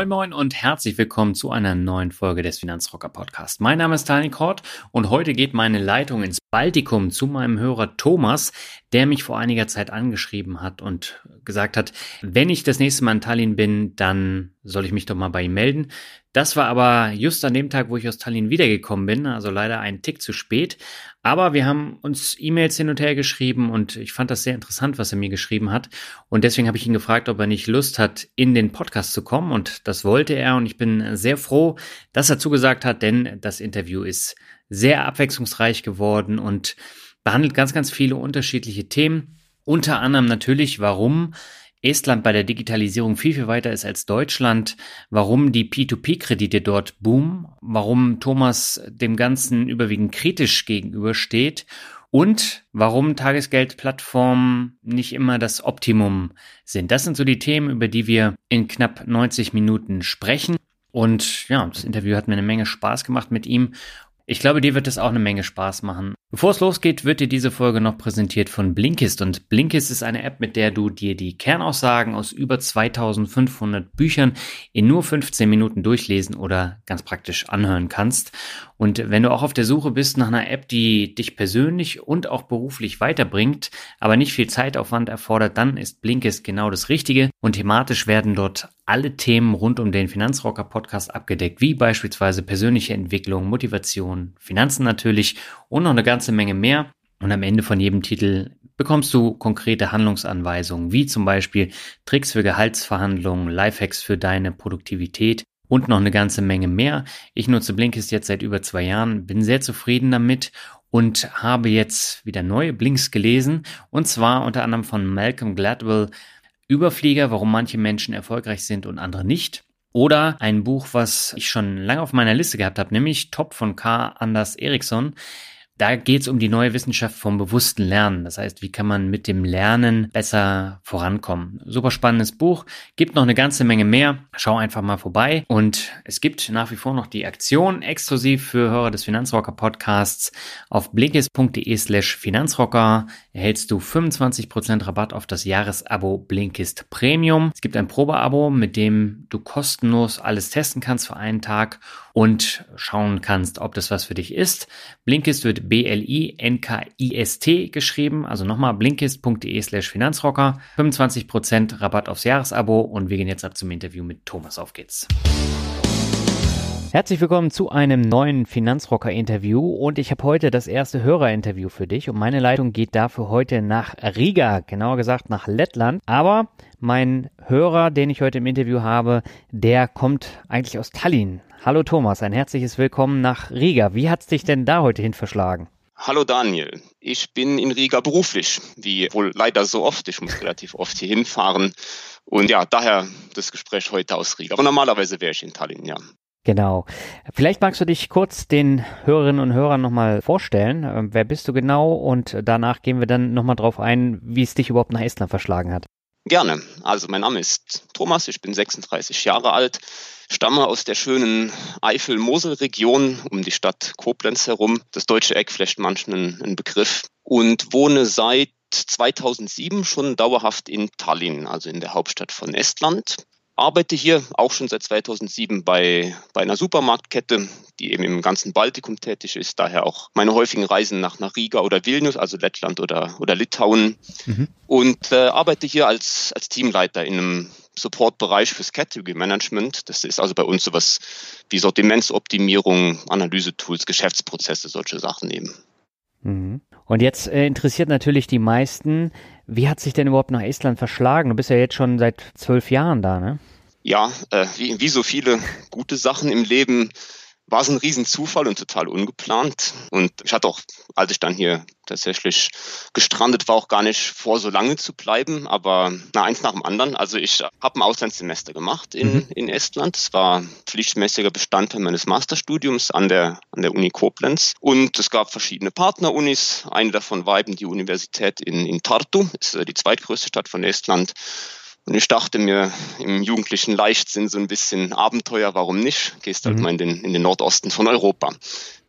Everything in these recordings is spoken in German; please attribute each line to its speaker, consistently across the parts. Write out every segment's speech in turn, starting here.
Speaker 1: Moin Moin und herzlich willkommen zu einer neuen Folge des Finanzrocker Podcast. Mein Name ist Tani Kort und heute geht meine Leitung ins Baltikum zu meinem Hörer Thomas, der mich vor einiger Zeit angeschrieben hat und gesagt hat, wenn ich das nächste Mal in Tallinn bin, dann soll ich mich doch mal bei ihm melden. Das war aber just an dem Tag, wo ich aus Tallinn wiedergekommen bin, also leider einen Tick zu spät. Aber wir haben uns E-Mails hin und her geschrieben und ich fand das sehr interessant, was er mir geschrieben hat. Und deswegen habe ich ihn gefragt, ob er nicht Lust hat, in den Podcast zu kommen. Und das wollte er. Und ich bin sehr froh, dass er zugesagt hat, denn das Interview ist sehr abwechslungsreich geworden und behandelt ganz, ganz viele unterschiedliche Themen. Unter anderem natürlich, warum Estland bei der Digitalisierung viel, viel weiter ist als Deutschland, warum die P2P-Kredite dort boomen, warum Thomas dem Ganzen überwiegend kritisch gegenübersteht und warum Tagesgeldplattformen nicht immer das Optimum sind. Das sind so die Themen, über die wir in knapp 90 Minuten sprechen. Und ja, das Interview hat mir eine Menge Spaß gemacht mit ihm. Ich glaube, dir wird es auch eine Menge Spaß machen. Bevor es losgeht, wird dir diese Folge noch präsentiert von Blinkist. Und Blinkist ist eine App, mit der du dir die Kernaussagen aus über 2500 Büchern in nur 15 Minuten durchlesen oder ganz praktisch anhören kannst. Und wenn du auch auf der Suche bist nach einer App, die dich persönlich und auch beruflich weiterbringt, aber nicht viel Zeitaufwand erfordert, dann ist Blinkist genau das Richtige. Und thematisch werden dort alle Themen rund um den Finanzrocker Podcast abgedeckt, wie beispielsweise persönliche Entwicklung, Motivation, Finanzen natürlich und noch eine ganze Menge mehr. Und am Ende von jedem Titel bekommst du konkrete Handlungsanweisungen, wie zum Beispiel Tricks für Gehaltsverhandlungen, Lifehacks für deine Produktivität und noch eine ganze Menge mehr. Ich nutze Blinkist jetzt seit über zwei Jahren, bin sehr zufrieden damit und habe jetzt wieder neue Blinks gelesen und zwar unter anderem von Malcolm Gladwell Überflieger, warum manche Menschen erfolgreich sind und andere nicht. Oder ein Buch, was ich schon lange auf meiner Liste gehabt habe, nämlich Top von K. Anders Eriksson. Da geht es um die neue Wissenschaft vom bewussten Lernen. Das heißt, wie kann man mit dem Lernen besser vorankommen. Super spannendes Buch. Gibt noch eine ganze Menge mehr. Schau einfach mal vorbei. Und es gibt nach wie vor noch die Aktion exklusiv für Hörer des Finanzrocker Podcasts. Auf blinkist.de slash Finanzrocker erhältst du 25% Rabatt auf das Jahresabo Blinkist Premium. Es gibt ein Probeabo, mit dem du kostenlos alles testen kannst für einen Tag und schauen kannst, ob das was für dich ist. Blinkist wird B-L-I-N-K-I-S-T geschrieben, also nochmal blinkist.de slash Finanzrocker. 25% Rabatt aufs Jahresabo und wir gehen jetzt ab zum Interview mit Thomas. Auf geht's. Herzlich willkommen zu einem neuen Finanzrocker-Interview und ich habe heute das erste Hörerinterview für dich und meine Leitung geht dafür heute nach Riga, genauer gesagt nach Lettland. Aber mein Hörer, den ich heute im Interview habe, der kommt eigentlich aus Tallinn. Hallo Thomas, ein herzliches Willkommen nach Riga. Wie hat's dich denn da heute hin verschlagen?
Speaker 2: Hallo Daniel, ich bin in Riga beruflich, wie wohl leider so oft. Ich muss relativ oft hier hinfahren. Und ja, daher das Gespräch heute aus Riga. Aber normalerweise wäre ich in Tallinn, ja.
Speaker 1: Genau. Vielleicht magst du dich kurz den Hörerinnen und Hörern nochmal vorstellen. Ähm, wer bist du genau? Und danach gehen wir dann nochmal drauf ein, wie es dich überhaupt nach Estland verschlagen hat.
Speaker 2: Gerne. Also mein Name ist Thomas, ich bin 36 Jahre alt, stamme aus der schönen Eifel-Mosel-Region um die Stadt Koblenz herum. Das deutsche Eck vielleicht manchen ein Begriff. Und wohne seit 2007 schon dauerhaft in Tallinn, also in der Hauptstadt von Estland arbeite hier auch schon seit 2007 bei, bei einer Supermarktkette, die eben im ganzen Baltikum tätig ist. Daher auch meine häufigen Reisen nach, nach Riga oder Vilnius, also Lettland oder, oder Litauen. Mhm. Und äh, arbeite hier als, als Teamleiter in einem Supportbereich fürs Category Management. Das ist also bei uns sowas wie Sortimentsoptimierung, Analysetools, Geschäftsprozesse, solche Sachen eben.
Speaker 1: Mhm. Und jetzt äh, interessiert natürlich die meisten, wie hat sich denn überhaupt nach Estland verschlagen? Du bist ja jetzt schon seit zwölf Jahren da, ne?
Speaker 2: Ja, äh, wie, wie so viele gute Sachen im Leben war es ein Riesenzufall und total ungeplant. Und ich hatte auch, als ich dann hier tatsächlich gestrandet war, auch gar nicht vor, so lange zu bleiben. Aber na, eins nach dem anderen. Also ich habe ein Auslandssemester gemacht in, mhm. in Estland. Es war pflichtmäßiger Bestandteil meines Masterstudiums an der, an der Uni Koblenz. Und es gab verschiedene Partnerunis. Eine davon war eben die Universität in, in Tartu, ist die zweitgrößte Stadt von Estland. Und ich dachte mir im jugendlichen Leichtsinn so ein bisschen Abenteuer, warum nicht? Gehst halt mhm. mal in den, in den Nordosten von Europa.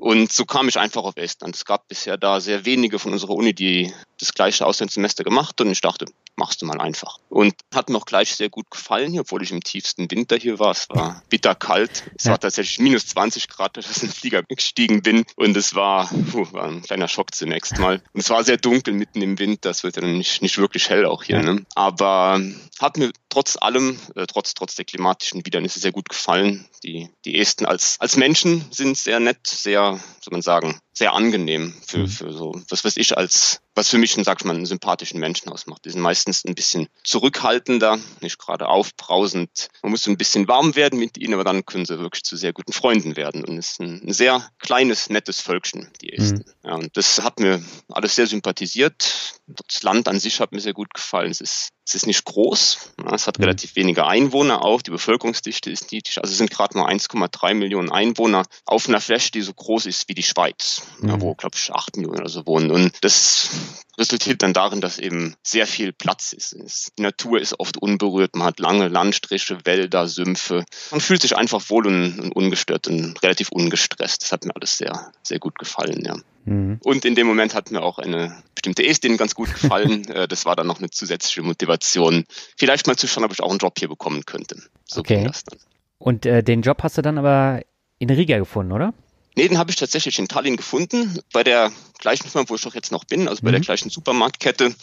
Speaker 2: Und so kam ich einfach auf Estland. Es gab bisher da sehr wenige von unserer Uni, die das gleiche Auslandssemester gemacht und ich dachte, machst du mal einfach. Und hat mir auch gleich sehr gut gefallen hier, obwohl ich im tiefsten Winter hier war. Es war bitterkalt. Es ja. war tatsächlich minus 20 Grad, als ich aus dem Flieger gestiegen bin. Und es war, puh, war ein kleiner Schock zunächst mal. Und es war sehr dunkel mitten im Winter. Es wird ja nicht, nicht wirklich hell auch hier. Ne? Aber hat mir trotz allem, äh, trotz, trotz der klimatischen Widernisse sehr gut gefallen. Die, die Esten als, als Menschen sind sehr nett, sehr, soll man sagen, sehr angenehm für, mhm. für so, was weiß ich, als, was für mich, sag ich mal, einen sympathischen Menschen ausmacht. Die sind meistens ein bisschen zurückhaltender, nicht gerade aufbrausend. Man muss so ein bisschen warm werden mit ihnen, aber dann können sie wirklich zu sehr guten Freunden werden. Und es ist ein, ein sehr kleines, nettes Völkchen, die Esten. Mhm. Ja, und das hat mir alles sehr sympathisiert. Das Land an sich hat mir sehr gut gefallen. Es ist es ist nicht groß, es hat mhm. relativ wenige Einwohner auch, die Bevölkerungsdichte ist niedrig. Also es sind gerade mal 1,3 Millionen Einwohner auf einer Fläche, die so groß ist wie die Schweiz, mhm. wo, glaube ich, 8 Millionen oder so wohnen. Und das resultiert dann darin, dass eben sehr viel Platz ist. Die Natur ist oft unberührt, man hat lange Landstriche, Wälder, Sümpfe. Man fühlt sich einfach wohl und, und ungestört und relativ ungestresst. Das hat mir alles sehr, sehr gut gefallen, ja. Mhm. Und in dem Moment hat mir auch eine bestimmte Estin ganz gut gefallen. Äh, das war dann noch eine zusätzliche Motivation, vielleicht mal zu schauen, ob ich auch einen Job hier bekommen könnte.
Speaker 1: So okay. Und äh, den Job hast du dann aber in Riga gefunden, oder?
Speaker 2: Nee, den habe ich tatsächlich in Tallinn gefunden, bei der gleichen Firma, wo ich doch jetzt noch bin, also bei mhm. der gleichen Supermarktkette.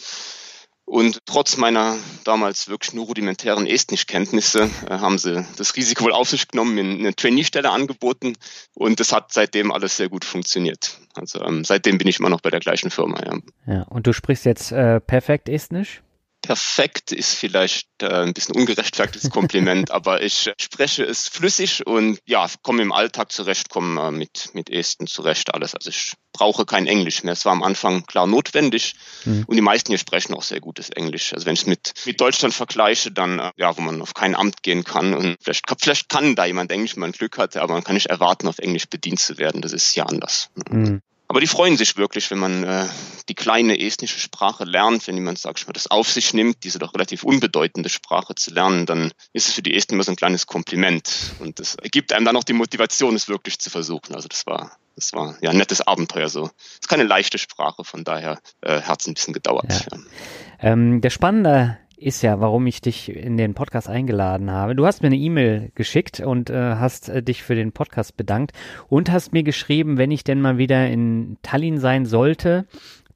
Speaker 2: Und trotz meiner damals wirklich nur rudimentären Estnischkenntnisse äh, haben sie das Risiko wohl auf sich genommen, mir eine Trainee-Stelle angeboten. Und das hat seitdem alles sehr gut funktioniert. Also ähm, seitdem bin ich immer noch bei der gleichen Firma. Ja,
Speaker 1: ja und du sprichst jetzt äh, perfekt Estnisch?
Speaker 2: Perfekt ist vielleicht äh, ein bisschen ungerechtfertigtes Kompliment, aber ich spreche es flüssig und ja, komme im Alltag zurecht, komme äh, mit, mit Esten zurecht, alles. Also ich brauche kein Englisch mehr. Es war am Anfang klar notwendig mhm. und die meisten hier sprechen auch sehr gutes Englisch. Also wenn ich es mit, mit Deutschland vergleiche, dann, äh, ja, wo man auf kein Amt gehen kann und vielleicht, vielleicht kann da jemand Englisch, wenn man Glück hatte, aber man kann nicht erwarten, auf Englisch bedient zu werden. Das ist ja anders. Mhm. Aber die freuen sich wirklich, wenn man äh, die kleine estnische Sprache lernt, wenn jemand, sag ich mal, das auf sich nimmt, diese doch relativ unbedeutende Sprache zu lernen, dann ist es für die Esten immer so ein kleines Kompliment. Und das gibt einem dann auch die Motivation, es wirklich zu versuchen. Also das war, das war ja ein nettes Abenteuer so. Es ist keine leichte Sprache, von daher äh, hat es ein bisschen gedauert. Ja.
Speaker 1: Ja. Ähm, der spannende ist ja, warum ich dich in den Podcast eingeladen habe. Du hast mir eine E-Mail geschickt und äh, hast äh, dich für den Podcast bedankt und hast mir geschrieben, wenn ich denn mal wieder in Tallinn sein sollte,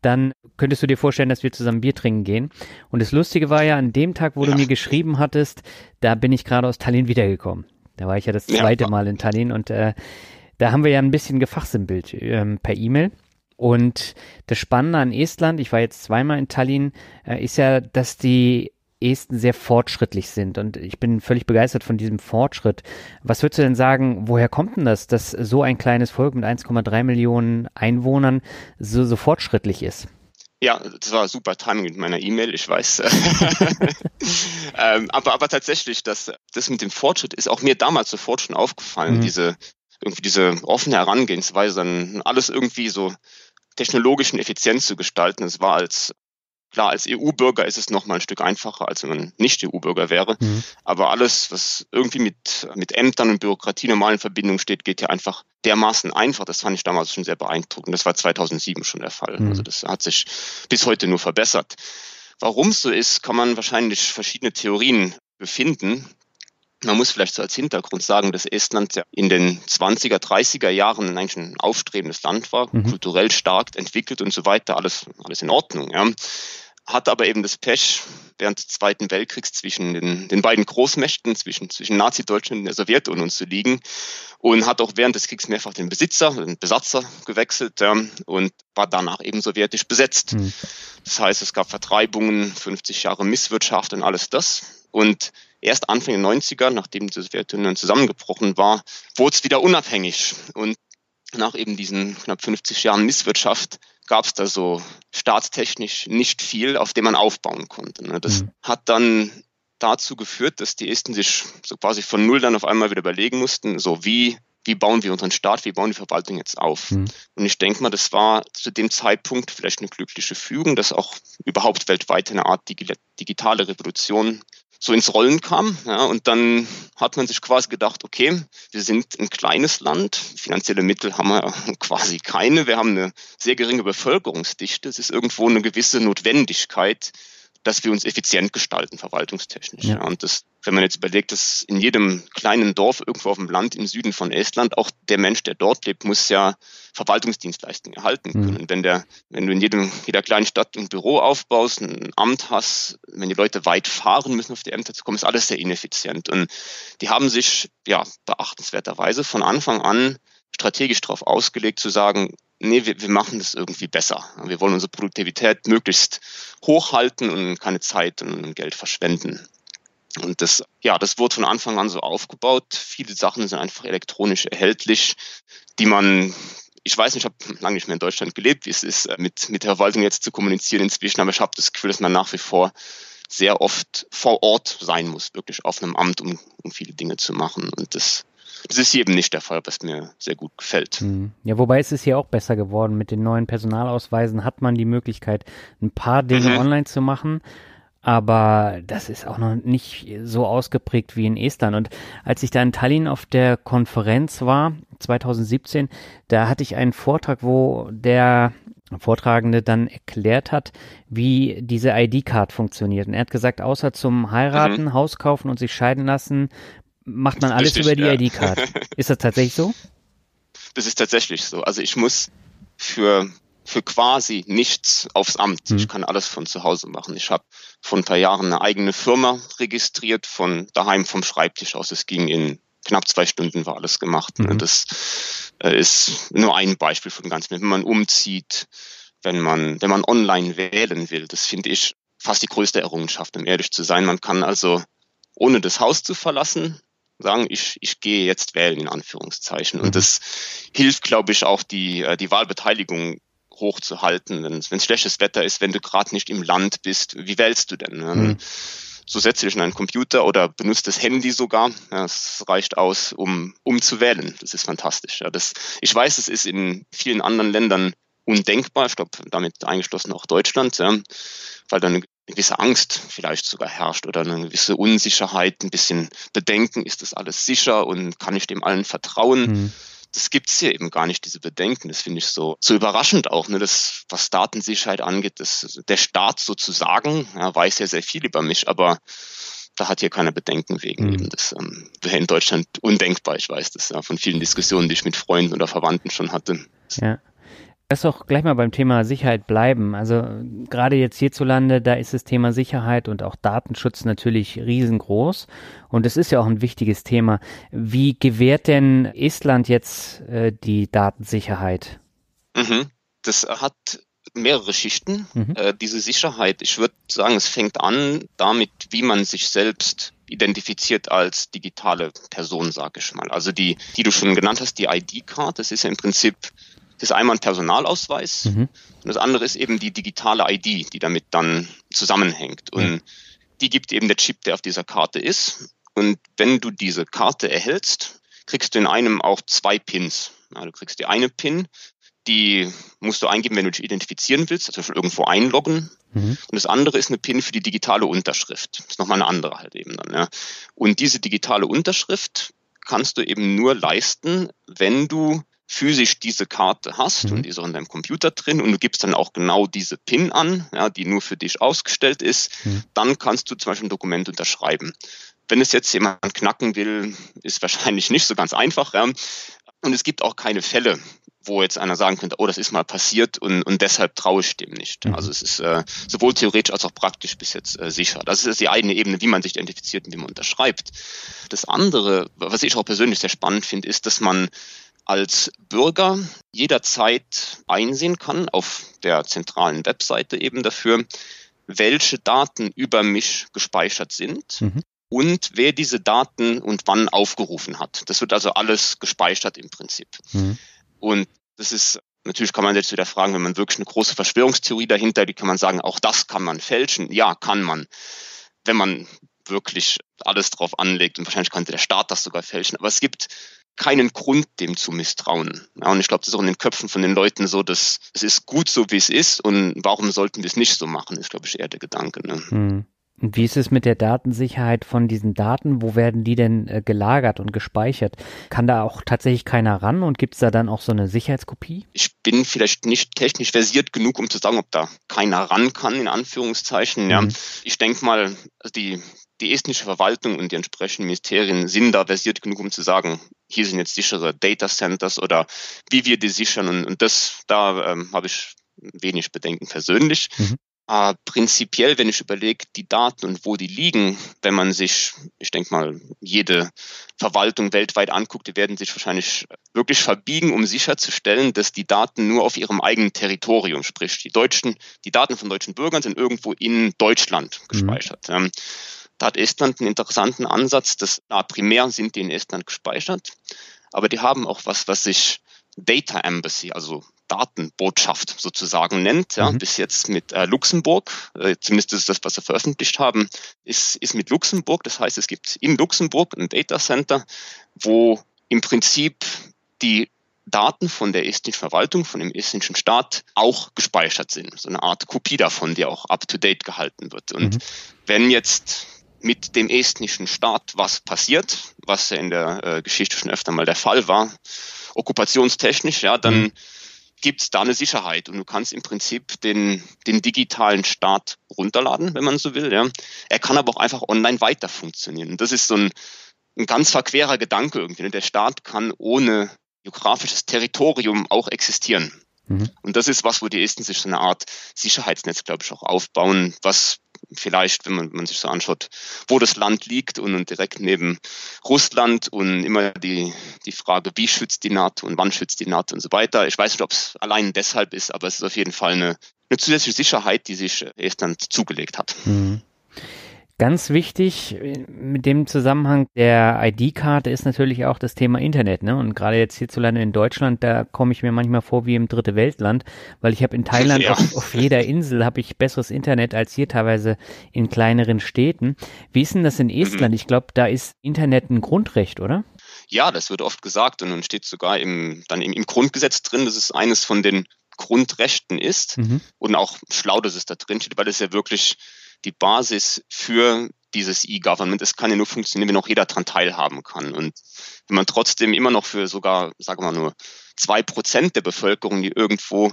Speaker 1: dann könntest du dir vorstellen, dass wir zusammen Bier trinken gehen. Und das Lustige war ja, an dem Tag, wo ja. du mir geschrieben hattest, da bin ich gerade aus Tallinn wiedergekommen. Da war ich ja das zweite ja. Mal in Tallinn und äh, da haben wir ja ein bisschen gefachsimpelt ähm, per E-Mail. Und das Spannende an Estland, ich war jetzt zweimal in Tallinn, äh, ist ja, dass die Esten sehr fortschrittlich sind. Und ich bin völlig begeistert von diesem Fortschritt. Was würdest du denn sagen, woher kommt denn das, dass so ein kleines Volk mit 1,3 Millionen Einwohnern so, so fortschrittlich ist?
Speaker 2: Ja, das war super Timing mit meiner E-Mail, ich weiß. ähm, aber, aber tatsächlich, das, das mit dem Fortschritt ist auch mir damals sofort schon aufgefallen, mhm. diese, irgendwie diese offene Herangehensweise, dann alles irgendwie so technologischen Effizienz zu gestalten. Es war als Klar, als EU-Bürger ist es noch mal ein Stück einfacher, als wenn man nicht EU-Bürger wäre. Mhm. Aber alles, was irgendwie mit, mit Ämtern und Bürokratie normal in Verbindung steht, geht ja einfach dermaßen einfach. Das fand ich damals schon sehr beeindruckend. Das war 2007 schon der Fall. Mhm. Also das hat sich bis heute nur verbessert. Warum es so ist, kann man wahrscheinlich verschiedene Theorien befinden. Man muss vielleicht so als Hintergrund sagen, dass Estland ja in den 20er, 30er Jahren eigentlich ein aufstrebendes Land war, mhm. kulturell stark entwickelt und so weiter, alles, alles in Ordnung. Ja. Hat aber eben das Pech während des Zweiten Weltkriegs zwischen den, den beiden Großmächten, zwischen, zwischen Nazi-Deutschland und der Sowjetunion zu liegen und hat auch während des Kriegs mehrfach den Besitzer, den Besatzer gewechselt ja, und war danach eben sowjetisch besetzt. Mhm. Das heißt, es gab Vertreibungen, 50 Jahre Misswirtschaft und alles das. Und erst Anfang der 90er, nachdem die Sowjetunion zusammengebrochen war, wurde es wieder unabhängig. Und nach eben diesen knapp 50 Jahren Misswirtschaft gab es da so staatstechnisch nicht viel, auf dem man aufbauen konnte. Ne? Das mhm. hat dann dazu geführt, dass die Esten sich so quasi von Null dann auf einmal wieder überlegen mussten, so wie, wie bauen wir unseren Staat, wie bauen die Verwaltung jetzt auf. Mhm. Und ich denke mal, das war zu dem Zeitpunkt vielleicht eine glückliche Fügung, dass auch überhaupt weltweit eine Art digitale Revolution so ins Rollen kam. Ja, und dann hat man sich quasi gedacht, okay, wir sind ein kleines Land, finanzielle Mittel haben wir quasi keine, wir haben eine sehr geringe Bevölkerungsdichte, es ist irgendwo eine gewisse Notwendigkeit, dass wir uns effizient gestalten, verwaltungstechnisch. Ja. Und das, wenn man jetzt überlegt, dass in jedem kleinen Dorf irgendwo auf dem Land im Süden von Estland auch der Mensch, der dort lebt, muss ja Verwaltungsdienstleistungen erhalten mhm. können. Mhm. Wenn der, wenn du in jedem, jeder kleinen Stadt ein Büro aufbaust, ein Amt hast, wenn die Leute weit fahren müssen, auf die Ämter zu kommen, ist alles sehr ineffizient. Und die haben sich, ja, beachtenswerterweise von Anfang an strategisch darauf ausgelegt zu sagen, nee, wir, wir machen das irgendwie besser. Wir wollen unsere Produktivität möglichst hochhalten und keine Zeit und Geld verschwenden. Und das, ja, das wurde von Anfang an so aufgebaut. Viele Sachen sind einfach elektronisch erhältlich, die man, ich weiß nicht, ich habe lange nicht mehr in Deutschland gelebt, wie es ist, äh, mit, mit der Verwaltung jetzt zu kommunizieren inzwischen, aber ich habe das Gefühl, dass man nach wie vor sehr oft vor Ort sein muss, wirklich auf einem Amt, um, um viele Dinge zu machen. Und das das ist hier eben nicht der Fall, was mir sehr gut gefällt.
Speaker 1: Hm. Ja, wobei es ist hier auch besser geworden. Mit den neuen Personalausweisen hat man die Möglichkeit, ein paar Dinge mhm. online zu machen. Aber das ist auch noch nicht so ausgeprägt wie in Estland. Und als ich da in Tallinn auf der Konferenz war, 2017, da hatte ich einen Vortrag, wo der Vortragende dann erklärt hat, wie diese ID-Card funktioniert. Und er hat gesagt, außer zum Heiraten, mhm. Haus kaufen und sich scheiden lassen, macht man alles Richtig, über die ja. ID-Card. Ist das tatsächlich so?
Speaker 2: Das ist tatsächlich so. Also ich muss für für quasi nichts aufs Amt. Mhm. Ich kann alles von zu Hause machen. Ich habe vor ein paar Jahren eine eigene Firma registriert, von daheim vom Schreibtisch aus. Es ging in knapp zwei Stunden war alles gemacht. Mhm. Das äh, ist nur ein Beispiel von ganz Wenn man umzieht, wenn man, wenn man online wählen will, das finde ich fast die größte Errungenschaft, um ehrlich zu sein. Man kann also, ohne das Haus zu verlassen, sagen, ich, ich gehe jetzt wählen, in Anführungszeichen. Und mhm. das hilft, glaube ich, auch die, äh, die Wahlbeteiligung hochzuhalten. Wenn es schlechtes Wetter ist, wenn du gerade nicht im Land bist, wie wählst du denn? Mhm. So setze dich in einen Computer oder benutzt das Handy sogar. Ja, das reicht aus, um, um zu wählen. Das ist fantastisch. Ja, das, ich weiß, es ist in vielen anderen Ländern undenkbar. Ich glaube, damit eingeschlossen auch Deutschland, ja, weil dann eine gewisse Angst vielleicht sogar herrscht oder eine gewisse Unsicherheit, ein bisschen Bedenken, ist das alles sicher und kann ich dem allen vertrauen? Mhm. Das gibt's hier eben gar nicht, diese Bedenken. Das finde ich so, so überraschend auch, ne, das, was Datensicherheit angeht. Das, der Staat sozusagen ja, weiß ja sehr viel über mich, aber da hat hier keine Bedenken wegen mhm. eben. Das ähm, wäre in Deutschland undenkbar. Ich weiß das ja, von vielen Diskussionen, die ich mit Freunden oder Verwandten schon hatte.
Speaker 1: Ja. Lass doch gleich mal beim Thema Sicherheit bleiben. Also gerade jetzt hierzulande, da ist das Thema Sicherheit und auch Datenschutz natürlich riesengroß. Und es ist ja auch ein wichtiges Thema. Wie gewährt denn Estland jetzt äh, die Datensicherheit?
Speaker 2: Mhm. Das hat mehrere Schichten, mhm. äh, diese Sicherheit. Ich würde sagen, es fängt an damit, wie man sich selbst identifiziert als digitale Person, sage ich mal. Also die, die du schon genannt hast, die ID-Card, das ist ja im Prinzip das ist einmal ein Personalausweis mhm. und das andere ist eben die digitale ID, die damit dann zusammenhängt. Und mhm. die gibt eben der Chip, der auf dieser Karte ist. Und wenn du diese Karte erhältst, kriegst du in einem auch zwei Pins. Ja, du kriegst die eine Pin, die musst du eingeben, wenn du dich identifizieren willst, also irgendwo einloggen. Mhm. Und das andere ist eine PIN für die digitale Unterschrift. Das ist nochmal eine andere halt eben dann. Ja. Und diese digitale Unterschrift kannst du eben nur leisten, wenn du physisch diese Karte hast mhm. und die ist auch in deinem Computer drin und du gibst dann auch genau diese PIN an, ja, die nur für dich ausgestellt ist, mhm. dann kannst du zum Beispiel ein Dokument unterschreiben. Wenn es jetzt jemand knacken will, ist wahrscheinlich nicht so ganz einfach. Ja. Und es gibt auch keine Fälle, wo jetzt einer sagen könnte, oh, das ist mal passiert und, und deshalb traue ich dem nicht. Mhm. Also es ist äh, sowohl theoretisch als auch praktisch bis jetzt äh, sicher. Das ist die eine Ebene, wie man sich identifiziert und wie man unterschreibt. Das andere, was ich auch persönlich sehr spannend finde, ist, dass man als Bürger jederzeit einsehen kann auf der zentralen Webseite eben dafür, welche Daten über mich gespeichert sind mhm. und wer diese Daten und wann aufgerufen hat. Das wird also alles gespeichert im Prinzip. Mhm. Und das ist Natürlich kann man jetzt wieder fragen, wenn man wirklich eine große Verschwörungstheorie dahinter, die kann man sagen, auch das kann man fälschen. Ja, kann man. Wenn man wirklich alles drauf anlegt und wahrscheinlich könnte der Staat das sogar fälschen. Aber es gibt keinen Grund, dem zu misstrauen. Ja, und ich glaube, das ist auch in den Köpfen von den Leuten so, dass es ist gut so, wie es ist und warum sollten wir es nicht so machen, ist, glaube ich, eher der Gedanke. Ne?
Speaker 1: Hm. Und wie ist es mit der Datensicherheit von diesen Daten? Wo werden die denn äh, gelagert und gespeichert? Kann da auch tatsächlich keiner ran und gibt es da dann auch so eine Sicherheitskopie?
Speaker 2: Ich bin vielleicht nicht technisch versiert genug, um zu sagen, ob da keiner ran kann, in Anführungszeichen. Ja. Mhm. Ich denke mal, also die, die estnische Verwaltung und die entsprechenden Ministerien sind da versiert genug, um zu sagen, hier sind jetzt sichere Data Centers oder wie wir die sichern. Und, und das, da ähm, habe ich wenig Bedenken persönlich. Mhm. Äh, prinzipiell, wenn ich überlege, die Daten und wo die liegen, wenn man sich, ich denke mal, jede Verwaltung weltweit anguckt, die werden sich wahrscheinlich wirklich verbiegen, um sicherzustellen, dass die Daten nur auf ihrem eigenen Territorium, sprich die deutschen, die Daten von deutschen Bürgern sind irgendwo in Deutschland mhm. gespeichert. Mhm. Da hat Estland einen interessanten Ansatz, dass na, primär sind die in Estland gespeichert, aber die haben auch was, was sich Data Embassy, also Datenbotschaft sozusagen nennt. Ja, mhm. Bis jetzt mit äh, Luxemburg, äh, zumindest ist das, was sie veröffentlicht haben, ist, ist mit Luxemburg. Das heißt, es gibt in Luxemburg ein Data Center, wo im Prinzip die Daten von der estnischen Verwaltung, von dem estnischen Staat auch gespeichert sind. So eine Art Kopie davon, die auch up-to-date gehalten wird. Und mhm. wenn jetzt mit dem estnischen Staat was passiert, was ja in der äh, Geschichte schon öfter mal der Fall war, okkupationstechnisch, ja, dann mhm gibt es da eine Sicherheit und du kannst im Prinzip den, den digitalen Staat runterladen, wenn man so will. Ja. Er kann aber auch einfach online weiter funktionieren. Und das ist so ein, ein ganz verquerer Gedanke irgendwie. Ne? Der Staat kann ohne geografisches Territorium auch existieren. Mhm. Und das ist was, wo die Esten sich so eine Art Sicherheitsnetz, glaube ich, auch aufbauen, was vielleicht, wenn man, man sich so anschaut, wo das Land liegt und, und direkt neben Russland und immer die, die Frage, wie schützt die NATO und wann schützt die NATO und so weiter. Ich weiß nicht, ob es allein deshalb ist, aber es ist auf jeden Fall eine, eine zusätzliche Sicherheit, die sich Estland zugelegt hat. Mhm.
Speaker 1: Ganz wichtig mit dem Zusammenhang der ID-Karte ist natürlich auch das Thema Internet. Ne? Und gerade jetzt hierzulande in Deutschland, da komme ich mir manchmal vor wie im dritte Weltland, weil ich habe in Thailand ja. auf, auf, jeder Insel habe ich besseres Internet als hier teilweise in kleineren Städten. Wie ist denn das in Estland? Mhm. Ich glaube, da ist Internet ein Grundrecht, oder?
Speaker 2: Ja, das wird oft gesagt und dann steht sogar im, dann im, im Grundgesetz drin, dass es eines von den Grundrechten ist mhm. und auch schlau, dass es da drin steht, weil es ja wirklich die Basis für dieses E-Government. Es kann ja nur funktionieren, wenn auch jeder daran teilhaben kann. Und wenn man trotzdem immer noch für sogar, sagen wir mal, nur zwei Prozent der Bevölkerung, die irgendwo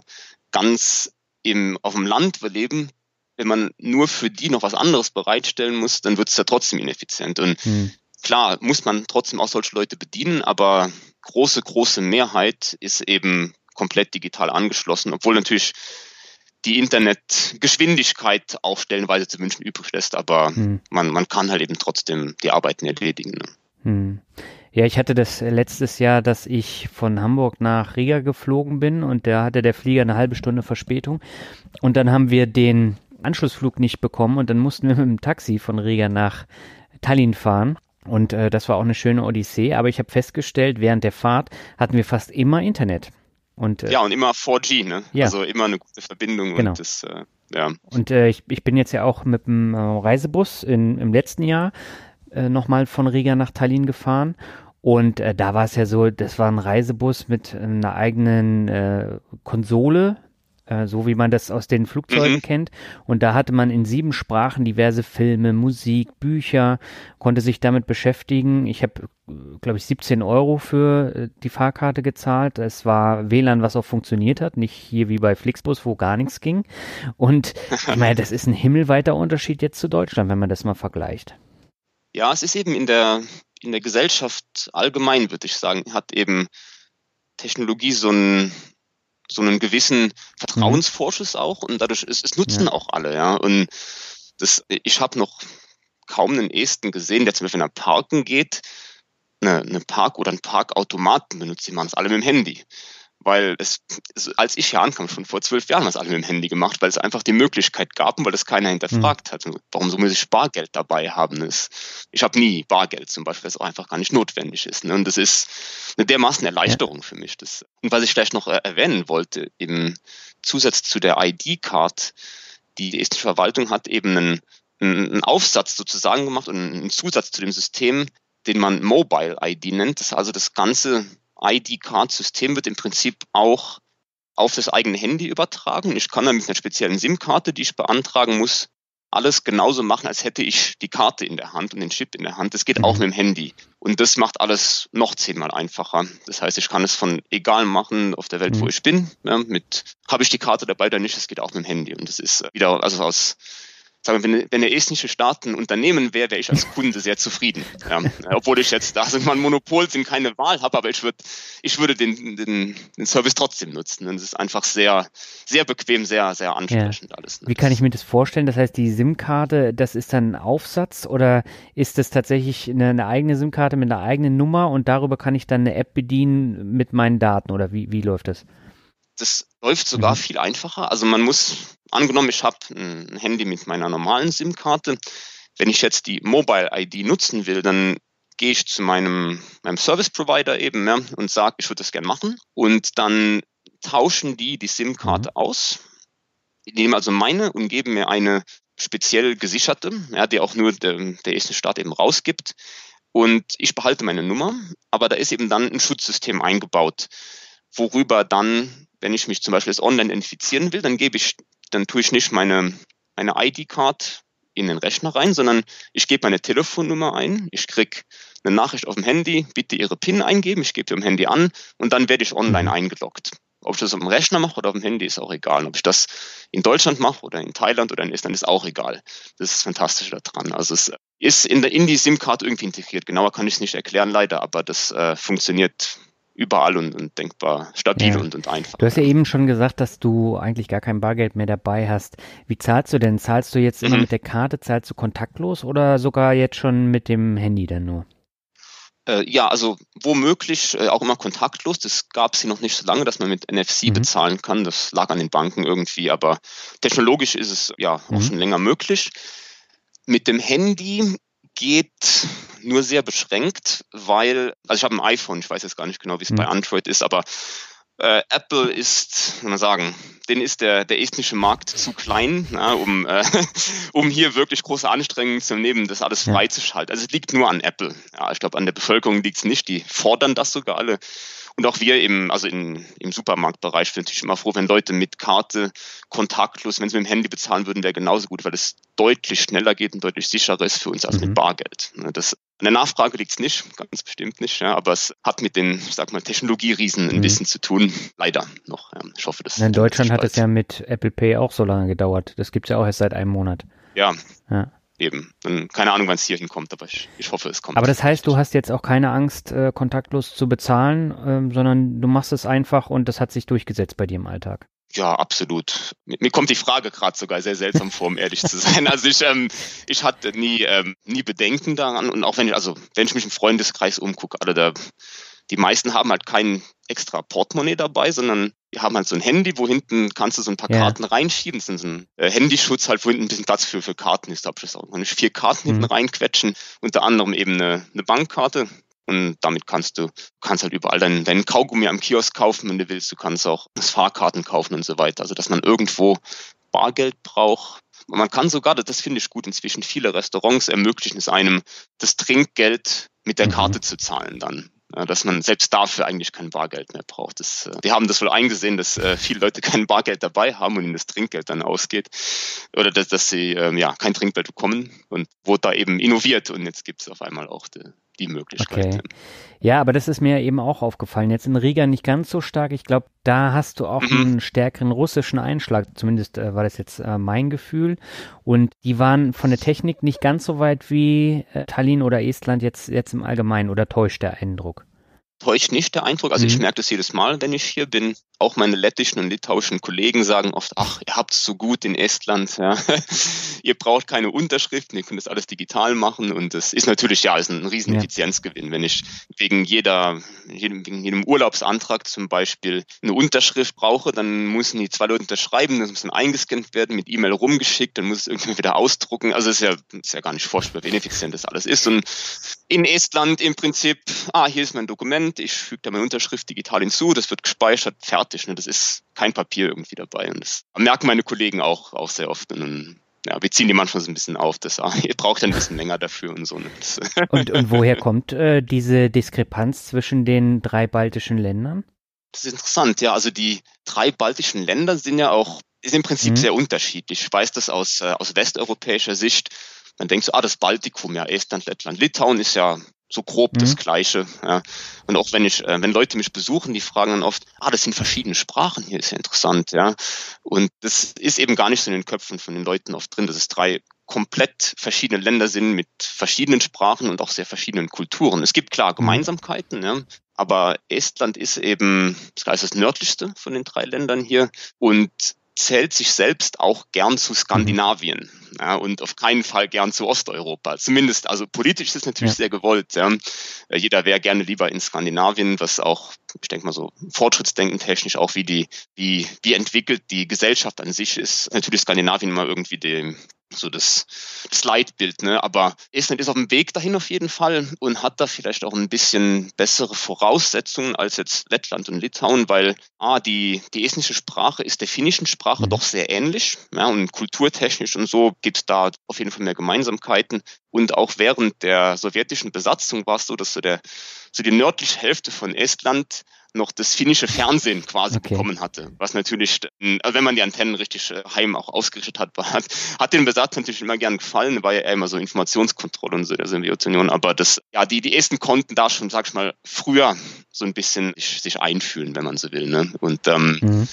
Speaker 2: ganz im, auf dem Land leben, wenn man nur für die noch was anderes bereitstellen muss, dann wird es ja trotzdem ineffizient. Und hm. klar, muss man trotzdem auch solche Leute bedienen, aber große, große Mehrheit ist eben komplett digital angeschlossen, obwohl natürlich die Internetgeschwindigkeit auch stellenweise zu wünschen übrig lässt, aber hm. man, man kann halt eben trotzdem die Arbeiten erledigen. Ne? Hm.
Speaker 1: Ja, ich hatte das letztes Jahr, dass ich von Hamburg nach Riga geflogen bin und da hatte der Flieger eine halbe Stunde Verspätung und dann haben wir den Anschlussflug nicht bekommen und dann mussten wir mit dem Taxi von Riga nach Tallinn fahren. Und äh, das war auch eine schöne Odyssee, aber ich habe festgestellt, während der Fahrt hatten wir fast immer Internet.
Speaker 2: Und, äh, ja, und immer 4G, ne? Ja. Also immer eine gute Verbindung.
Speaker 1: Genau.
Speaker 2: Und, das, äh, ja.
Speaker 1: und äh, ich, ich bin jetzt ja auch mit dem äh, Reisebus in, im letzten Jahr äh, nochmal von Riga nach Tallinn gefahren. Und äh, da war es ja so, das war ein Reisebus mit einer eigenen äh, Konsole, äh, so wie man das aus den Flugzeugen mhm. kennt. Und da hatte man in sieben Sprachen diverse Filme, Musik, Bücher, konnte sich damit beschäftigen. Ich habe, glaube ich, 17 Euro für äh, die Fahrkarte gezahlt. Es war WLAN, was auch funktioniert hat, nicht hier wie bei Flixbus, wo gar nichts ging. Und ich meine, das ist ein himmelweiter Unterschied jetzt zu Deutschland, wenn man das mal vergleicht.
Speaker 2: Ja, es ist eben in der, in der Gesellschaft allgemein, würde ich sagen, hat eben Technologie so ein so einen gewissen Vertrauensvorschuss auch und dadurch es, es nutzen ja. auch alle, ja. Und das, ich habe noch kaum einen Esten gesehen, der zum Beispiel nach Parken geht, eine, eine Park- oder einen Parkautomaten benutzt, die machen es alle mit dem Handy weil es, als ich hier ankam, schon vor zwölf Jahren, das alle mit dem Handy gemacht, weil es einfach die Möglichkeit gab und weil das keiner hinterfragt mhm. hat. Warum so muss ich Bargeld dabei haben? Das, ich habe nie Bargeld zum Beispiel, weil es auch einfach gar nicht notwendig ist. Ne? Und das ist eine dermaßen Erleichterung ja. für mich. Das, und was ich vielleicht noch erwähnen wollte, im Zusatz zu der ID-Card, die estnische Verwaltung hat eben einen, einen Aufsatz sozusagen gemacht und einen Zusatz zu dem System, den man Mobile ID nennt. Das ist also das ganze ID-Card-System wird im Prinzip auch auf das eigene Handy übertragen. Ich kann dann mit einer speziellen SIM-Karte, die ich beantragen muss, alles genauso machen, als hätte ich die Karte in der Hand und den Chip in der Hand. Das geht mhm. auch mit dem Handy. Und das macht alles noch zehnmal einfacher. Das heißt, ich kann es von egal machen auf der Welt, mhm. wo ich bin. Ja, mit habe ich die Karte dabei oder nicht, es geht auch mit dem Handy. Und das ist wieder, also aus sagen wir, wenn, wenn der estnische Staat ein Unternehmen wäre, wäre ich als Kunde sehr zufrieden. Ja. Obwohl ich jetzt, da sind wir ein Monopol, sind keine Wahl habe, aber ich würde, ich würde den, den, den Service trotzdem nutzen. Und es ist einfach sehr, sehr bequem, sehr, sehr ansprechend
Speaker 1: ja.
Speaker 2: alles.
Speaker 1: Ne? Wie kann ich mir das vorstellen? Das heißt, die SIM-Karte, das ist dann ein Aufsatz oder ist das tatsächlich eine, eine eigene SIM-Karte mit einer eigenen Nummer und darüber kann ich dann eine App bedienen mit meinen Daten oder wie, wie läuft das?
Speaker 2: Das läuft sogar mhm. viel einfacher. Also man muss, angenommen, ich habe ein Handy mit meiner normalen SIM-Karte. Wenn ich jetzt die Mobile-ID nutzen will, dann gehe ich zu meinem, meinem Service-Provider eben ja, und sage, ich würde das gerne machen. Und dann tauschen die die SIM-Karte mhm. aus. Die nehmen also meine und geben mir eine speziell gesicherte, ja, die auch nur der, der erste Staat eben rausgibt. Und ich behalte meine Nummer, aber da ist eben dann ein Schutzsystem eingebaut, worüber dann wenn ich mich zum Beispiel jetzt online identifizieren will, dann gebe ich, dann tue ich nicht meine, meine ID-Card in den Rechner rein, sondern ich gebe meine Telefonnummer ein, ich kriege eine Nachricht auf dem Handy, bitte Ihre PIN eingeben, ich gebe die am Handy an und dann werde ich online mhm. eingeloggt. Ob ich das auf dem Rechner mache oder auf dem Handy, ist auch egal. Ob ich das in Deutschland mache oder in Thailand oder in Estland, ist auch egal. Das ist das Fantastische daran. Also es ist in, der, in die SIM-Card irgendwie integriert. Genauer kann ich es nicht erklären, leider, aber das äh, funktioniert überall und, und denkbar stabil ja. und, und einfach.
Speaker 1: Du hast ja eben schon gesagt, dass du eigentlich gar kein Bargeld mehr dabei hast. Wie zahlst du denn? Zahlst du jetzt immer mhm. mit der Karte, zahlst du kontaktlos oder sogar jetzt schon mit dem Handy dann nur?
Speaker 2: Äh, ja, also womöglich äh, auch immer kontaktlos. Das gab es hier noch nicht so lange, dass man mit NFC mhm. bezahlen kann. Das lag an den Banken irgendwie, aber technologisch ist es ja auch mhm. schon länger möglich. Mit dem Handy geht nur sehr beschränkt, weil, also ich habe ein iPhone, ich weiß jetzt gar nicht genau, wie es mhm. bei Android ist, aber äh, Apple ist, kann man sagen, den ist der, der estnische Markt zu klein, na, um, äh, um hier wirklich große Anstrengungen zu nehmen, das alles freizuschalten. Also es liegt nur an Apple. Ja, ich glaube, an der Bevölkerung liegt es nicht. Die fordern das sogar alle. Und auch wir im, also in, im Supermarktbereich sind natürlich immer froh, wenn Leute mit Karte kontaktlos, wenn sie mit dem Handy bezahlen würden, wäre genauso gut, weil es deutlich schneller geht und deutlich sicherer ist für uns als mhm. mit Bargeld. Ne, das, an der Nachfrage liegt es nicht, ganz bestimmt nicht, ja, aber es hat mit den, ich sag mal, Technologieriesen ein mhm. bisschen zu tun. Leider noch. Ja. Ich hoffe, dass.
Speaker 1: In Deutschland hat es ja mit Apple Pay auch so lange gedauert. Das gibt es ja auch erst seit einem Monat.
Speaker 2: Ja. ja eben. Dann, keine Ahnung, wann es hier hinkommt, aber ich, ich hoffe, es kommt.
Speaker 1: Aber das heißt, du hast jetzt auch keine Angst, äh, kontaktlos zu bezahlen, ähm, sondern du machst es einfach und das hat sich durchgesetzt bei dir im Alltag.
Speaker 2: Ja, absolut. Mir kommt die Frage gerade sogar sehr seltsam vor, um ehrlich zu sein. Also ich, ähm, ich hatte nie, ähm, nie Bedenken daran und auch wenn ich, also wenn ich mich im Freundeskreis umgucke, alle da, die meisten haben halt kein extra Portemonnaie dabei, sondern haben halt so ein Handy, wo hinten kannst du so ein paar ja. Karten reinschieben. Das ist so ein äh, Handyschutz halt, wo hinten ein bisschen Platz für, für Karten ist. Da habe ich das auch noch vier Karten mhm. hinten reinquetschen. Unter anderem eben eine, eine Bankkarte. Und damit kannst du, kannst halt überall deinen, deinen Kaugummi am Kiosk kaufen, wenn du willst. Du kannst auch das Fahrkarten kaufen und so weiter. Also, dass man irgendwo Bargeld braucht. Man kann sogar, das finde ich gut inzwischen, viele Restaurants ermöglichen es einem, das Trinkgeld mit der mhm. Karte zu zahlen dann dass man selbst dafür eigentlich kein Bargeld mehr braucht. Das, äh, wir haben das wohl eingesehen, dass äh, viele Leute kein Bargeld dabei haben und ihnen das Trinkgeld dann ausgeht oder dass, dass sie ähm, ja kein Trinkgeld bekommen und wurde da eben innoviert und jetzt gibt es auf einmal auch die, die Möglichkeit. Okay.
Speaker 1: Ja, aber das ist mir eben auch aufgefallen. Jetzt in Riga nicht ganz so stark. Ich glaube, da hast du auch mhm. einen stärkeren russischen Einschlag. Zumindest äh, war das jetzt äh, mein Gefühl. Und die waren von der Technik nicht ganz so weit wie äh, Tallinn oder Estland jetzt, jetzt im Allgemeinen. Oder täuscht der Eindruck?
Speaker 2: Täuscht nicht der Eindruck. Also mhm. ich merke das jedes Mal, wenn ich hier bin. Auch meine lettischen und litauischen Kollegen sagen oft, ach, ihr habt es so gut in Estland. Ja. ihr braucht keine Unterschriften, ihr könnt das alles digital machen. Und das ist natürlich, ja, ist ein riesen Effizienzgewinn. Wenn ich wegen jeder, jedem, wegen jedem Urlaubsantrag zum Beispiel eine Unterschrift brauche, dann müssen die zwei Leute unterschreiben, das muss dann eingescannt werden, mit E-Mail rumgeschickt, dann muss es irgendwie wieder ausdrucken. Also es ist ja, ist ja gar nicht vorstellbar, wie ineffizient das alles ist. Und in Estland im Prinzip, ah, hier ist mein Dokument, ich füge da meine Unterschrift digital hinzu, das wird gespeichert, fertig. Ne? Das ist kein Papier irgendwie dabei. Und das merken meine Kollegen auch, auch sehr oft. Und ja, wir ziehen die manchmal so ein bisschen auf, dass ah, ihr braucht ein bisschen länger dafür und so. Ne?
Speaker 1: und, und woher kommt äh, diese Diskrepanz zwischen den drei baltischen Ländern?
Speaker 2: Das ist interessant, ja. Also die drei baltischen Länder sind ja auch ist im Prinzip mhm. sehr unterschiedlich. Ich weiß das aus, äh, aus westeuropäischer Sicht. Man denkt so, ah, das Baltikum, ja, Estland, Lettland, Litauen ist ja so grob mhm. das Gleiche. Ja. Und auch wenn ich, äh, wenn Leute mich besuchen, die fragen dann oft, ah, das sind verschiedene Sprachen hier, ist ja interessant, ja. Und das ist eben gar nicht so in den Köpfen von den Leuten oft drin, dass es drei komplett verschiedene Länder sind mit verschiedenen Sprachen und auch sehr verschiedenen Kulturen. Es gibt klar mhm. Gemeinsamkeiten, ja, aber Estland ist eben das heißt das nördlichste von den drei Ländern hier und zählt sich selbst auch gern zu Skandinavien ja, und auf keinen Fall gern zu Osteuropa. Zumindest, also politisch ist es natürlich ja. sehr gewollt. Ja. Äh, jeder wäre gerne lieber in Skandinavien, was auch, ich denke mal so, Fortschrittsdenken technisch auch wie die, wie, wie entwickelt die Gesellschaft an sich ist. Natürlich Skandinavien immer irgendwie dem, so das, das Leitbild. Ne? Aber Estland ist auf dem Weg dahin auf jeden Fall und hat da vielleicht auch ein bisschen bessere Voraussetzungen als jetzt Lettland und Litauen, weil ah, die, die estnische Sprache ist der finnischen Sprache mhm. doch sehr ähnlich. Ja, und kulturtechnisch und so gibt es da auf jeden Fall mehr Gemeinsamkeiten. Und auch während der sowjetischen Besatzung war es so, dass so, der, so die nördliche Hälfte von Estland noch das finnische Fernsehen quasi okay. bekommen hatte. Was natürlich, also wenn man die Antennen richtig äh, heim auch ausgerichtet hat, hat, hat den Besatz natürlich immer gern gefallen, war ja immer so Informationskontrolle und so der Sowjetunion. Aber das, ja, die, die Esten konnten da schon, sag ich mal, früher so ein bisschen sich, einfühlen, wenn man so will. Ne? Und ähm, mhm.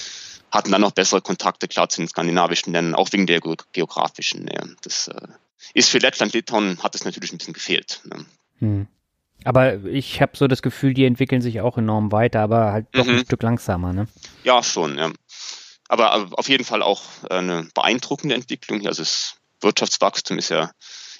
Speaker 2: hatten dann noch bessere Kontakte, klar, zu den skandinavischen Ländern, auch wegen der geografischen Nähe. Das äh, ist für Lettland, Litauen hat es natürlich ein bisschen gefehlt. Ne? Mhm.
Speaker 1: Aber ich habe so das Gefühl, die entwickeln sich auch enorm weiter, aber halt doch mhm. ein Stück langsamer, ne?
Speaker 2: Ja, schon, ja. Aber, aber auf jeden Fall auch eine beeindruckende Entwicklung. Also das Wirtschaftswachstum ist ja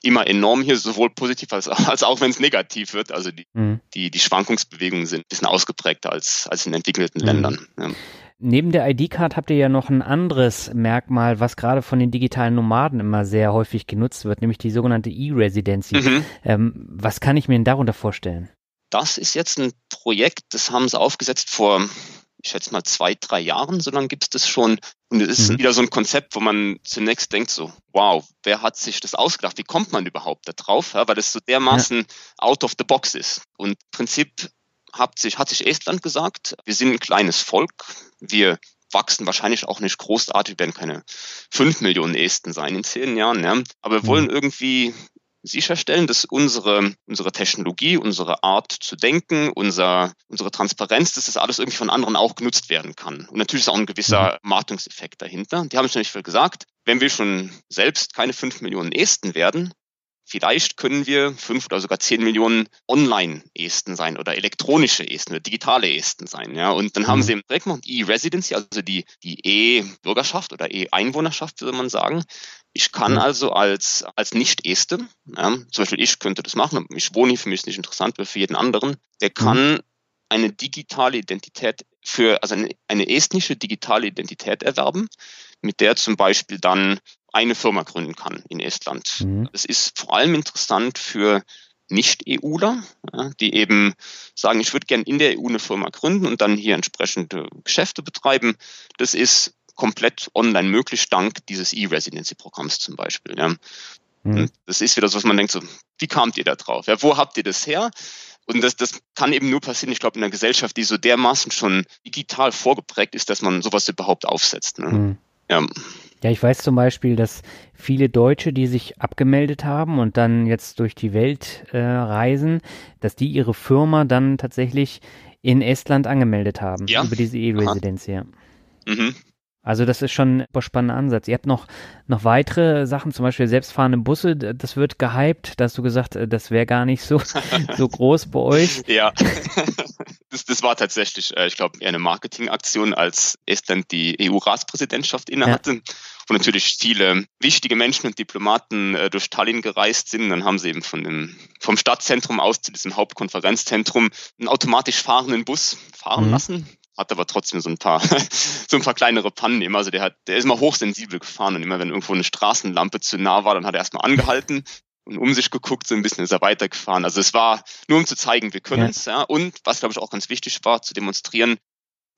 Speaker 2: immer enorm hier, sowohl positiv als, als auch wenn es negativ wird. Also die, mhm. die, die Schwankungsbewegungen sind ein bisschen ausgeprägter als, als in entwickelten mhm. Ländern. Ja.
Speaker 1: Neben der ID-Card habt ihr ja noch ein anderes Merkmal, was gerade von den digitalen Nomaden immer sehr häufig genutzt wird, nämlich die sogenannte E-Residency. Mhm. Ähm, was kann ich mir denn darunter vorstellen?
Speaker 2: Das ist jetzt ein Projekt, das haben sie aufgesetzt vor, ich schätze mal, zwei, drei Jahren, so lange gibt es das schon. Und es ist mhm. wieder so ein Konzept, wo man zunächst denkt so, wow, wer hat sich das ausgedacht? Wie kommt man überhaupt da drauf? Ja, weil das so dermaßen ja. out of the box ist. Und im Prinzip hat sich, hat sich Estland gesagt, wir sind ein kleines Volk, wir wachsen wahrscheinlich auch nicht großartig, werden keine fünf Millionen Esten sein in zehn Jahren, ja. aber wir wollen mhm. irgendwie sicherstellen, dass unsere, unsere Technologie, unsere Art zu denken, unser, unsere Transparenz, dass das alles irgendwie von anderen auch genutzt werden kann. Und natürlich ist auch ein gewisser mhm. Martungseffekt dahinter. Die haben es nämlich gesagt, wenn wir schon selbst keine fünf Millionen Esten werden, Vielleicht können wir fünf oder sogar zehn Millionen Online-Esten sein oder elektronische Esten oder digitale Esten sein. Ja? Und dann mhm. haben sie eben direkt noch E-Residency, also die, die E-Bürgerschaft oder E-Einwohnerschaft, würde man sagen. Ich kann mhm. also als, als Nicht-Este, ja, zum Beispiel ich könnte das machen, ich wohne hier, für mich ist nicht interessant, aber für jeden anderen, der kann mhm. eine digitale Identität für, also eine, eine estnische digitale Identität erwerben, mit der zum Beispiel dann eine Firma gründen kann in Estland. Mhm. Das ist vor allem interessant für Nicht-EUler, ja, die eben sagen, ich würde gerne in der EU eine Firma gründen und dann hier entsprechende Geschäfte betreiben. Das ist komplett online möglich, dank dieses E-Residency-Programms zum Beispiel. Ja. Mhm. Das ist wieder so, was man denkt, so, wie kamt ihr da drauf? Ja, wo habt ihr das her? Und das, das kann eben nur passieren, ich glaube, in einer Gesellschaft, die so dermaßen schon digital vorgeprägt ist, dass man sowas überhaupt aufsetzt. Ne? Mhm.
Speaker 1: Ja. Ja, ich weiß zum Beispiel, dass viele Deutsche, die sich abgemeldet haben und dann jetzt durch die Welt äh, reisen, dass die ihre Firma dann tatsächlich in Estland angemeldet haben. Ja. Über diese E-Residenz, ja. Mhm. Also das ist schon ein spannender Ansatz. Ihr habt noch, noch weitere Sachen, zum Beispiel selbstfahrende Busse, das wird gehypt. Da hast du gesagt, äh, das wäre gar nicht so, so groß bei euch.
Speaker 2: Ja, das, das war tatsächlich, äh, ich glaube, eher eine Marketingaktion, als Estland die EU-Ratspräsidentschaft innehatte. Ja. Wo natürlich viele wichtige Menschen und Diplomaten äh, durch Tallinn gereist sind. Dann haben sie eben von dem, vom Stadtzentrum aus zu diesem Hauptkonferenzzentrum einen automatisch fahrenden Bus fahren mhm. lassen hat aber trotzdem so ein paar, so ein paar kleinere Pannen immer. Also der hat, der ist immer hochsensibel gefahren und immer wenn irgendwo eine Straßenlampe zu nah war, dann hat er erstmal angehalten und um sich geguckt, so ein bisschen ist er weitergefahren. Also es war nur um zu zeigen, wir können es, ja. Und was glaube ich auch ganz wichtig war, zu demonstrieren,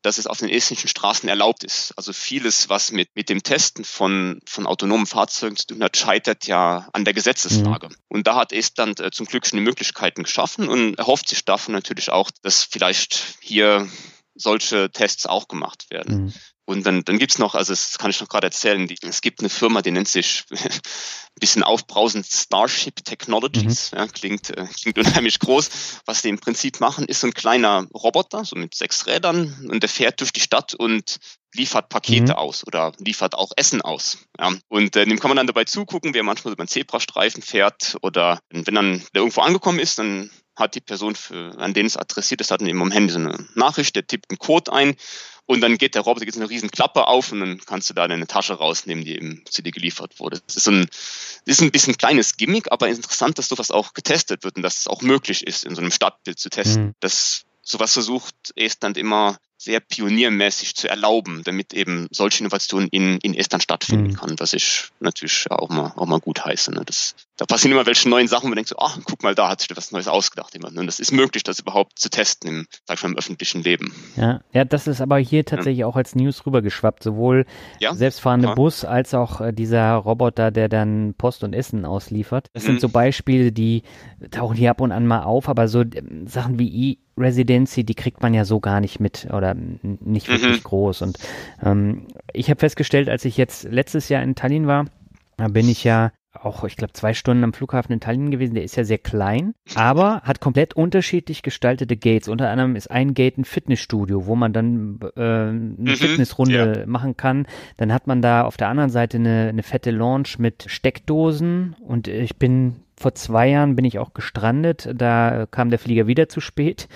Speaker 2: dass es auf den estnischen Straßen erlaubt ist. Also vieles, was mit, mit dem Testen von, von autonomen Fahrzeugen zu tun hat, scheitert ja an der Gesetzeslage. Mhm. Und da hat Estland äh, zum Glück schon die Möglichkeiten geschaffen und erhofft sich davon natürlich auch, dass vielleicht hier solche Tests auch gemacht werden. Mhm. Und dann, dann gibt's noch, also das kann ich noch gerade erzählen, die, es gibt eine Firma, die nennt sich ein bisschen aufbrausend Starship Technologies. Mhm. Ja, klingt, äh, klingt unheimlich groß. Was die im Prinzip machen, ist so ein kleiner Roboter, so mit sechs Rädern, und der fährt durch die Stadt und liefert Pakete mhm. aus oder liefert auch Essen aus. Ja. Und äh, dem kann man dann dabei zugucken, wie er manchmal über einen Zebrastreifen fährt oder wenn dann der irgendwo angekommen ist, dann hat die Person, für, an den es adressiert ist, hat dann eben am Handy so eine Nachricht, der tippt einen Code ein und dann geht der Roboter, geht eine riesen Klappe auf und dann kannst du da deine Tasche rausnehmen, die eben zu dir geliefert wurde. Das ist, ein, das ist ein bisschen kleines Gimmick, aber interessant, dass sowas auch getestet wird und dass es auch möglich ist, in so einem Stadtbild zu testen. Mhm. Das sowas versucht Estland immer sehr pioniermäßig zu erlauben, damit eben solche Innovationen in, in Estland stattfinden mhm. kann, was ich natürlich auch mal, auch mal gut heiße. Ne? Das, da passieren immer welche neuen Sachen, wo man denkt so, ach, guck mal, da hat sich was Neues ausgedacht jemand. Und das ist möglich, das überhaupt zu testen im, sag ich mal, im öffentlichen Leben.
Speaker 1: Ja, ja, das ist aber hier tatsächlich ja. auch als News rübergeschwappt, sowohl ja? selbstfahrende ja. Bus als auch äh, dieser Roboter, der dann Post und Essen ausliefert. Das mhm. sind so Beispiele, die tauchen hier ab und an mal auf, aber so äh, Sachen wie E-Residency, die kriegt man ja so gar nicht mit oder nicht wirklich mhm. groß. Und ähm, ich habe festgestellt, als ich jetzt letztes Jahr in Tallinn war, da bin ich ja auch, ich glaube, zwei Stunden am Flughafen in Tallinn gewesen. Der ist ja sehr klein, aber hat komplett unterschiedlich gestaltete Gates. Unter anderem ist ein Gate ein Fitnessstudio, wo man dann äh, eine mhm, Fitnessrunde ja. machen kann. Dann hat man da auf der anderen Seite eine, eine fette Launch mit Steckdosen und ich bin vor zwei Jahren bin ich auch gestrandet. Da kam der Flieger wieder zu spät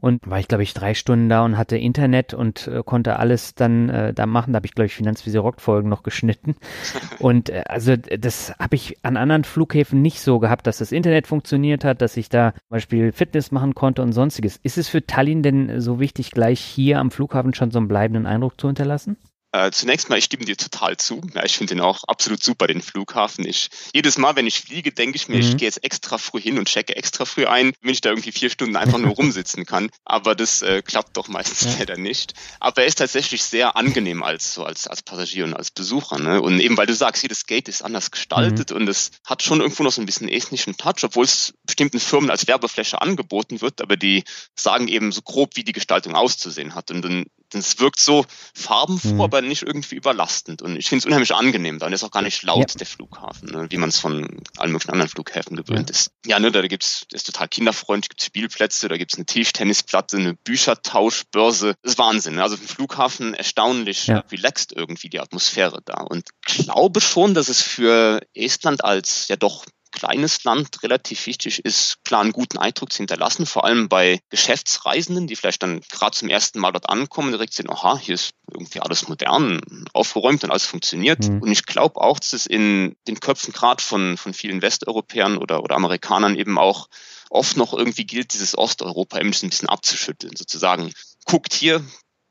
Speaker 1: und war ich, glaube ich, drei Stunden da und hatte Internet und äh, konnte alles dann äh, da machen. Da habe ich, glaube ich, Finanzvisier Rock Folgen noch geschnitten. Und äh, also das habe ich an anderen Flughäfen nicht so gehabt, dass das Internet funktioniert hat, dass ich da zum Beispiel Fitness machen konnte und sonstiges. Ist es für Tallinn denn so wichtig, gleich hier am Flughafen schon so einen bleibenden Eindruck zu hinterlassen?
Speaker 2: Äh, zunächst mal, ich stimme dir total zu. Ja, ich finde den auch absolut super, den Flughafen. Ich, jedes Mal, wenn ich fliege, denke ich mir, mhm. ich gehe jetzt extra früh hin und checke extra früh ein, wenn ich da irgendwie vier Stunden einfach nur rumsitzen kann. Aber das äh, klappt doch meistens ja. leider nicht. Aber er ist tatsächlich sehr angenehm als, so als, als Passagier und als Besucher. Ne? Und eben, weil du sagst, jedes Gate ist anders gestaltet mhm. und es hat schon irgendwo noch so ein bisschen esthnischen Touch, obwohl es bestimmten Firmen als Werbefläche angeboten wird, aber die sagen eben so grob, wie die Gestaltung auszusehen hat. Und dann das wirkt so farbenfroh, mhm. aber nicht irgendwie überlastend. Und ich finde es unheimlich angenehm da. Und ist auch gar nicht laut, ja. der Flughafen, ne? wie man es von allen möglichen anderen Flughäfen gewöhnt ja. ist. Ja, ne, da gibt's, ist total kinderfreundlich, gibt Spielplätze, da gibt's eine Tischtennisplatte, eine Büchertauschbörse. Das ist Wahnsinn. Ne? Also im Flughafen erstaunlich ja. relaxed irgendwie die Atmosphäre da. Und glaube schon, dass es für Estland als ja doch kleines Land relativ wichtig ist, klar einen guten Eindruck zu hinterlassen, vor allem bei Geschäftsreisenden, die vielleicht dann gerade zum ersten Mal dort ankommen, direkt sehen, aha, hier ist irgendwie alles modern, aufgeräumt und alles funktioniert. Mhm. Und ich glaube auch, dass es in den Köpfen gerade von, von vielen Westeuropäern oder, oder Amerikanern eben auch oft noch irgendwie gilt, dieses Osteuropa ein bisschen abzuschütteln, sozusagen. Guckt hier,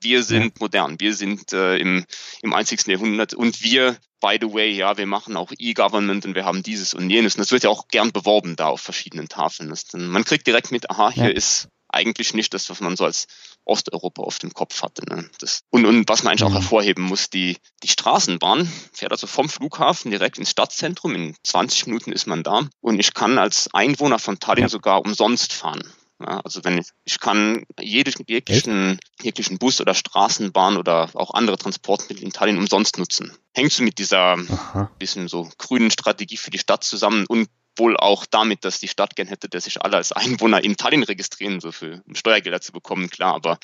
Speaker 2: wir sind modern, wir sind äh, im, im 20. Jahrhundert und wir, by the way, ja, wir machen auch E-Government und wir haben dieses und jenes. Und das wird ja auch gern beworben da auf verschiedenen Tafeln. Dann, man kriegt direkt mit, aha, hier ja. ist eigentlich nicht das, was man so als Osteuropa auf dem Kopf hatte. Ne? Das, und, und was man eigentlich auch hervorheben muss, die, die Straßenbahn fährt also vom Flughafen direkt ins Stadtzentrum. In 20 Minuten ist man da. Und ich kann als Einwohner von Tallinn ja. sogar umsonst fahren. Ja, also wenn ich, ich kann jeden, jeglichen, jeglichen Bus oder Straßenbahn oder auch andere Transportmittel in Tallinn umsonst nutzen. Hängt so mit dieser Aha. bisschen so grünen Strategie für die Stadt zusammen und wohl auch damit, dass die Stadt gern hätte, dass sich alle als Einwohner in Tallinn registrieren, so für um Steuergelder zu bekommen, klar, aber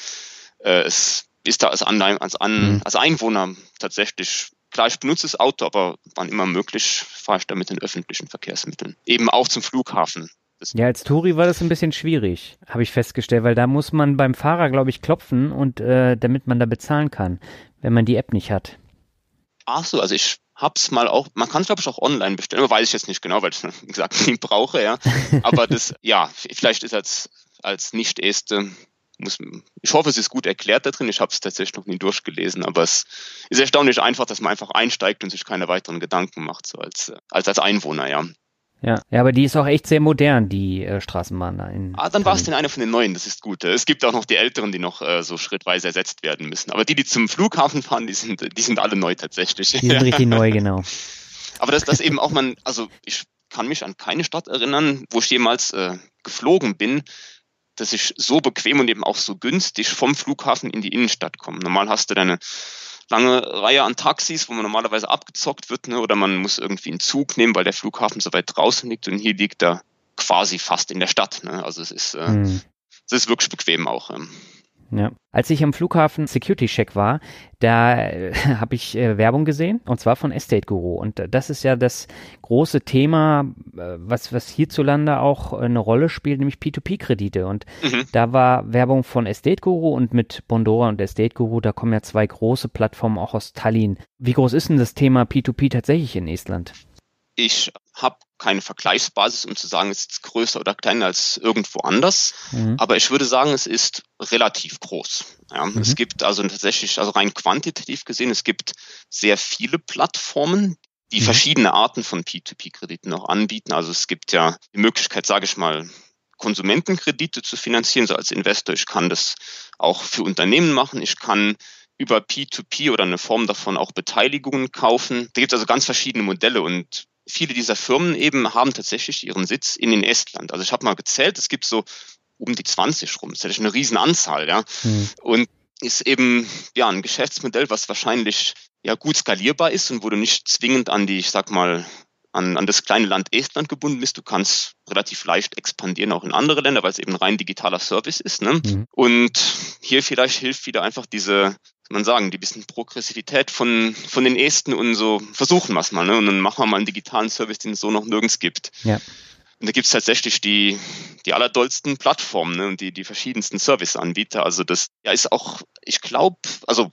Speaker 2: äh, es ist da als, Anlein, als, An, mhm. als Einwohner tatsächlich Klar, ich benutze das Auto, aber wann immer möglich fahre ich da mit den öffentlichen Verkehrsmitteln. Eben auch zum Flughafen.
Speaker 1: Ja, als Touri war das ein bisschen schwierig, habe ich festgestellt, weil da muss man beim Fahrer, glaube ich, klopfen und äh, damit man da bezahlen kann, wenn man die App nicht hat.
Speaker 2: Ach so, also ich hab's mal auch, man kann es glaube ich auch online bestellen, aber weiß ich jetzt nicht genau, weil ich wie gesagt nie brauche, ja. Aber das, ja, vielleicht ist als als Nicht-Este muss, ich hoffe, es ist gut erklärt da drin. Ich habe es tatsächlich noch nie durchgelesen, aber es ist erstaunlich einfach, dass man einfach einsteigt und sich keine weiteren Gedanken macht, so als, als, als Einwohner, ja.
Speaker 1: Ja, ja, aber die ist auch echt sehr modern, die äh, Straßenbahn da in.
Speaker 2: Ah, dann war es denn eine von den neuen, das ist gut. Es gibt auch noch die älteren, die noch äh, so schrittweise ersetzt werden müssen. Aber die, die zum Flughafen fahren, die sind, die sind alle neu tatsächlich.
Speaker 1: Die sind richtig neu, genau.
Speaker 2: Aber dass das eben auch man, also ich kann mich an keine Stadt erinnern, wo ich jemals äh, geflogen bin, dass ich so bequem und eben auch so günstig vom Flughafen in die Innenstadt komme. Normal hast du deine lange Reihe an Taxis, wo man normalerweise abgezockt wird, ne? oder man muss irgendwie einen Zug nehmen, weil der Flughafen so weit draußen liegt und hier liegt er quasi fast in der Stadt. Ne? Also es ist, äh, hm. es ist wirklich bequem auch. Ähm.
Speaker 1: Ja. Als ich am Flughafen Security Check war, da äh, habe ich äh, Werbung gesehen und zwar von Estate Guru und äh, das ist ja das große Thema, äh, was was hierzulande auch eine Rolle spielt, nämlich P2P-Kredite und mhm. da war Werbung von Estate Guru und mit Bondora und Estate Guru, da kommen ja zwei große Plattformen auch aus Tallinn. Wie groß ist denn das Thema P2P tatsächlich in Estland?
Speaker 2: Ich habe keine Vergleichsbasis, um zu sagen, es ist größer oder kleiner als irgendwo anders. Mhm. Aber ich würde sagen, es ist relativ groß. Ja, mhm. Es gibt also tatsächlich, also rein quantitativ gesehen, es gibt sehr viele Plattformen, die mhm. verschiedene Arten von P2P-Krediten auch anbieten. Also es gibt ja die Möglichkeit, sage ich mal, Konsumentenkredite zu finanzieren, so als Investor. Ich kann das auch für Unternehmen machen. Ich kann über P2P oder eine Form davon auch Beteiligungen kaufen. Da gibt es also ganz verschiedene Modelle und viele dieser Firmen eben haben tatsächlich ihren Sitz in den Estland. Also ich habe mal gezählt, es gibt so um die 20 rum. Das ist natürlich eine Riesenanzahl, ja. Mhm. Und ist eben ja ein Geschäftsmodell, was wahrscheinlich ja gut skalierbar ist und wo du nicht zwingend an die, ich sag mal, an, an das kleine Land Estland gebunden bist. Du kannst relativ leicht expandieren, auch in andere Länder, weil es eben rein digitaler Service ist. Ne? Mhm. Und hier vielleicht hilft wieder einfach diese man sagen, die bisschen Progressivität von, von den Esten und so versuchen wir es mal, ne? Und dann machen wir mal einen digitalen Service, den es so noch nirgends gibt. Ja. Und da gibt es tatsächlich die, die allerdollsten Plattformen ne, und die, die verschiedensten Serviceanbieter. Also das ja, ist auch, ich glaube, also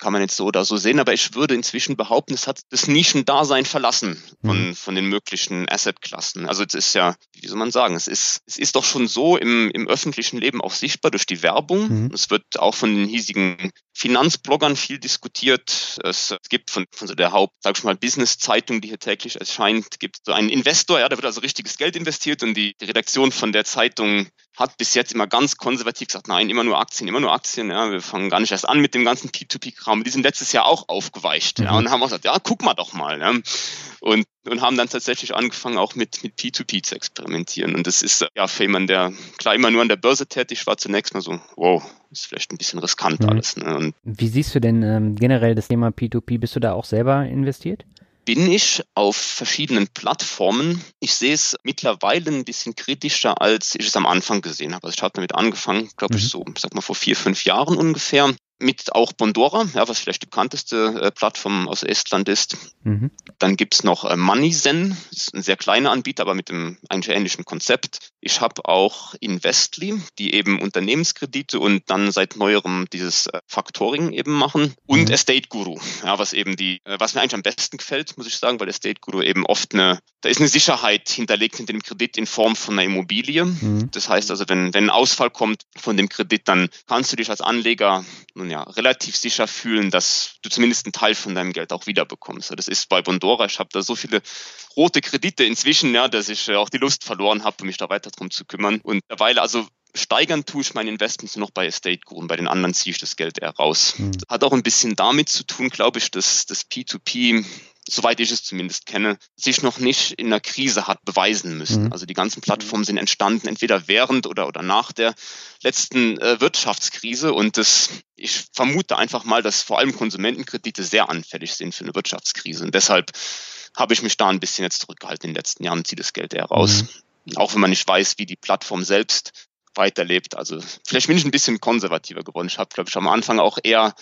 Speaker 2: kann man jetzt so oder so sehen, aber ich würde inzwischen behaupten, es hat das Nischendasein verlassen von, mhm. von den möglichen Assetklassen. Also es ist ja, wie soll man sagen, es ist, es ist doch schon so im, im öffentlichen Leben auch sichtbar durch die Werbung. Mhm. Es wird auch von den hiesigen Finanzbloggern viel diskutiert. Es, es gibt von, von so der Haupt, sag ich mal, Business-Zeitung, die hier täglich erscheint, gibt so einen Investor, ja, da wird also richtiges Geld investiert und die, Redaktion von der Zeitung hat bis jetzt immer ganz konservativ gesagt, nein, immer nur Aktien, immer nur Aktien. Ja, wir fangen gar nicht erst an mit dem ganzen P2P-Kram. Die sind letztes Jahr auch aufgeweicht. Mhm. Ja, und haben auch gesagt, ja, guck mal doch mal. Ja. Und, und haben dann tatsächlich angefangen, auch mit, mit P2P zu experimentieren. Und das ist ja für jemanden, der klar immer nur an der Börse tätig war, zunächst mal so, wow, ist vielleicht ein bisschen riskant mhm. alles. Ne? Und
Speaker 1: Wie siehst du denn ähm, generell das Thema P2P? Bist du da auch selber investiert?
Speaker 2: Bin ich auf verschiedenen Plattformen. Ich sehe es mittlerweile ein bisschen kritischer, als ich es am Anfang gesehen habe. Also ich habe damit angefangen, glaube ich, mhm. so, sag mal, vor vier, fünf Jahren ungefähr mit auch Bondora, ja, was vielleicht die bekannteste äh, Plattform aus Estland ist. Mhm. Dann gibt's noch äh, Moneyzen, ist ein sehr kleiner Anbieter, aber mit einem eigentlich ähnlichen Konzept. Ich habe auch Investly, die eben Unternehmenskredite und dann seit neuerem dieses äh, Factoring eben machen. Und mhm. Estate Guru, ja, was eben die, äh, was mir eigentlich am besten gefällt, muss ich sagen, weil Estate Guru eben oft eine, da ist eine Sicherheit hinterlegt hinter dem Kredit in Form von einer Immobilie. Mhm. Das heißt also, wenn, wenn ein Ausfall kommt von dem Kredit, dann kannst du dich als Anleger nun ja, relativ sicher fühlen, dass du zumindest einen Teil von deinem Geld auch wiederbekommst. Das ist bei Bondora, ich habe da so viele rote Kredite inzwischen, ja, dass ich äh, auch die Lust verloren habe, mich da weiter drum zu kümmern. Und mittlerweile, also steigern tue ich meine Investments nur noch bei Estate Guru und bei den anderen ziehe ich das Geld eher raus. Mhm. Hat auch ein bisschen damit zu tun, glaube ich, dass das P2P soweit ich es zumindest kenne, sich noch nicht in der Krise hat beweisen müssen. Mhm. Also die ganzen Plattformen sind entstanden entweder während oder, oder nach der letzten äh, Wirtschaftskrise und das, ich vermute einfach mal, dass vor allem Konsumentenkredite sehr anfällig sind für eine Wirtschaftskrise und deshalb habe ich mich da ein bisschen jetzt zurückgehalten in den letzten Jahren, ziehe das Geld eher raus. Mhm. Auch wenn man nicht weiß, wie die Plattform selbst weiterlebt. Also vielleicht bin ich ein bisschen konservativer geworden. Ich habe, glaube ich, am Anfang auch eher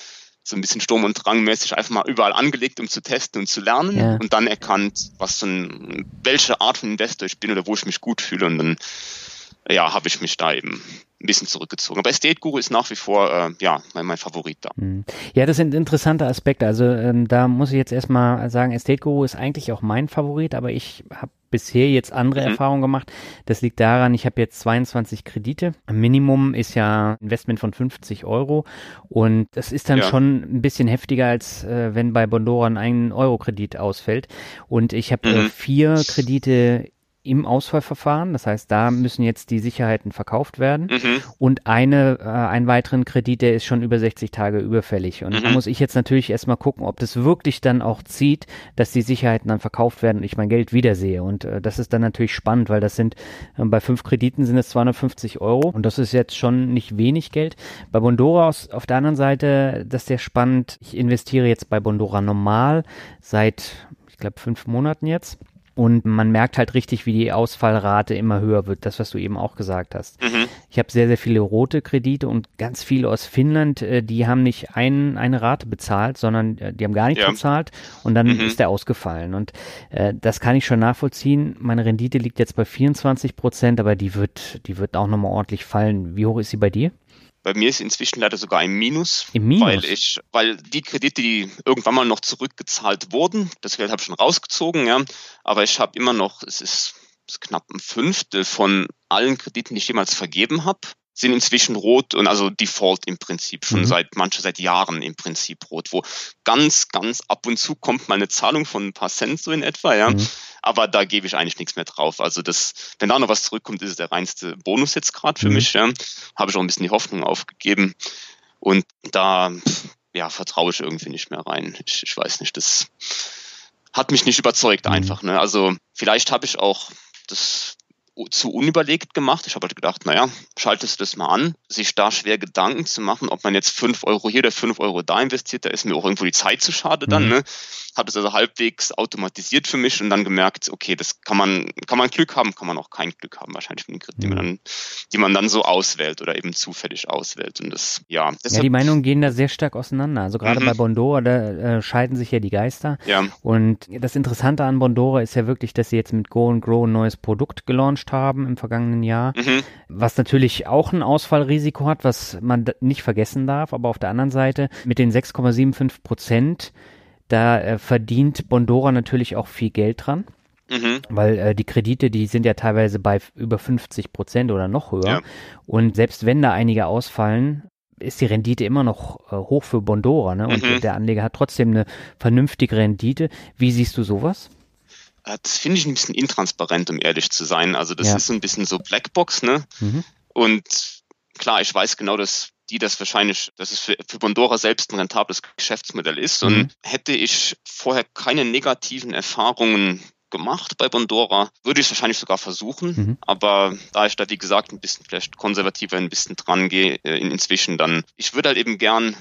Speaker 2: so ein bisschen Sturm- und Drangmäßig einfach mal überall angelegt, um zu testen und zu lernen ja. und dann erkannt, was so ein, welche Art von Investor ich bin oder wo ich mich gut fühle und dann ja, habe ich mich da eben ein bisschen zurückgezogen. Aber Estate Guru ist nach wie vor äh, ja mein, mein Favorit da. Hm.
Speaker 1: Ja, das sind interessante Aspekte. Also ähm, da muss ich jetzt erstmal sagen, Estate Guru ist eigentlich auch mein Favorit, aber ich habe bisher jetzt andere mhm. Erfahrungen gemacht. Das liegt daran, ich habe jetzt 22 Kredite. Minimum ist ja Investment von 50 Euro und das ist dann ja. schon ein bisschen heftiger, als äh, wenn bei Bondora ein Euro-Kredit ausfällt. Und ich habe äh, mhm. äh, vier Kredite im Ausfallverfahren. Das heißt, da müssen jetzt die Sicherheiten verkauft werden. Mhm. Und eine, äh, einen weiteren Kredit, der ist schon über 60 Tage überfällig. Und mhm. da muss ich jetzt natürlich erstmal gucken, ob das wirklich dann auch zieht, dass die Sicherheiten dann verkauft werden und ich mein Geld wiedersehe. Und äh, das ist dann natürlich spannend, weil das sind, äh, bei fünf Krediten sind es 250 Euro. Und das ist jetzt schon nicht wenig Geld. Bei Bondora aus, auf der anderen Seite, das ist sehr spannend. Ich investiere jetzt bei Bondora normal seit, ich glaube, fünf Monaten jetzt. Und man merkt halt richtig, wie die Ausfallrate immer höher wird, das, was du eben auch gesagt hast. Mhm. Ich habe sehr, sehr viele rote Kredite und ganz viele aus Finnland, äh, die haben nicht ein, eine Rate bezahlt, sondern äh, die haben gar nichts ja. bezahlt und dann mhm. ist der ausgefallen. Und äh, das kann ich schon nachvollziehen. Meine Rendite liegt jetzt bei 24 Prozent, aber die wird, die wird auch nochmal ordentlich fallen. Wie hoch ist sie bei dir?
Speaker 2: Bei mir ist inzwischen leider sogar ein Minus,
Speaker 1: Im Minus?
Speaker 2: weil ich, weil die Kredite, die irgendwann mal noch zurückgezahlt wurden, das Geld habe ich schon rausgezogen, ja, aber ich habe immer noch, es ist, es ist knapp ein Fünftel von allen Krediten, die ich jemals vergeben habe sind inzwischen rot und also Default im Prinzip, schon mhm. seit manche seit Jahren im Prinzip rot, wo ganz, ganz ab und zu kommt mal eine Zahlung von ein paar Cent so in etwa, ja. Mhm. Aber da gebe ich eigentlich nichts mehr drauf. Also das, wenn da noch was zurückkommt, ist es der reinste Bonus jetzt gerade für mhm. mich, ja. Habe ich auch ein bisschen die Hoffnung aufgegeben. Und da ja, vertraue ich irgendwie nicht mehr rein. Ich, ich weiß nicht, das hat mich nicht überzeugt mhm. einfach. Ne? Also vielleicht habe ich auch das zu unüberlegt gemacht. Ich habe halt gedacht, naja, schaltest du das mal an, sich da schwer Gedanken zu machen, ob man jetzt fünf Euro hier oder fünf Euro da investiert, da ist mir auch irgendwo die Zeit zu schade dann. Mhm. Ne? Habe es also halbwegs automatisiert für mich und dann gemerkt, okay, das kann man, kann man Glück haben, kann man auch kein Glück haben, wahrscheinlich mit den Krediten, die man mhm. dann, die man dann so auswählt oder eben zufällig auswählt. Und das, ja.
Speaker 1: ja, die Meinungen gehen da sehr stark auseinander. Also gerade mhm. bei Bondora, da äh, scheiden sich ja die Geister. Ja. Und das Interessante an Bondora ist ja wirklich, dass sie jetzt mit Go and Grow ein neues Produkt gelauncht gelauncht haben im vergangenen Jahr, mhm. was natürlich auch ein Ausfallrisiko hat, was man nicht vergessen darf. Aber auf der anderen Seite mit den 6,75 Prozent, da äh, verdient Bondora natürlich auch viel Geld dran. Mhm. Weil äh, die Kredite, die sind ja teilweise bei über 50 Prozent oder noch höher. Ja. Und selbst wenn da einige ausfallen, ist die Rendite immer noch äh, hoch für Bondora. Ne? Und mhm. der Anleger hat trotzdem eine vernünftige Rendite. Wie siehst du sowas?
Speaker 2: Äh, das finde ich ein bisschen intransparent, um ehrlich zu sein. Also das ja. ist so ein bisschen so Blackbox, ne? Mhm. Und klar, ich weiß genau, dass die das wahrscheinlich, dass es für, für Bondora selbst ein rentables Geschäftsmodell ist. Mhm. Und hätte ich vorher keine negativen Erfahrungen gemacht bei Bondora, würde ich es wahrscheinlich sogar versuchen. Mhm. Aber da ich da, wie gesagt, ein bisschen vielleicht konservativer ein bisschen dran gehe äh, inzwischen, dann, ich würde halt eben gern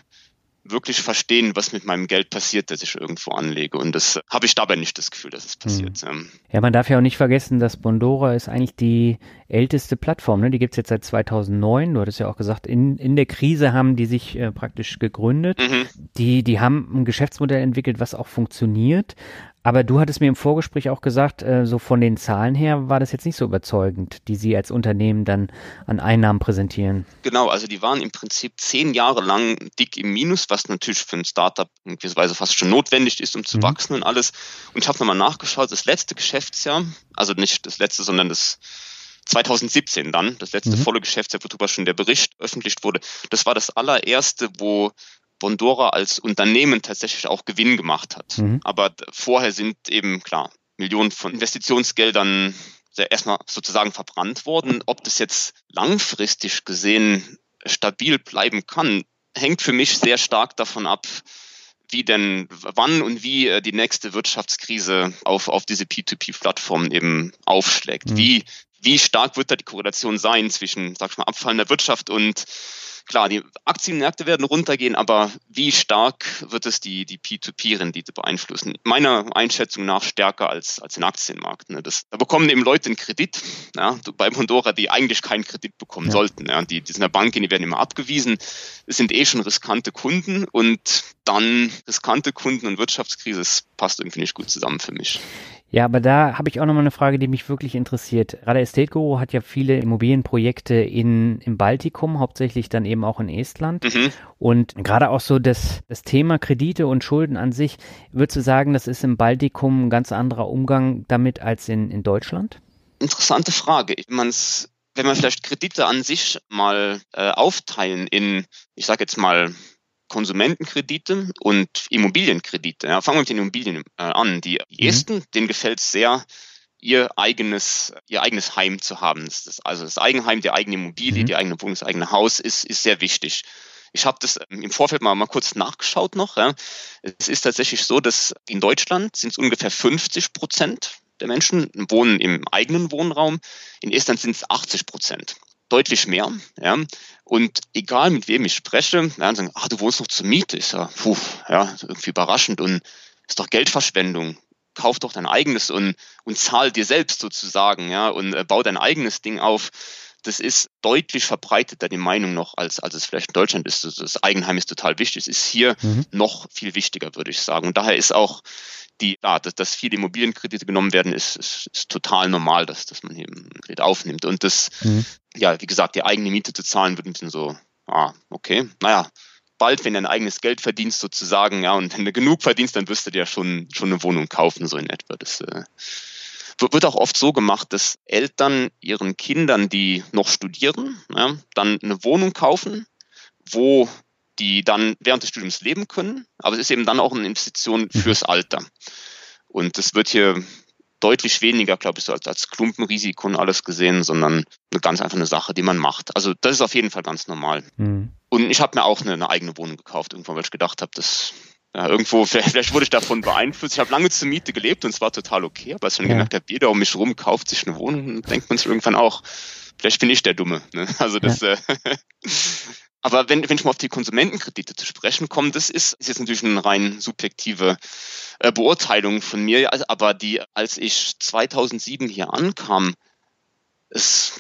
Speaker 2: wirklich verstehen, was mit meinem Geld passiert, das ich irgendwo anlege. Und das habe ich dabei nicht das Gefühl, dass es passiert.
Speaker 1: Mhm. Ja, man darf ja auch nicht vergessen, dass Bondora ist eigentlich die älteste Plattform. Ne? Die gibt es jetzt seit 2009. Du hattest ja auch gesagt, in, in der Krise haben die sich äh, praktisch gegründet. Mhm. Die, die haben ein Geschäftsmodell entwickelt, was auch funktioniert. Aber du hattest mir im Vorgespräch auch gesagt, äh, so von den Zahlen her war das jetzt nicht so überzeugend, die sie als Unternehmen dann an Einnahmen präsentieren.
Speaker 2: Genau, also die waren im Prinzip zehn Jahre lang dick im Minus, was natürlich für ein Startup in gewisser Weise fast schon notwendig ist, um zu mhm. wachsen und alles. Und ich habe nochmal nachgeschaut, das letzte Geschäftsjahr, also nicht das letzte, sondern das 2017 dann, das letzte mhm. volle Geschäftsjahr, worüber schon der Bericht öffentlich wurde, das war das allererste, wo Bondora als Unternehmen tatsächlich auch Gewinn gemacht hat. Mhm. Aber vorher sind eben klar Millionen von Investitionsgeldern erstmal sozusagen verbrannt worden. Ob das jetzt langfristig gesehen stabil bleiben kann, hängt für mich sehr stark davon ab, wie denn, wann und wie äh, die nächste Wirtschaftskrise auf, auf diese P2P-Plattformen eben aufschlägt. Mhm. Wie, wie stark wird da die Korrelation sein zwischen, sag ich mal, abfallender Wirtschaft und klar, die Aktienmärkte werden runtergehen, aber wie stark wird es die, die P2P-Rendite beeinflussen? Meiner Einschätzung nach stärker als, als den Aktienmarkt. Ne? Das, da bekommen eben Leute einen Kredit, ja, bei Mondora, die eigentlich keinen Kredit bekommen ja. sollten. Ja? Die, die sind der Bank, die werden immer abgewiesen. Es sind eh schon riskante Kunden und dann riskante Kunden und Wirtschaftskrise, das passt irgendwie nicht gut zusammen für mich.
Speaker 1: Ja, aber da habe ich auch nochmal eine Frage, die mich wirklich interessiert. Rada Estate Guru hat ja viele Immobilienprojekte in, im Baltikum, hauptsächlich dann eben auch in Estland. Mhm. Und gerade auch so das, das Thema Kredite und Schulden an sich, würdest du sagen, das ist im Baltikum ein ganz anderer Umgang damit als in, in Deutschland?
Speaker 2: Interessante Frage. Wenn man wenn man vielleicht Kredite an sich mal äh, aufteilen in, ich sage jetzt mal, Konsumentenkredite und Immobilienkredite. Ja, fangen wir mit den Immobilien äh, an. Die mhm. ersten, denen gefällt es sehr, ihr eigenes, ihr eigenes Heim zu haben. Das, also das Eigenheim, die eigene Immobilie, mhm. die eigene Wohnung, das eigene Haus ist, ist sehr wichtig. Ich habe das im Vorfeld mal, mal kurz nachgeschaut noch. Ja. Es ist tatsächlich so, dass in Deutschland sind es ungefähr 50 Prozent der Menschen wohnen im eigenen Wohnraum. In Estland sind es 80 Prozent. Deutlich mehr. Ja. Und egal mit wem ich spreche, werden sagen, ach, du wohnst noch zur Miete. Ist ja, puh, ja, irgendwie überraschend und ist doch Geldverschwendung kauf doch dein eigenes und, und zahl dir selbst sozusagen, ja, und äh, bau dein eigenes Ding auf. Das ist deutlich verbreiteter die Meinung noch, als, als es vielleicht in Deutschland ist. Das Eigenheim ist total wichtig. Es ist hier mhm. noch viel wichtiger, würde ich sagen. Und daher ist auch die, ja, dass, dass viele Immobilienkredite genommen werden, ist, ist, ist total normal, dass, dass man hier einen Kredit aufnimmt. Und das, mhm. ja, wie gesagt, die eigene Miete zu zahlen, wird ein bisschen so, ah, okay, naja, bald, wenn du ein eigenes Geld verdienst sozusagen, ja, und wenn du genug verdienst, dann wirst du dir schon, schon eine Wohnung kaufen, so in etwa. Das äh, wird auch oft so gemacht, dass Eltern ihren Kindern, die noch studieren, ja, dann eine Wohnung kaufen, wo die dann während des Studiums leben können, aber es ist eben dann auch eine Investition mhm. fürs Alter. Und das wird hier deutlich weniger, glaube ich, so als, als Klumpenrisiko und alles gesehen, sondern eine ganz einfache Sache, die man macht. Also das ist auf jeden Fall ganz normal. Mhm. Und ich habe mir auch eine, eine, eigene Wohnung gekauft, irgendwann, weil ich gedacht habe, dass ja, irgendwo, vielleicht, vielleicht, wurde ich davon beeinflusst. Ich habe lange zur Miete gelebt und es war total okay, aber als ich dann ja. gemerkt habe, jeder um mich rum kauft sich eine Wohnung, denkt man sich irgendwann auch, vielleicht bin ich der Dumme. Ne? Also das, ja. äh, aber wenn, wenn ich mal auf die Konsumentenkredite zu sprechen komme, das ist, ist jetzt natürlich eine rein subjektive äh, Beurteilung von mir, aber die, als ich 2007 hier ankam, es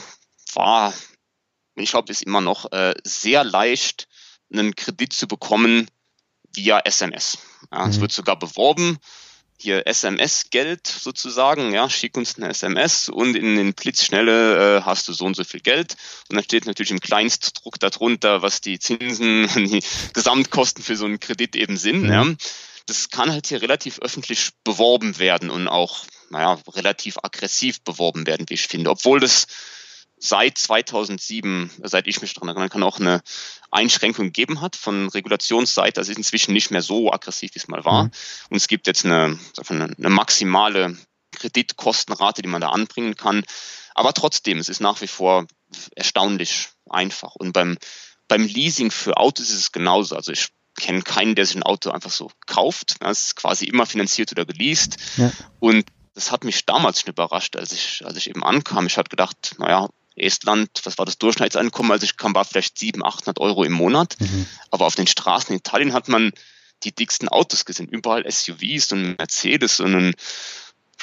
Speaker 2: war ich glaube, es ist immer noch äh, sehr leicht, einen Kredit zu bekommen via SMS. Ja, mhm. Es wird sogar beworben, hier SMS-Geld sozusagen, ja, schick uns eine SMS und in den Blitzschnelle äh, hast du so und so viel Geld. Und dann steht natürlich im Kleinstdruck darunter, was die Zinsen, die Gesamtkosten für so einen Kredit eben sind. Mhm. Ja. Das kann halt hier relativ öffentlich beworben werden und auch, naja, relativ aggressiv beworben werden, wie ich finde. Obwohl das seit 2007, seit ich mich daran erinnern kann, auch eine Einschränkung gegeben hat von Regulationsseite. Das ist inzwischen nicht mehr so aggressiv, wie es mal war. Mhm. Und es gibt jetzt eine, eine, maximale Kreditkostenrate, die man da anbringen kann. Aber trotzdem, es ist nach wie vor erstaunlich einfach. Und beim, beim Leasing für Autos ist es genauso. Also ich kenne keinen, der sich ein Auto einfach so kauft. Das ist quasi immer finanziert oder geleast. Ja. Und das hat mich damals schon überrascht, als ich, als ich eben ankam. Ich hatte gedacht, naja, Estland, was war das Durchschnittseinkommen, als ich kam, war vielleicht 700, 800 Euro im Monat. Mhm. Aber auf den Straßen in Italien hat man die dicksten Autos gesehen, überall SUVs und Mercedes und ein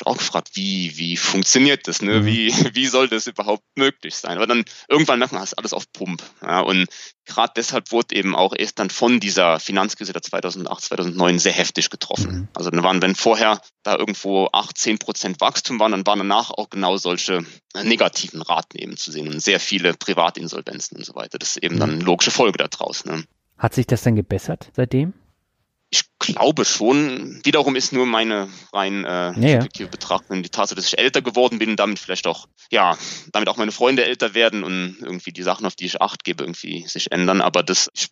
Speaker 2: auch gefragt, wie, wie funktioniert das, ne? Mhm. Wie, wie soll das überhaupt möglich sein? Aber dann irgendwann merkt man, das ist alles auf Pump. Ja, und gerade deshalb wurde eben auch erst dann von dieser Finanzkrise der 2008, 2009 sehr heftig getroffen. Mhm. Also dann waren, wenn vorher da irgendwo 8, 10 Prozent Wachstum waren, dann waren danach auch genau solche negativen Raten eben zu sehen und sehr viele Privatinsolvenzen und so weiter. Das ist eben dann eine logische Folge daraus. Ne?
Speaker 1: Hat sich das denn gebessert seitdem?
Speaker 2: Ich glaube schon. Wiederum ist nur meine rein äh, ja, subjektive Betrachtung die Tatsache, dass ich älter geworden bin und damit vielleicht auch, ja, damit auch meine Freunde älter werden und irgendwie die Sachen, auf die ich Acht gebe, irgendwie sich ändern. Aber das, ich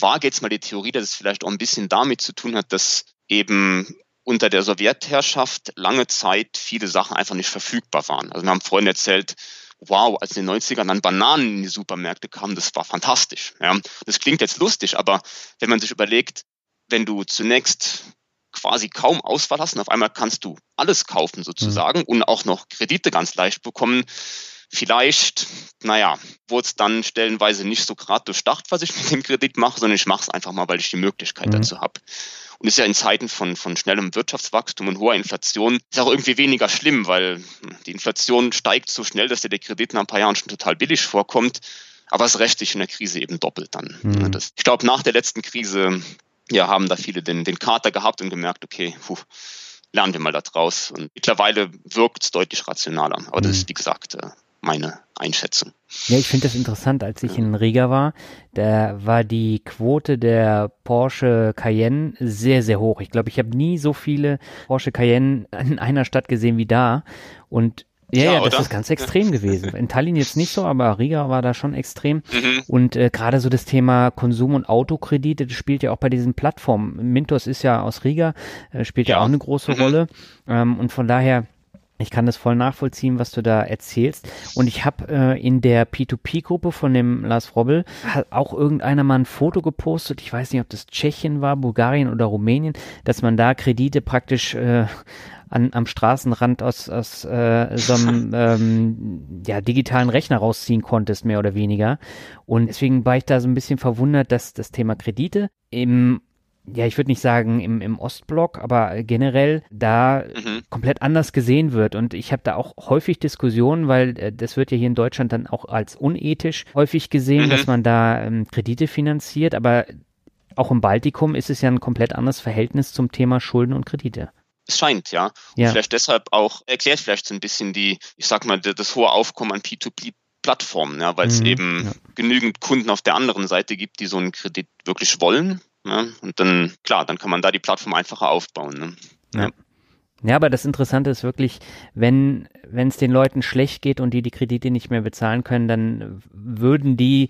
Speaker 2: wage jetzt mal die Theorie, dass es vielleicht auch ein bisschen damit zu tun hat, dass eben unter der Sowjetherrschaft lange Zeit viele Sachen einfach nicht verfügbar waren. Also wir haben vorhin erzählt, wow, als in den 90ern dann Bananen in die Supermärkte kamen, das war fantastisch. Ja. Das klingt jetzt lustig, aber wenn man sich überlegt, wenn du zunächst quasi kaum Auswahl hast und auf einmal kannst du alles kaufen sozusagen mhm. und auch noch Kredite ganz leicht bekommen. Vielleicht, naja, wurde es dann stellenweise nicht so gerade durchdacht, was ich mit dem Kredit mache, sondern ich mache es einfach mal, weil ich die Möglichkeit mhm. dazu habe. Und ist ja in Zeiten von, von schnellem Wirtschaftswachstum und hoher Inflation ist auch irgendwie weniger schlimm, weil die Inflation steigt so schnell, dass dir der Kredit nach ein paar Jahren schon total billig vorkommt. Aber es rächt sich in der Krise eben doppelt dann. Mhm. Das, ich glaube, nach der letzten Krise ja, haben da viele den, den Kater gehabt und gemerkt, okay, puh, lernen wir mal da draus. Und mittlerweile wirkt es deutlich rationaler. Aber das mhm. ist, wie gesagt, äh, meine Einschätzung.
Speaker 1: Ja, ich finde das interessant. Als ich in Riga war, da war die Quote der Porsche Cayenne sehr, sehr hoch. Ich glaube, ich habe nie so viele Porsche Cayenne in einer Stadt gesehen wie da. Und ja, ja, ja das ist ganz extrem gewesen. In Tallinn jetzt nicht so, aber Riga war da schon extrem. Mhm. Und äh, gerade so das Thema Konsum- und Autokredite, das spielt ja auch bei diesen Plattformen. Mintos ist ja aus Riga, äh, spielt ja, ja auch eine große mhm. Rolle. Ähm, und von daher Ich kann das voll nachvollziehen, was du da erzählst. Und ich habe äh, in der P2P-Gruppe von dem Lars Robbel hat auch irgendeiner mal ein Foto gepostet. Ich weiß nicht, ob das Tschechien war, Bulgarien oder Rumänien, dass man da Kredite praktisch äh, an, am Straßenrand aus, aus äh, so einem ähm, ja, digitalen Rechner rausziehen konntest, mehr oder weniger. Und deswegen war ich da so ein bisschen verwundert, dass das Thema Kredite im ja, ich würde nicht sagen im, im Ostblock, aber generell da mhm. komplett anders gesehen wird. Und ich habe da auch häufig Diskussionen, weil äh, das wird ja hier in Deutschland dann auch als unethisch häufig gesehen, mhm. dass man da ähm, Kredite finanziert. Aber auch im Baltikum ist es ja ein komplett anderes Verhältnis zum Thema Schulden und Kredite.
Speaker 2: Es scheint, ja. ja. vielleicht deshalb auch, erklärt vielleicht so ein bisschen die, ich sag mal, das hohe Aufkommen an P2P Plattformen, ja, weil es mhm, eben ja. genügend Kunden auf der anderen Seite gibt, die so einen Kredit wirklich wollen. Ja, und dann, klar, dann kann man da die Plattform einfacher aufbauen. Ne?
Speaker 1: Ja. ja. aber das Interessante ist wirklich, wenn wenn es den Leuten schlecht geht und die die Kredite nicht mehr bezahlen können, dann würden die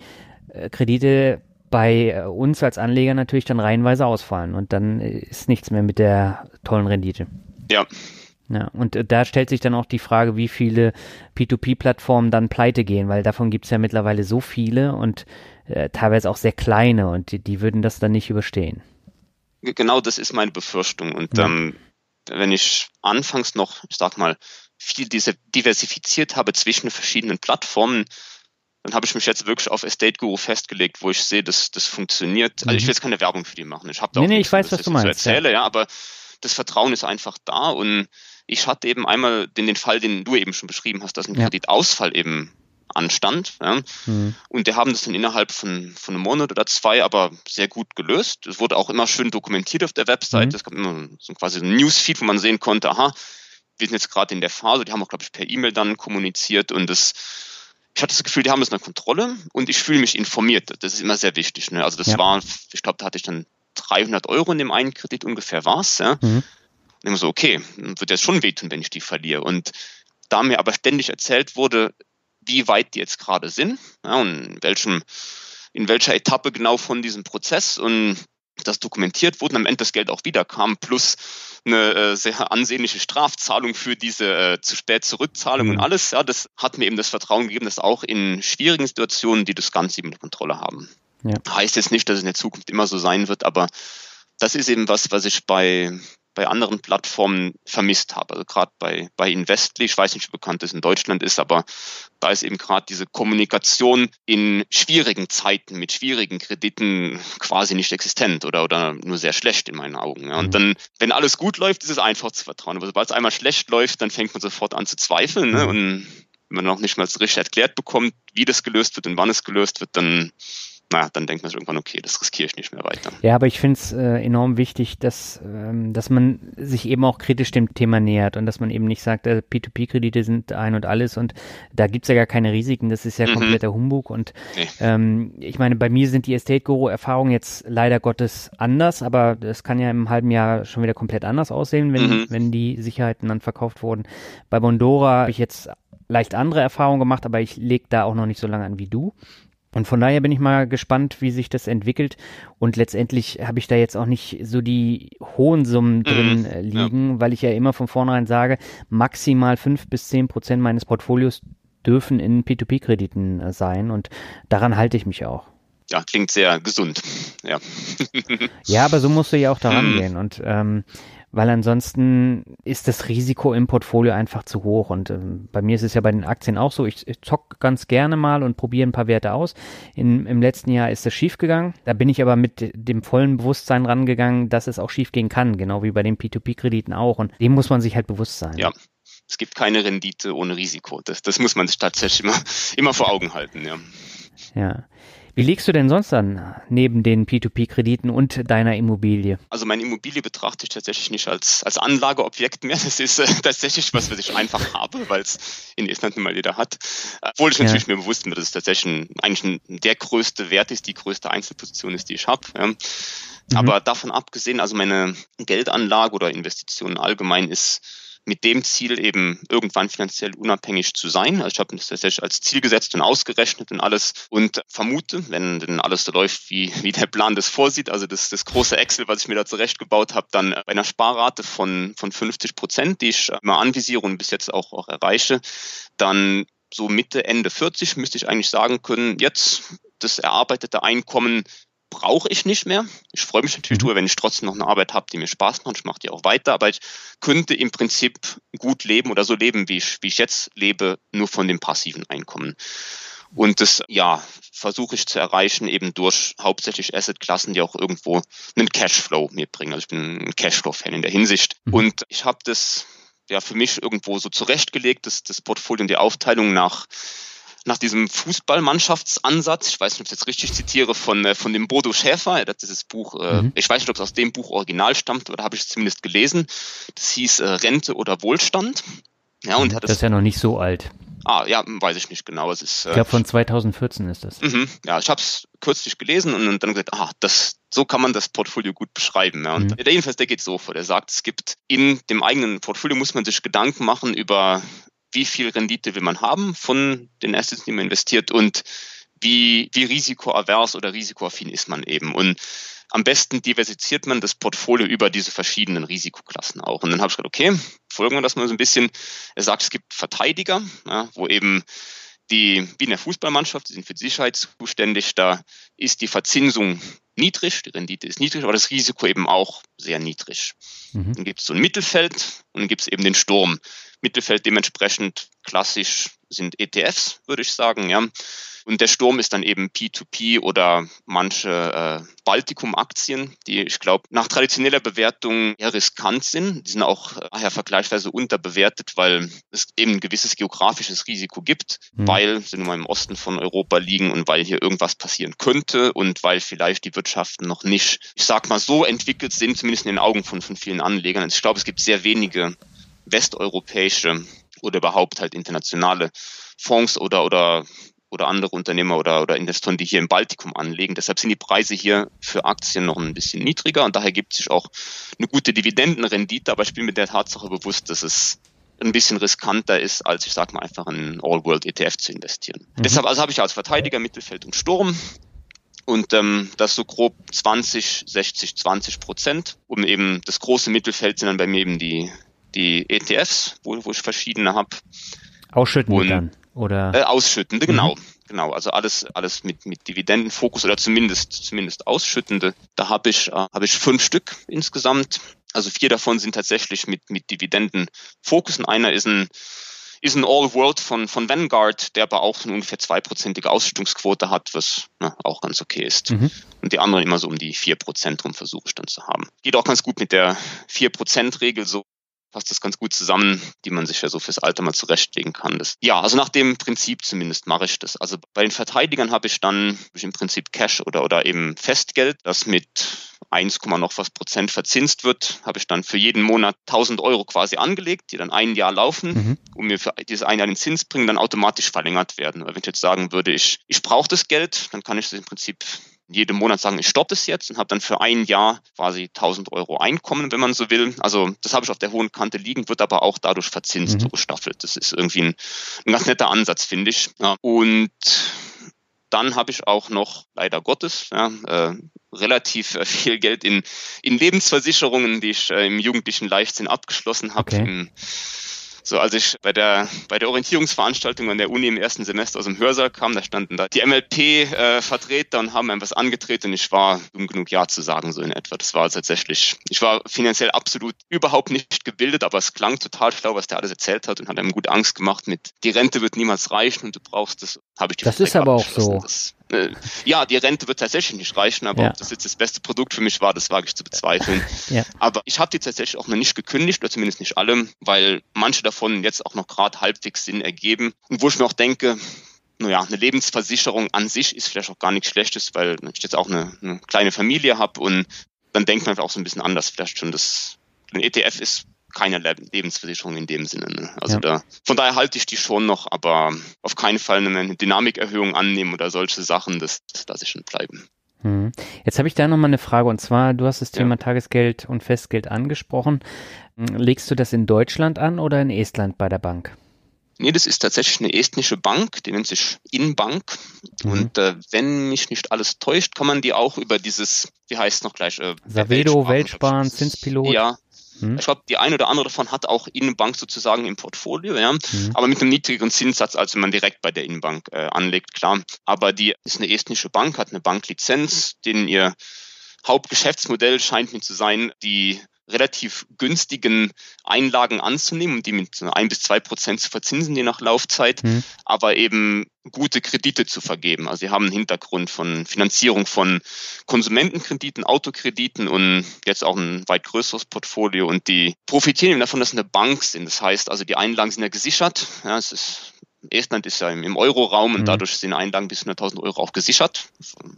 Speaker 1: äh, Kredite bei äh, uns als Anleger natürlich dann reihenweise ausfallen und dann ist nichts mehr mit der tollen Rendite.
Speaker 2: Ja.
Speaker 1: Ja, und äh, da stellt sich dann auch die Frage, wie viele P2P-Plattformen dann pleite gehen, weil davon gibt es ja mittlerweile so viele und äh, teilweise auch sehr kleine und die, die, würden das dann nicht überstehen.
Speaker 2: Genau das ist meine Befürchtung. Und ja. ähm, wenn ich anfangs noch, ich sag mal, viel diese diversifiziert habe zwischen verschiedenen Plattformen, dann habe ich mich jetzt wirklich auf Estate Guru festgelegt, wo ich sehe, dass das funktioniert. Also ich mhm. will jetzt keine Werbung für die machen. Ich habe da
Speaker 1: nee, auch nee, ich weiß, was du meinst.
Speaker 2: Erzähle, ja. ja, aber das Vertrauen ist einfach da und ich hatte eben einmal den, den Fall, den du eben schon beschrieben hast, dass ein ja. Kreditausfall eben anstand. Ja. Mhm. Und die haben das dann innerhalb von, von einem Monat oder zwei aber sehr gut gelöst. Es wurde auch immer schön dokumentiert auf der Webseite. Mhm. Es gab immer so quasi ein Newsfeed, wo man sehen konnte, aha, wir sind jetzt gerade in der Phase, die haben auch, glaube ich, per E-Mail dann kommuniziert und das ich hatte das Gefühl, die haben das unter Kontrolle und ich fühle mich informiert. Das ist immer sehr wichtig. Ne? Also das ja. war, ich glaube, da hatte ich dann 300 Euro in dem einen Kredit ungefähr war's. Ja? Mhm. Und immer so, okay, wird jetzt schon wehtun, wenn ich die verliere. Und da mir aber ständig erzählt wurde, wie weit die jetzt gerade sind ja, und in welchem, in welcher Etappe genau von diesem Prozess und das dokumentiert wurde und am Ende das Geld auch wiederkam, plus eine äh, sehr ansehnliche Strafzahlung für diese äh, zu spät Zurückzahlung mhm. und alles. Ja, das hat mir eben das Vertrauen gegeben, dass auch in schwierigen Situationen die das Ganze eben unter Kontrolle haben. Ja. Heißt jetzt nicht, dass es in der Zukunft immer so sein wird, aber das ist eben was, was ich bei bei anderen Plattformen vermisst habe. Also gerade bei, bei Investly, ich weiß nicht, wie bekannt das in Deutschland ist, aber da ist eben gerade diese Kommunikation in schwierigen Zeiten mit schwierigen Krediten quasi nicht existent oder, oder nur sehr schlecht in meinen Augen. Ja. Und mhm. dann, wenn alles gut läuft, ist es einfach zu vertrauen. Aber sobald es einmal schlecht läuft, dann fängt man sofort an zu zweifeln. Ne? Mhm. Und wenn man noch nicht mal richtig erklärt bekommt, wie das gelöst wird und wann es gelöst wird, dann naja, dann denkt man sich irgendwann, okay, das riskiere ich nicht mehr weiter.
Speaker 1: Ja, aber ich finde es äh, enorm wichtig, dass, ähm, dass man sich eben auch kritisch dem Thema nähert und dass man eben nicht sagt, äh, P2P-Kredite sind ein und alles und da gibt es ja gar keine Risiken, das ist ja mhm. kompletter Humbug und nee. ähm, ich meine, bei mir sind die Estate Guru-Erfahrungen jetzt leider Gottes anders, aber das kann ja im halben Jahr schon wieder komplett anders aussehen, wenn, mhm. wenn die Sicherheiten dann verkauft wurden. Bei Bondora habe ich jetzt leicht andere Erfahrungen gemacht, aber ich lege da auch noch nicht so lange an wie du. Und von daher bin ich mal gespannt, wie sich das entwickelt. Und letztendlich habe ich da jetzt auch nicht so die hohen Summen mhm. drin mhm, liegen, ja. weil ich ja immer von vornherein sage, maximal fünf bis zehn Prozent meines Portfolios dürfen in P2P-Krediten äh, sein. Und daran halte ich mich auch.
Speaker 2: Ja, klingt sehr gesund. Ja,
Speaker 1: ja aber so musst du ja auch daran mhm. gehen. Und ähm, weil ansonsten ist das Risiko im Portfolio einfach zu hoch. Und äh, bei mir ist es ja bei den Aktien auch so. Ich, ich zock ganz gerne mal und probiere ein paar Werte aus. In, Im letzten Jahr ist das schiefgegangen. Da bin ich aber mit dem vollen Bewusstsein rangegangen, dass es auch schiefgehen kann, genau wie bei den P2P-Krediten auch. Und dem muss man sich halt bewusst sein.
Speaker 2: Ja. Es gibt keine Rendite ohne Risiko. Das, das muss man sich tatsächlich immer, immer vor Augen halten, ja.
Speaker 1: Ja. Wie liegst du denn sonst an neben den P2P-Krediten und deiner Immobilie?
Speaker 2: Also meine Immobilie betrachte ich tatsächlich nicht als, als Anlageobjekt mehr. Das ist äh, tatsächlich was, was ich einfach habe, weil es in Estland nun mal jeder hat. Obwohl ich natürlich ja. mir bewusst bin, dass es tatsächlich ein, eigentlich ein, der größte Wert ist, die größte Einzelposition ist, die ich habe. Ja. Mhm. Aber davon abgesehen, also meine Geldanlage oder Investition allgemein ist mit dem Ziel eben irgendwann finanziell unabhängig zu sein. Also ich habe das tatsächlich als Ziel gesetzt und ausgerechnet und alles und vermute, wenn denn alles so läuft, wie, wie der Plan das vorsieht, also das, das große Excel, was ich mir da zurechtgebaut habe, dann bei einer Sparrate von, von 50 Prozent, die ich immer anvisiere und bis jetzt auch, auch erreiche, dann so Mitte, Ende 40 müsste ich eigentlich sagen können, jetzt das erarbeitete Einkommen brauche ich nicht mehr. Ich freue mich natürlich mhm. drüber, wenn ich trotzdem noch eine Arbeit habe, die mir Spaß macht. Ich mache die auch weiter, aber ich könnte im Prinzip gut leben oder so leben, wie ich, wie ich jetzt lebe, nur von dem passiven Einkommen. Und das, ja, versuche ich zu erreichen eben durch hauptsächlich Assetklassen, die auch irgendwo einen Cashflow mitbringen. Also ich bin ein Cashflow-Fan in der Hinsicht. Mhm. Und ich habe das ja für mich irgendwo so zurechtgelegt, das, das Portfolio und die Aufteilung nach nach diesem Fußballmannschaftsansatz, ich weiß nicht, ob ich es jetzt richtig zitiere, von, äh, von dem Bodo Schäfer, er hat dieses Buch, äh, mhm. ich weiß nicht, ob es aus dem Buch original stammt, aber da habe ich es zumindest gelesen. Das hieß äh, Rente oder Wohlstand.
Speaker 1: Ja, und hat das ist ja noch nicht so alt.
Speaker 2: Ah, ja, weiß ich nicht genau. Es ist,
Speaker 1: ich glaube, von 2014 ist das.
Speaker 2: Mhm, ja, ich habe es kürzlich gelesen und, und, dann gesagt, ah, das, so kann man das Portfolio gut beschreiben. Ja. Und mhm. der jedenfalls, der geht so vor. Der sagt, es gibt in dem eigenen Portfolio muss man sich Gedanken machen über wie viel Rendite will man haben von den Assets, die man investiert und wie, wie risikoavers oder risikoaffin ist man eben. Und am besten diversifiziert man das Portfolio über diese verschiedenen Risikoklassen auch. Und dann habe ich gesagt, okay, folgen wir das mal so ein bisschen. Er sagt, es gibt Verteidiger, ja, wo eben die, wie in der Fußballmannschaft, die sind für die Sicherheit zuständig, da ist die Verzinsung niedrig, die Rendite ist niedrig, aber das Risiko eben auch sehr niedrig. Mhm. Dann gibt es so ein Mittelfeld und dann gibt es eben den Sturm. Mittelfeld dementsprechend klassisch sind ETFs, würde ich sagen, ja. Und der Sturm ist dann eben P2P oder manche äh, Baltikum-Aktien, die ich glaube nach traditioneller Bewertung eher riskant sind. Die sind auch daher vergleichsweise unterbewertet, weil es eben ein gewisses geografisches Risiko gibt, mhm. weil sie nun mal im Osten von Europa liegen und weil hier irgendwas passieren könnte und weil vielleicht die Wirtschaften noch nicht, ich sag mal, so entwickelt sind, zumindest in den Augen von, von vielen Anlegern. Also ich glaube, es gibt sehr wenige westeuropäische oder überhaupt halt internationale Fonds oder, oder, oder andere Unternehmer oder, oder Investoren, die hier im Baltikum anlegen. Deshalb sind die Preise hier für Aktien noch ein bisschen niedriger und daher gibt es auch eine gute Dividendenrendite, aber ich bin mir der Tatsache bewusst, dass es ein bisschen riskanter ist, als ich sag mal einfach in All-World-ETF zu investieren. Mhm. Deshalb also habe ich als Verteidiger Mittelfeld und Sturm und ähm, das so grob 20, 60, 20 Prozent. Um eben das große Mittelfeld sind dann bei mir eben die die ETFs, wo, wo ich verschiedene habe.
Speaker 1: Ausschüttende dann, oder?
Speaker 2: Äh, ausschüttende, genau. Mhm. Genau, also alles, alles mit, mit Dividendenfokus oder zumindest, zumindest ausschüttende. Da habe ich, äh, habe ich fünf Stück insgesamt. Also vier davon sind tatsächlich mit, mit Dividendenfokus und einer ist ein, ist ein All-World von, von Vanguard, der aber auch eine ungefähr zweiprozentige Ausschüttungsquote hat, was ne, auch ganz okay ist. Mhm. Und die anderen immer so um die vier Prozent rum versuche ich dann zu haben. Geht auch ganz gut mit der vier Prozent Regel so passt das ganz gut zusammen, die man sich ja so fürs Alter mal zurechtlegen kann. Das, ja, also nach dem Prinzip zumindest mache ich das. Also bei den Verteidigern habe ich dann ich im Prinzip Cash oder, oder eben Festgeld, das mit 1, noch was Prozent verzinst wird, habe ich dann für jeden Monat 1000 Euro quasi angelegt, die dann ein Jahr laufen mhm. und mir für dieses ein Jahr den Zins bringen, dann automatisch verlängert werden. Weil wenn ich jetzt sagen würde, ich, ich brauche das Geld, dann kann ich das im Prinzip jedem Monat sagen, ich stoppe es jetzt und habe dann für ein Jahr quasi 1000 Euro Einkommen, wenn man so will. Also das habe ich auf der hohen Kante liegen, wird aber auch dadurch verzinst, mhm. so gestaffelt. Das ist irgendwie ein, ein ganz netter Ansatz, finde ich. Ja. Und dann habe ich auch noch, leider Gottes, ja, äh, relativ äh, viel Geld in, in Lebensversicherungen, die ich äh, im jugendlichen Leichtsinn abgeschlossen habe. Okay. So, als ich bei der, bei der Orientierungsveranstaltung an der Uni im ersten Semester aus dem Hörsaal kam, da standen da die MLP-Vertreter äh, und haben einem was angetreten und ich war dumm genug Ja zu sagen, so in etwa. Das war tatsächlich, ich war finanziell absolut überhaupt nicht gebildet, aber es klang total schlau, was der alles erzählt hat und hat einem gut Angst gemacht mit, die Rente wird niemals reichen und du brauchst das, habe ich die
Speaker 1: Das ist aber auch so.
Speaker 2: Das, äh, ja, die Rente wird tatsächlich nicht reichen, aber ja. ob das jetzt das beste Produkt für mich war, das wage ich zu bezweifeln. Ja. Aber ich habe die tatsächlich auch noch nicht gekündigt, oder zumindest nicht alle, weil manche davon jetzt auch noch gerade halbwegs Sinn ergeben. Und wo ich mir auch denke, naja, eine Lebensversicherung an sich ist vielleicht auch gar nichts Schlechtes, weil ich jetzt auch eine, eine kleine Familie habe und dann denkt man auch so ein bisschen anders. Vielleicht schon das, ein ETF ist keine Lebensversicherung in dem Sinne. Ne? Also ja. da, von daher halte ich die schon noch, aber auf keinen Fall eine Dynamikerhöhung annehmen oder solche Sachen, das, das lasse ich schon bleiben.
Speaker 1: Mhm. Jetzt habe ich da nochmal eine Frage und zwar, du hast das Thema ja. Tagesgeld und Festgeld angesprochen. Legst du das in Deutschland an oder in Estland bei der Bank?
Speaker 2: Nee, das ist tatsächlich eine estnische Bank, die nennt sich Inbank. Mhm. Und äh, wenn mich nicht alles täuscht, kann man die auch über dieses, wie heißt es noch gleich? Äh,
Speaker 1: Savedo, Weltsparen, Zinspilot.
Speaker 2: Ja, hm. Ich glaube, die eine oder andere davon hat auch Innenbank sozusagen im Portfolio, ja. Hm. Aber mit einem niedrigeren Zinssatz, als wenn man direkt bei der Innenbank äh, anlegt, klar. Aber die ist eine estnische Bank, hat eine Banklizenz, denen ihr Hauptgeschäftsmodell scheint mir zu sein, die relativ günstigen Einlagen anzunehmen und die mit ein bis zwei Prozent zu verzinsen, je nach Laufzeit, mhm. aber eben gute Kredite zu vergeben. Also sie haben einen Hintergrund von Finanzierung von Konsumentenkrediten, Autokrediten und jetzt auch ein weit größeres Portfolio und die profitieren eben davon, dass sie eine Bank sind. Das heißt also, die Einlagen sind ja gesichert. Ja, es ist Estland ist ja im, Euro-Raum und mhm. dadurch sind Einlagen bis 100.000 Euro auch gesichert,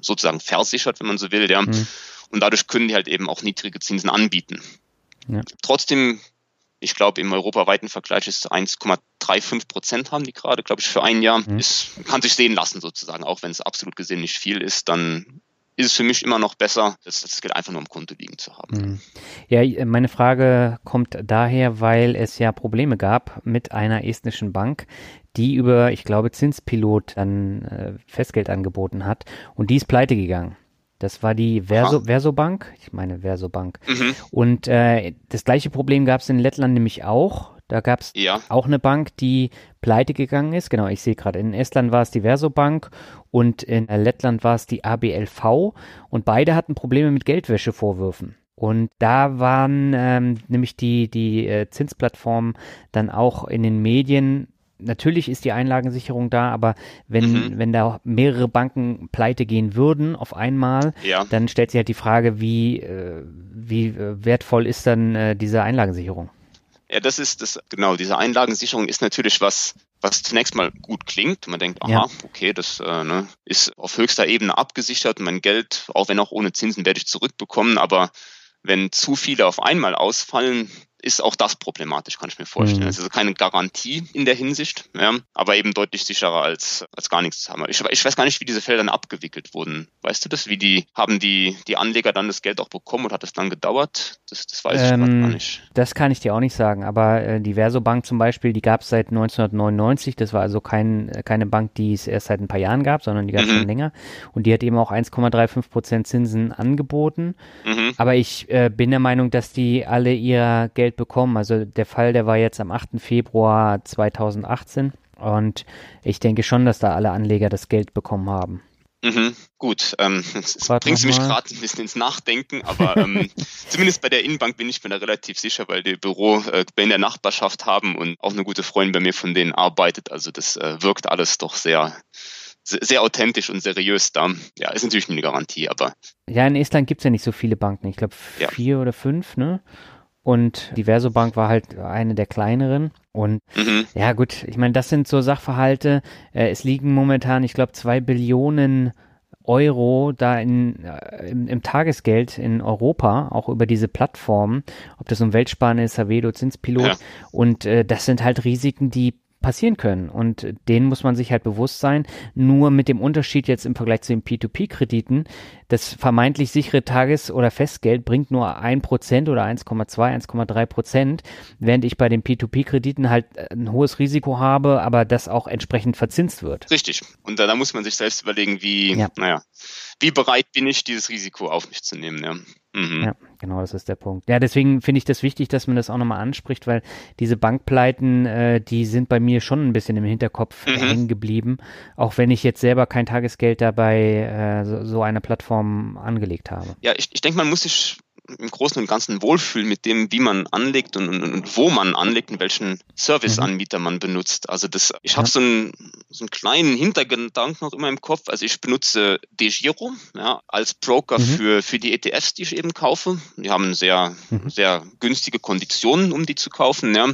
Speaker 2: sozusagen versichert, wenn man so will. Ja. Mhm. Und dadurch können die halt eben auch niedrige Zinsen anbieten. Ja. Trotzdem, ich glaube, im europaweiten Vergleich ist 1,35 Prozent haben die gerade, glaube ich, für ein Jahr. Mhm. Ist, kann sich sehen lassen sozusagen, auch wenn es absolut gesehen nicht viel ist, dann ist es für mich immer noch besser, das, das Geld einfach nur im Konto liegen zu haben. Mhm.
Speaker 1: Ja, meine Frage kommt daher, weil es ja Probleme gab mit einer estnischen Bank, die über, ich glaube, Zinspilot dann äh, Festgeld angeboten hat und die ist pleite gegangen. Das war die Verso, Versobank, ich meine Versobank. Mhm. Und äh, das gleiche Problem gab es in Lettland nämlich auch. Da gab es ja. auch eine Bank, die pleite gegangen ist. Genau, ich sehe gerade, in Estland war es die Versobank und in Lettland war es die ABLV. Und beide hatten Probleme mit Geldwäschevorwürfen. Und da waren ähm, nämlich die, die äh, Zinsplattformen dann auch in den Medien natürlich ist die Einlagensicherung da, aber wenn, mhm. wenn da mehrere Banken pleite gehen würden auf einmal, ja. dann stellt sich halt die Frage, wie, äh, wie äh, wertvoll ist dann äh, diese Einlagensicherung?
Speaker 2: Ja, das ist das, genau, diese Einlagensicherung ist natürlich was, was zunächst mal gut klingt. Man denkt, aha, ja. okay, das äh, ne, ist auf höchster Ebene abgesichert. Mein Geld, auch wenn auch ohne Zinsen, werde ich zurückbekommen. Aber wenn zu viele auf einmal ausfallen, ist auch das problematisch, kann ich mir vorstellen. Mhm. Also keine Garantie in der Hinsicht, ja, aber eben deutlich sicherer als, als gar nichts zu haben. Ich, ich weiß gar nicht, wie diese Fälle dann abgewickelt wurden. Weißt du das? Wie die, haben die, die Anleger dann das Geld auch bekommen und hat es dann gedauert? Das, das weiß ähm, ich gar nicht.
Speaker 1: Das kann ich dir auch nicht sagen, aber äh, die Versobank zum Beispiel, die gab es seit 1999. Das war also kein, keine Bank, die es erst seit ein paar Jahren gab, sondern die gab es mhm. schon länger. Und die hat eben auch 1,35 Prozent Zinsen angeboten. Mhm. Aber ich äh, bin der Meinung, dass die alle ihr Geld bekommen. Also der Fall, der war jetzt am 8. Februar 2018 und ich denke schon, dass da alle Anleger das Geld bekommen haben.
Speaker 2: Mhm, gut, ähm, bringst du mich gerade ein bisschen ins Nachdenken, aber ähm, zumindest bei der Innenbank bin ich mir da relativ sicher, weil die Büro äh, in der Nachbarschaft haben und auch eine gute Freundin bei mir von denen arbeitet. Also das äh, wirkt alles doch sehr, sehr authentisch und seriös da. Ja, ist natürlich eine Garantie, aber.
Speaker 1: Ja, in Estland gibt es ja nicht so viele Banken. Ich glaube vier ja. oder fünf, ne? Und die Versobank war halt eine der kleineren. Und mhm. ja, gut, ich meine, das sind so Sachverhalte. Äh, es liegen momentan, ich glaube, zwei Billionen Euro da in, äh, im, im, Tagesgeld in Europa, auch über diese Plattformen, ob das um Weltspanne ist, Savedo, Zinspilot. Ja. Und äh, das sind halt Risiken, die passieren können. Und denen muss man sich halt bewusst sein. Nur mit dem Unterschied jetzt im Vergleich zu den P2P-Krediten, das vermeintlich sichere Tages- oder Festgeld bringt nur ein Prozent oder 1,2, 1,3 Prozent, während ich bei den P2P-Krediten halt ein hohes Risiko habe, aber das auch entsprechend verzinst wird.
Speaker 2: Richtig. Und da, da muss man sich selbst überlegen, wie, ja. naja, wie bereit bin ich, dieses Risiko auf mich zu nehmen. Ja.
Speaker 1: Mhm. Ja, genau, das ist der Punkt. Ja, deswegen finde ich das wichtig, dass man das auch nochmal anspricht, weil diese Bankpleiten, äh, die sind bei mir schon ein bisschen im Hinterkopf mhm. hängen geblieben, auch wenn ich jetzt selber kein Tagesgeld dabei äh, so, so eine Plattform angelegt habe.
Speaker 2: Ja, ich, ich denke, man muss sich im Großen und Ganzen wohlfühlen mit dem, wie man anlegt und, und, und wo man anlegt und welchen Serviceanbieter man benutzt. Also das, ich habe so, einen, so einen kleinen Hintergedanken noch immer im Kopf. Also ich benutze DeGiro ja, als Broker mhm. für, für die ETFs, die ich eben kaufe. Die haben sehr, mhm. sehr günstige Konditionen, um die zu kaufen. Ja.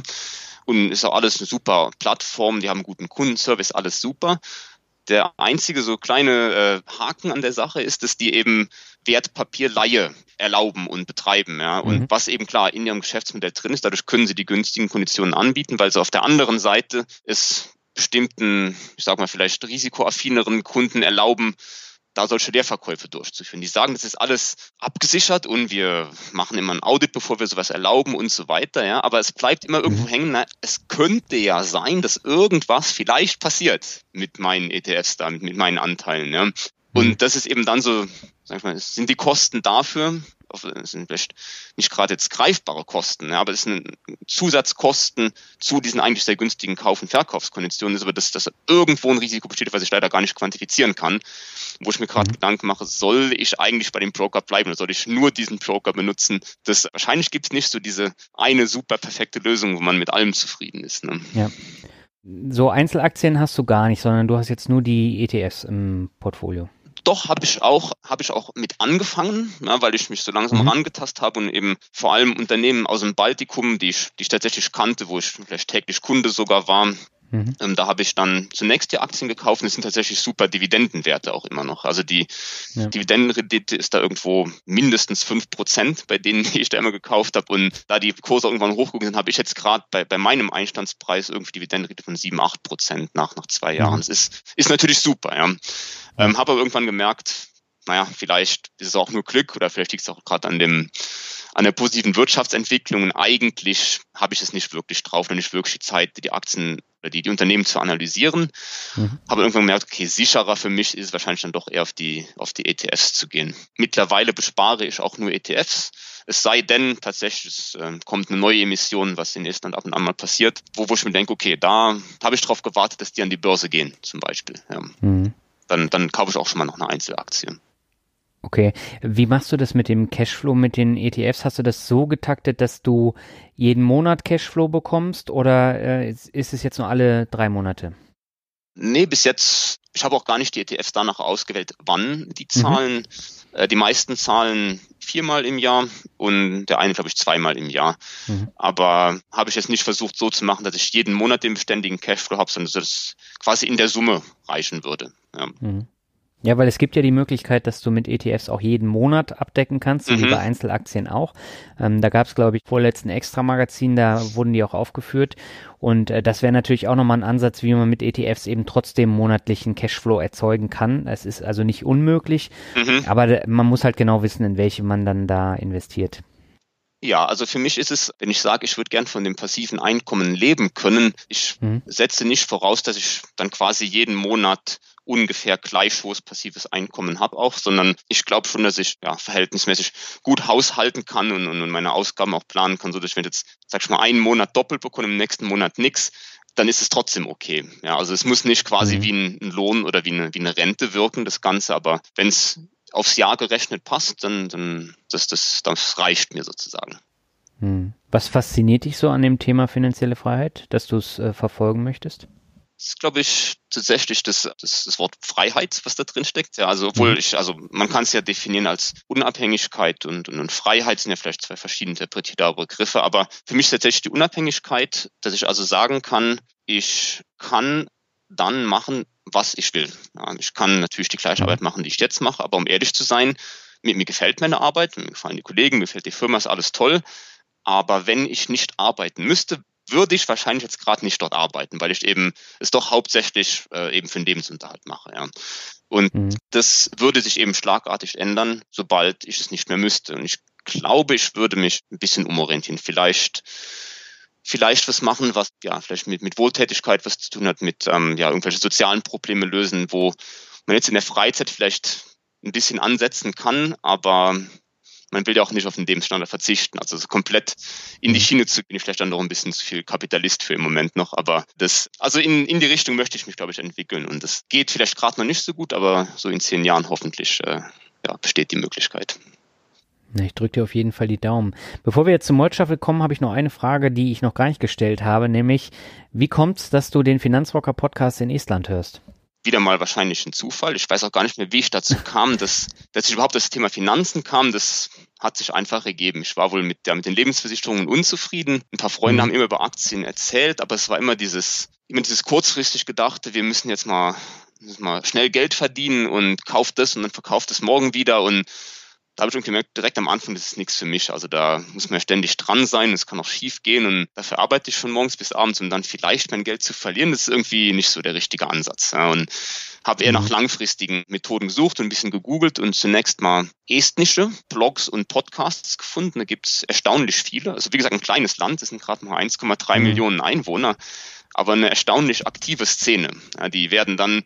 Speaker 2: Und ist auch alles eine super Plattform, die haben guten Kundenservice, alles super. Der einzige so kleine äh, Haken an der Sache ist, dass die eben Wertpapierleihe erlauben und betreiben. Ja. Und mhm. was eben klar in ihrem Geschäftsmodell drin ist, dadurch können sie die günstigen Konditionen anbieten, weil sie auf der anderen Seite es bestimmten, ich sag mal vielleicht risikoaffineren Kunden erlauben, da solche Leerverkäufe durchzuführen. Die sagen, das ist alles abgesichert und wir machen immer ein Audit, bevor wir sowas erlauben und so weiter. Ja, aber es bleibt immer irgendwo mhm. hängen. Na, es könnte ja sein, dass irgendwas vielleicht passiert mit meinen ETFs da, mit, meinen Anteilen. Ja. Und mhm. das ist eben dann so, sag ich mal, sind die Kosten dafür, das sind vielleicht nicht gerade jetzt greifbare Kosten, aber es sind Zusatzkosten zu diesen eigentlich sehr günstigen Kauf- und Verkaufskonditionen, ist aber dass, dass irgendwo ein Risiko besteht, was ich leider gar nicht quantifizieren kann, wo ich mir gerade mhm. Gedanken mache, soll ich eigentlich bei dem Broker bleiben oder soll ich nur diesen Broker benutzen? Das wahrscheinlich gibt es nicht so diese eine super perfekte Lösung, wo man mit allem zufrieden ist. Ne?
Speaker 1: Ja. So Einzelaktien hast du gar nicht, sondern du hast jetzt nur die ETFs im Portfolio
Speaker 2: doch habe ich auch habe ich auch mit angefangen, ja, weil ich mich so langsam mhm. rangetastet habe und eben vor allem Unternehmen aus dem Baltikum, die ich, die ich tatsächlich kannte, wo ich vielleicht täglich Kunde sogar war, Mhm. Ähm, da habe ich dann zunächst die Aktien gekauft und es sind tatsächlich super Dividendenwerte auch immer noch. Also die ja. Dividendenrendite ist da irgendwo mindestens fünf Prozent bei denen, die ich da immer gekauft habe. Und da die Kurse irgendwann hochgegangen sind, habe ich jetzt gerade bei, bei meinem Einstandspreis irgendwie Dividendenrendite von sieben, acht Prozent nach, nach zwei Jahren. Mhm. Das ist, ist natürlich super, ja. Ähm, habe aber irgendwann gemerkt, naja, vielleicht ist es auch nur Glück oder vielleicht liegt es auch gerade an dem an der positiven Wirtschaftsentwicklung. Und eigentlich habe ich es nicht wirklich drauf, noch nicht wirklich die Zeit, die Aktien oder die, die Unternehmen zu analysieren. Mhm. Habe irgendwann gemerkt, okay, sicherer für mich ist es wahrscheinlich dann doch eher auf die, auf die ETFs zu gehen. Mittlerweile bespare ich auch nur ETFs. Es sei denn, tatsächlich es, äh, kommt eine neue Emission, was in Estland ab und an mal passiert, wo, wo ich mir denke, okay, da habe ich darauf gewartet, dass die an die Börse gehen, zum Beispiel. Ja. Mhm. Dann, dann kaufe ich auch schon mal noch eine Einzelaktie.
Speaker 1: Okay, wie machst du das mit dem Cashflow mit den ETFs? Hast du das so getaktet, dass du jeden Monat Cashflow bekommst oder äh, ist es jetzt nur alle drei Monate?
Speaker 2: Nee, bis jetzt, ich habe auch gar nicht die ETFs danach ausgewählt, wann die mhm. zahlen. Mhm. Äh, die meisten zahlen viermal im Jahr und der eine, glaube ich, zweimal im Jahr. Mhm. Aber habe ich jetzt nicht versucht so zu machen, dass ich jeden Monat den beständigen Cashflow habe, sondern dass es quasi in der Summe reichen würde. Ja. Mhm.
Speaker 1: Ja, weil es gibt ja die Möglichkeit, dass du mit ETFs auch jeden Monat abdecken kannst, mhm. wie bei Einzelaktien auch. Ähm, da gab es, glaube ich, vorletzten Extra-Magazin, da wurden die auch aufgeführt. Und äh, das wäre natürlich auch nochmal ein Ansatz, wie man mit ETFs eben trotzdem monatlichen Cashflow erzeugen kann. Es ist also nicht unmöglich, mhm. aber man muss halt genau wissen, in welche man dann da investiert.
Speaker 2: Ja, also für mich ist es, wenn ich sage, ich würde gern von dem passiven Einkommen leben können, ich mhm. setze nicht voraus, dass ich dann quasi jeden Monat ungefähr gleich hohes passives Einkommen habe auch, sondern ich glaube schon, dass ich ja, verhältnismäßig gut haushalten kann und, und, meine Ausgaben auch planen kann, so dass ich wenn jetzt, sag ich mal, einen Monat doppelt bekomme, im nächsten Monat nichts, dann ist es trotzdem okay. Ja, also es muss nicht quasi mhm. wie ein, ein, Lohn oder wie eine, wie eine Rente wirken, das Ganze, aber wenn es aufs Jahr gerechnet passt, dann, dann das, das, das reicht mir sozusagen.
Speaker 1: Hm. Was fasziniert dich so an dem Thema finanzielle Freiheit, dass du es äh, verfolgen möchtest?
Speaker 2: Das ist, glaube ich, tatsächlich das, das, das Wort Freiheit, was da drin steckt. Ja, also obwohl mhm. ich, also man kann es ja definieren als Unabhängigkeit und, und, und Freiheit sind ja vielleicht zwei verschieden interpretierbare Begriffe, aber für mich ist tatsächlich die Unabhängigkeit, dass ich also sagen kann, ich kann dann machen, was ich will. Ja, ich kann natürlich die gleiche mhm. Arbeit machen, die ich jetzt mache, aber um ehrlich zu sein, mir, mir gefällt meine Arbeit, mir gefallen die Kollegen, mir gefällt die Firma, ist alles toll. Aber wenn ich nicht arbeiten müsste, würde ich wahrscheinlich jetzt gerade nicht dort arbeiten, weil ich eben es doch hauptsächlich äh, eben für den Lebensunterhalt mache. Ja. Und mhm. das würde sich eben schlagartig ändern, sobald ich es nicht mehr müsste. Und ich glaube, ich würde mich ein bisschen umorientieren. Vielleicht, vielleicht was machen, was ja vielleicht mit, mit Wohltätigkeit was zu tun hat, mit ähm, ja irgendwelche sozialen Probleme lösen, wo man jetzt in der Freizeit vielleicht ein bisschen ansetzen kann, aber man will ja auch nicht auf den Lebensstandard verzichten. Also so komplett in die mhm. Schiene zu bin ich vielleicht dann noch ein bisschen zu viel Kapitalist für im Moment noch. Aber das, also in, in die Richtung möchte ich mich, glaube ich, entwickeln. Und das geht vielleicht gerade noch nicht so gut, aber so in zehn Jahren hoffentlich äh, ja, besteht die Möglichkeit.
Speaker 1: Ich drücke dir auf jeden Fall die Daumen. Bevor wir jetzt zum Moldstaffel kommen, habe ich noch eine Frage, die ich noch gar nicht gestellt habe, nämlich, wie kommt es, dass du den Finanzrocker Podcast in Estland hörst?
Speaker 2: wieder mal wahrscheinlich ein Zufall. Ich weiß auch gar nicht mehr, wie ich dazu kam, dass, dass ich überhaupt das Thema Finanzen kam. Das hat sich einfach ergeben. Ich war wohl mit, ja, mit den Lebensversicherungen unzufrieden. Ein paar Freunde mhm. haben immer über Aktien erzählt, aber es war immer dieses, immer dieses kurzfristig gedachte, wir müssen jetzt mal, müssen mal schnell Geld verdienen und kauft das und dann verkauft es morgen wieder und da habe ich irgendwie gemerkt, direkt am Anfang, das ist nichts für mich. Also da muss man ja ständig dran sein, es kann auch schief gehen und dafür arbeite ich von morgens bis abends, um dann vielleicht mein Geld zu verlieren. Das ist irgendwie nicht so der richtige Ansatz. Ja. Und habe eher nach mhm. langfristigen Methoden gesucht und ein bisschen gegoogelt und zunächst mal estnische Blogs und Podcasts gefunden. Da gibt es erstaunlich viele. Also wie gesagt, ein kleines Land, das sind gerade mal 1,3 mhm. Millionen Einwohner, aber eine erstaunlich aktive Szene. Ja, die werden dann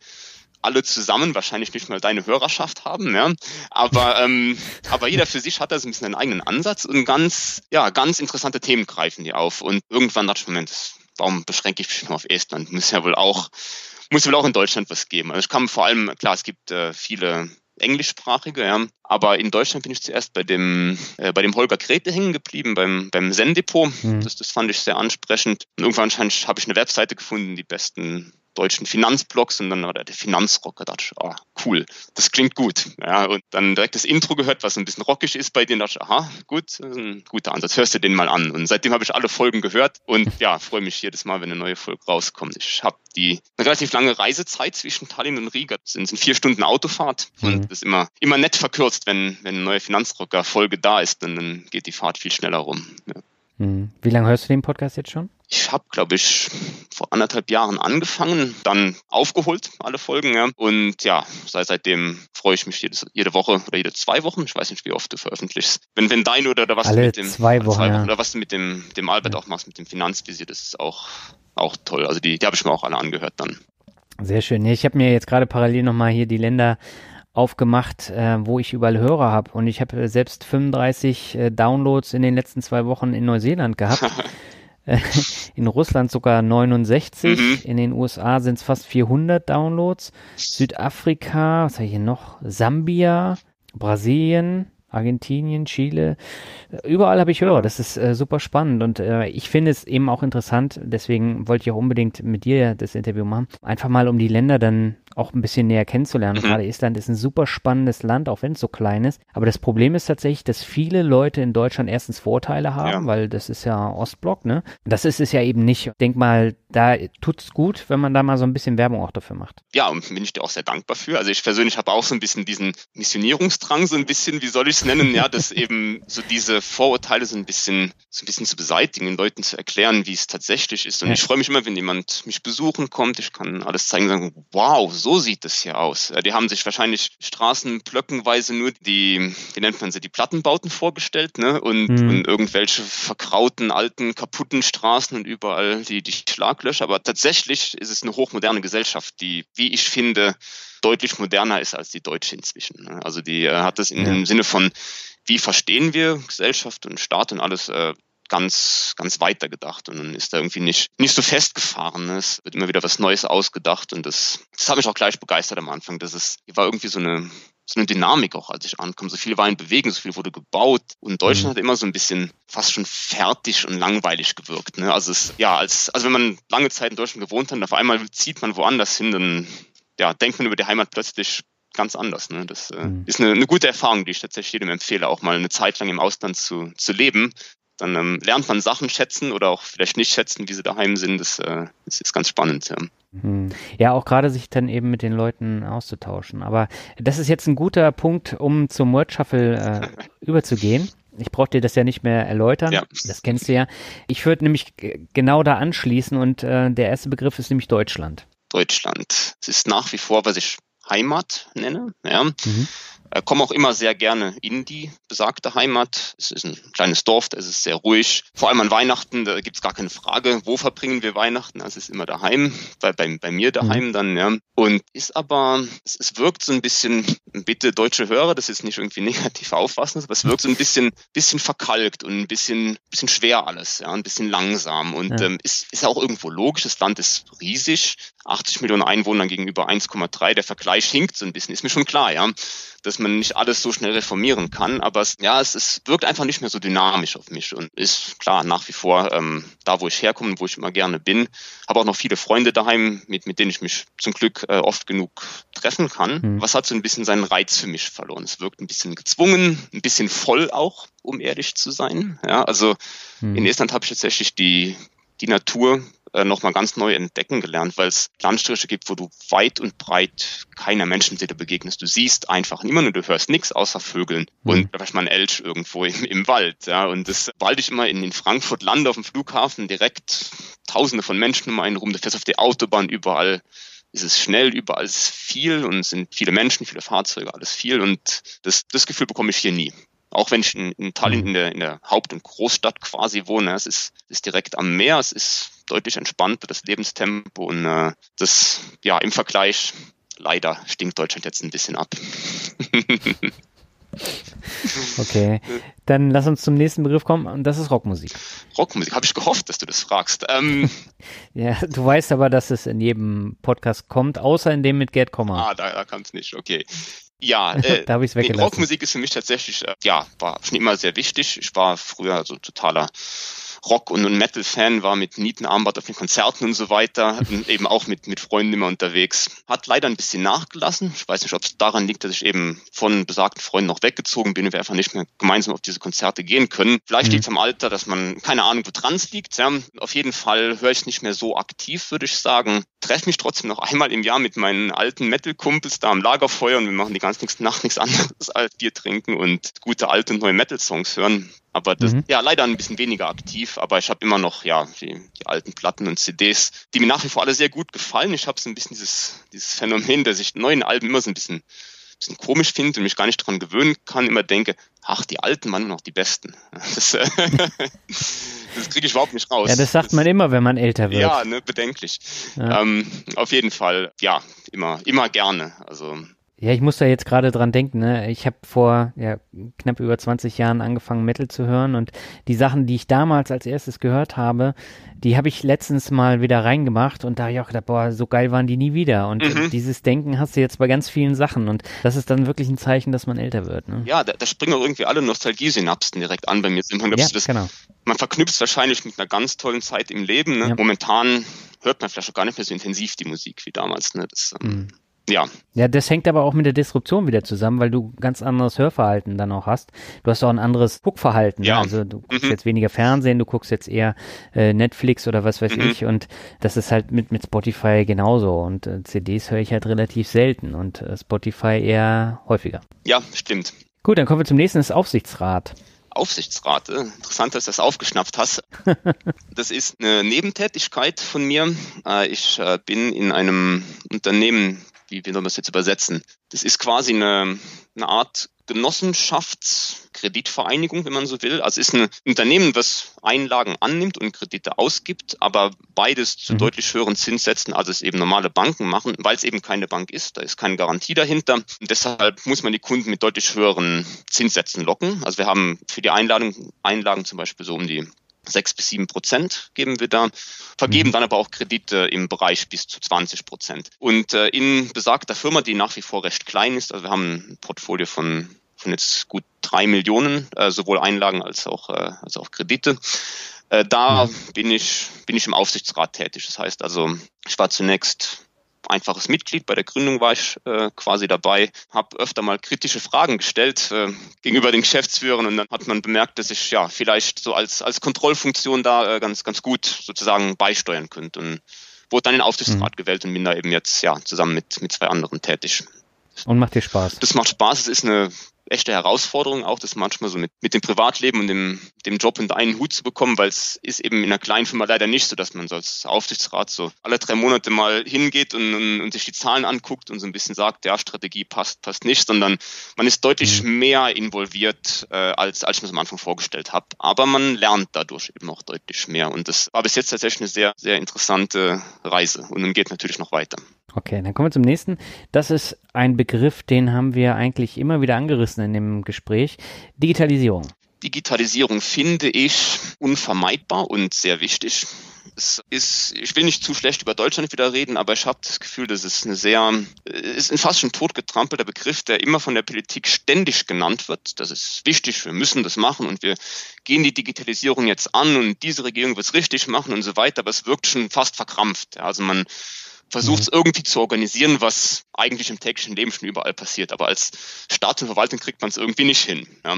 Speaker 2: alle zusammen wahrscheinlich nicht mal deine Hörerschaft haben, ja. Aber, ähm, aber jeder für sich hat da so ein bisschen einen eigenen Ansatz und ganz, ja, ganz interessante Themen greifen die auf. Und irgendwann dachte ich, Moment, warum beschränke ich mich nur auf Estland? Muss ja wohl auch, muss wohl auch in Deutschland was geben. Also ich kam vor allem, klar, es gibt äh, viele englischsprachige, ja. Aber in Deutschland bin ich zuerst bei dem, äh, bei dem Holger Grete hängen geblieben, beim, beim Zen-Depot. Mhm. Das, das fand ich sehr ansprechend. Und irgendwann habe ich eine Webseite gefunden, die besten deutschen Finanzblogs und dann war der Finanzrocker, dachte ich, ah, cool, das klingt gut. Ja, und dann direkt das Intro gehört, was ein bisschen rockig ist bei denen, dachte ich, aha, gut, das ist ein guter Ansatz, hörst du den mal an. Und seitdem habe ich alle Folgen gehört und ja, freue mich jedes Mal, wenn eine neue Folge rauskommt. Ich habe die eine relativ lange Reisezeit zwischen Tallinn und Riga, das sind, sind vier Stunden Autofahrt mhm. und das ist immer, immer nett verkürzt, wenn, wenn eine neue Finanzrocker-Folge da ist, dann, dann geht die Fahrt viel schneller rum. Ja.
Speaker 1: Mhm. Wie lange hörst du den Podcast jetzt schon?
Speaker 2: Ich habe, glaube ich, vor anderthalb Jahren angefangen, dann aufgeholt, alle Folgen. Ja. Und ja, seit, seitdem freue ich mich jedes, jede Woche oder jede zwei Wochen. Ich weiß nicht, wie oft du veröffentlichst. Wenn, wenn dein oder, oder was
Speaker 1: alle
Speaker 2: du mit dem
Speaker 1: zwei Wochen, zwei Wochen
Speaker 2: oder was du mit dem, dem Albert ja. auch machst, mit dem Finanzvisier, das ist auch, auch toll. Also die, die habe ich mir auch alle angehört dann.
Speaker 1: Sehr schön. Ich habe mir jetzt gerade parallel nochmal hier die Länder aufgemacht, äh, wo ich überall Hörer habe. Und ich habe selbst 35 äh, Downloads in den letzten zwei Wochen in Neuseeland gehabt. in Russland sogar 69, mhm. in den USA sind es fast 400 Downloads, Südafrika, was habe ich hier noch, Sambia, Brasilien, Argentinien, Chile, überall habe ich Hörer. Das ist äh, super spannend und äh, ich finde es eben auch interessant. Deswegen wollte ich auch unbedingt mit dir das Interview machen. Einfach mal, um die Länder dann auch ein bisschen näher kennenzulernen. Mhm. Gerade Estland ist ein super spannendes Land, auch wenn es so klein ist. Aber das Problem ist tatsächlich, dass viele Leute in Deutschland erstens Vorteile haben, ja. weil das ist ja Ostblock, ne? Das ist es ja eben nicht. Ich denk mal, da tut es gut, wenn man da mal so ein bisschen Werbung auch dafür macht.
Speaker 2: Ja, und bin ich dir auch sehr dankbar für. Also ich persönlich habe auch so ein bisschen diesen Missionierungsdrang, so ein bisschen, wie soll ich es nennen, ja, dass eben so diese Vorurteile so ein bisschen, so ein bisschen zu beseitigen, den Leuten zu erklären, wie es tatsächlich ist. Und ja. ich freue mich immer, wenn jemand mich besuchen kommt. Ich kann alles zeigen und sagen, wow, so sieht es hier aus. Die haben sich wahrscheinlich straßenblöckenweise nur die, wie nennt man sie, die Plattenbauten vorgestellt, ne? Und, mhm. und irgendwelche verkrauten, alten, kaputten Straßen und überall die, die Schlag Schlaglöcher, aber tatsächlich ist es eine hochmoderne Gesellschaft, die, wie ich finde, deutlich moderner ist als die deutsche inzwischen. Ne? Also die äh, hat es in ja. dem Sinne von, wie verstehen wir Gesellschaft und Staat und alles äh, ganz, ganz weiter gedacht und dann ist da irgendwie nicht, nicht so festgefahren. Ne? Es wird immer wieder was Neues ausgedacht und das, das hat mich auch gleich begeistert am Anfang. Das ist, war irgendwie so eine, so eine Dynamik auch, als ich ankam. So viel war in Bewegung, so viel wurde gebaut. Und Deutschland mhm. hat immer so ein bisschen fast schon fertig und langweilig gewirkt. Ne? Also es, ja, als, also wenn man lange Zeit in Deutschland gewohnt hat und auf einmal zieht man woanders hin, dann ja, denkt man über die Heimat plötzlich ganz anders. Ne? Das äh, mhm. ist eine, eine gute Erfahrung, die ich tatsächlich jedem empfehle, auch mal eine Zeit lang im Ausland zu, zu leben. Dann ähm, lernt man Sachen schätzen oder auch vielleicht nicht schätzen, wie sie daheim sind. Das, äh, das ist ganz spannend. Ja.
Speaker 1: Hm. Ja, auch gerade sich dann eben mit den Leuten auszutauschen. Aber das ist jetzt ein guter Punkt, um zum Word Shuffle äh, überzugehen. Ich brauche dir das ja nicht mehr erläutern. Ja. Das kennst du ja. Ich würde nämlich genau da anschließen und äh, der erste Begriff ist nämlich Deutschland.
Speaker 2: Deutschland. Es ist nach wie vor, was ich Heimat nenne. Ja. Mhm. Äh, komme auch immer sehr gerne in die besagte Heimat. Es ist ein kleines Dorf, da ist es sehr ruhig. Vor allem an Weihnachten, da gibt es gar keine Frage, wo verbringen wir Weihnachten? Das ist immer daheim, bei, bei, bei mir daheim mhm. dann, ja. Und ist aber, es, es wirkt so ein bisschen, bitte deutsche Hörer, das ist nicht irgendwie negativ auffassen, aber es wirkt so ein bisschen, bisschen verkalkt und ein bisschen, bisschen schwer alles, ja, ein bisschen langsam. Und ja. ähm, ist, ist auch irgendwo logisch, das Land ist riesig, 80 Millionen Einwohner gegenüber 1,3, der Vergleich hinkt so ein bisschen, ist mir schon klar, ja dass man nicht alles so schnell reformieren kann. Aber es, ja, es, es wirkt einfach nicht mehr so dynamisch auf mich und ist klar nach wie vor ähm, da, wo ich herkomme wo ich immer gerne bin. Habe auch noch viele Freunde daheim, mit, mit denen ich mich zum Glück äh, oft genug treffen kann. Mhm. Was hat so ein bisschen seinen Reiz für mich verloren? Es wirkt ein bisschen gezwungen, ein bisschen voll auch, um ehrlich zu sein. Ja, also mhm. in Estland habe ich tatsächlich die die Natur äh, nochmal ganz neu entdecken gelernt, weil es Landstriche gibt, wo du weit und breit keiner Menschenseele begegnest. Du siehst einfach immer nur, du hörst nichts außer Vögeln mhm. und vielleicht mal ein Elch irgendwo im, im Wald. Ja. Und das, bald ich immer in, in Frankfurt lande auf dem Flughafen, direkt tausende von Menschen um einen rum, du fährst auf die Autobahn überall ist es schnell, überall ist viel und sind viele Menschen, viele Fahrzeuge, alles viel und das, das Gefühl bekomme ich hier nie. Auch wenn ich in, in Tallinn in der, in der Haupt- und Großstadt quasi wohne, es ist, ist direkt am Meer, es ist deutlich entspannter, das Lebenstempo und äh, das, ja, im Vergleich, leider stinkt Deutschland jetzt ein bisschen ab.
Speaker 1: Okay, dann lass uns zum nächsten Begriff kommen und das ist Rockmusik.
Speaker 2: Rockmusik, habe ich gehofft, dass du das fragst. Ähm,
Speaker 1: ja, du weißt aber, dass es in jedem Podcast kommt, außer in dem mit Gerd Kommer.
Speaker 2: Ah, da, da kam es nicht, okay. Ja, äh,
Speaker 1: da habe ich weggelassen.
Speaker 2: Rockmusik ist für mich tatsächlich, äh, ja, war schon immer sehr wichtig. Ich war früher so totaler Rock- und Metal-Fan, war mit Nietenarmband auf den Konzerten und so weiter und eben auch mit, mit Freunden immer unterwegs. Hat leider ein bisschen nachgelassen. Ich weiß nicht, ob es daran liegt, dass ich eben von besagten Freunden noch weggezogen bin und wir einfach nicht mehr gemeinsam auf diese Konzerte gehen können. Vielleicht mhm. liegt es am Alter, dass man keine Ahnung, wo dran liegt. Ja. Auf jeden Fall höre ich es nicht mehr so aktiv, würde ich sagen. Treffe mich trotzdem noch einmal im Jahr mit meinen alten Metal-Kumpels da am Lagerfeuer und wir machen die ganze Nacht nichts anderes als Bier trinken und gute alte und neue Metal-Songs hören. Aber das, mhm. ja, leider ein bisschen weniger aktiv, aber ich habe immer noch, ja, die, die, alten Platten und CDs, die mir nach wie vor alle sehr gut gefallen. Ich habe so ein bisschen dieses, dieses Phänomen, dass ich neuen Alben immer so ein bisschen, bisschen komisch finde und mich gar nicht dran gewöhnen kann, immer denke, ach, die alten waren noch die besten. Das, äh, das kriege ich überhaupt nicht raus.
Speaker 1: Ja, das sagt das, man immer, wenn man älter wird.
Speaker 2: Ja, ne, bedenklich. Ja. Ähm, auf jeden Fall, ja, immer, immer gerne. Also
Speaker 1: ja, ich muss da jetzt gerade dran denken. Ne? Ich habe vor ja, knapp über 20 Jahren angefangen, Metal zu hören und die Sachen, die ich damals als erstes gehört habe, die habe ich letztens mal wieder reingemacht und da habe ich auch gedacht, boah, so geil waren die nie wieder. Und mhm. dieses Denken hast du jetzt bei ganz vielen Sachen und das ist dann wirklich ein Zeichen, dass man älter wird. Ne?
Speaker 2: Ja, da, da springen auch irgendwie alle Nostalgie-Synapsen direkt an bei mir.
Speaker 1: Man, ja, das, genau.
Speaker 2: man verknüpft wahrscheinlich mit einer ganz tollen Zeit im Leben. Ne? Ja. Momentan hört man vielleicht auch gar nicht mehr so intensiv die Musik wie damals. Ne? Das, ähm, mhm. Ja.
Speaker 1: Ja, das hängt aber auch mit der Disruption wieder zusammen, weil du ganz anderes Hörverhalten dann auch hast. Du hast auch ein anderes Guckverhalten. Ja. Ne? Also du guckst mhm. jetzt weniger Fernsehen, du guckst jetzt eher äh, Netflix oder was weiß mhm. ich. Und das ist halt mit, mit Spotify genauso. Und äh, CDs höre ich halt relativ selten und äh, Spotify eher häufiger.
Speaker 2: Ja, stimmt.
Speaker 1: Gut, dann kommen wir zum nächsten, das Aufsichtsrat.
Speaker 2: Aufsichtsrat. Äh, interessant, dass du das aufgeschnappt hast. Das ist eine Nebentätigkeit von mir. Äh, ich äh, bin in einem Unternehmen wie, man das jetzt übersetzen? Das ist quasi eine, eine Art Genossenschaftskreditvereinigung, wenn man so will. Also ist ein Unternehmen, was Einlagen annimmt und Kredite ausgibt, aber beides zu mhm. deutlich höheren Zinssätzen, als es eben normale Banken machen, weil es eben keine Bank ist. Da ist keine Garantie dahinter. Und deshalb muss man die Kunden mit deutlich höheren Zinssätzen locken. Also wir haben für die Einlagen, Einlagen zum Beispiel so um die sechs bis sieben Prozent geben wir da, vergeben mhm. dann aber auch Kredite im Bereich bis zu 20 Prozent. Und äh, in besagter Firma, die nach wie vor recht klein ist, also wir haben ein Portfolio von, von jetzt gut drei Millionen, äh, sowohl Einlagen als auch, äh, als auch Kredite. Äh, da mhm. bin ich, bin ich im Aufsichtsrat tätig. Das heißt also, ich war zunächst einfaches Mitglied. Bei der Gründung war ich äh, quasi dabei, habe öfter mal kritische Fragen gestellt äh, gegenüber den Geschäftsführern und dann hat man bemerkt, dass ich ja vielleicht so als, als Kontrollfunktion da äh, ganz, ganz gut sozusagen beisteuern könnte und wurde dann in den Aufsichtsrat mhm. gewählt und bin da eben jetzt ja zusammen mit, mit zwei anderen tätig.
Speaker 1: Und macht dir Spaß?
Speaker 2: Das macht Spaß. Es ist eine echte Herausforderung auch, das manchmal so mit, mit dem Privatleben und dem, dem Job unter einen Hut zu bekommen, weil es ist eben in einer kleinen Firma leider nicht so, dass man so als Aufsichtsrat so alle drei Monate mal hingeht und, und, und sich die Zahlen anguckt und so ein bisschen sagt, ja, Strategie passt, passt nicht, sondern man ist deutlich mhm. mehr involviert, äh, als, als ich mir es am Anfang vorgestellt habe. Aber man lernt dadurch eben auch deutlich mehr. Und das war bis jetzt tatsächlich eine sehr, sehr interessante Reise und dann geht natürlich noch weiter.
Speaker 1: Okay, dann kommen wir zum nächsten. Das ist ein Begriff, den haben wir eigentlich immer wieder angerissen in dem Gespräch. Digitalisierung.
Speaker 2: Digitalisierung finde ich unvermeidbar und sehr wichtig. Es ist, ich will nicht zu schlecht über Deutschland wieder reden, aber ich habe das Gefühl, dass es eine sehr, ist ein fast schon totgetrampelter Begriff, der immer von der Politik ständig genannt wird. Das ist wichtig, wir müssen das machen und wir gehen die Digitalisierung jetzt an und diese Regierung wird es richtig machen und so weiter, aber es wirkt schon fast verkrampft. Also man, versucht es mhm. irgendwie zu organisieren, was eigentlich im täglichen Leben schon überall passiert. Aber als Staat und Verwaltung kriegt man es irgendwie nicht hin. Ja.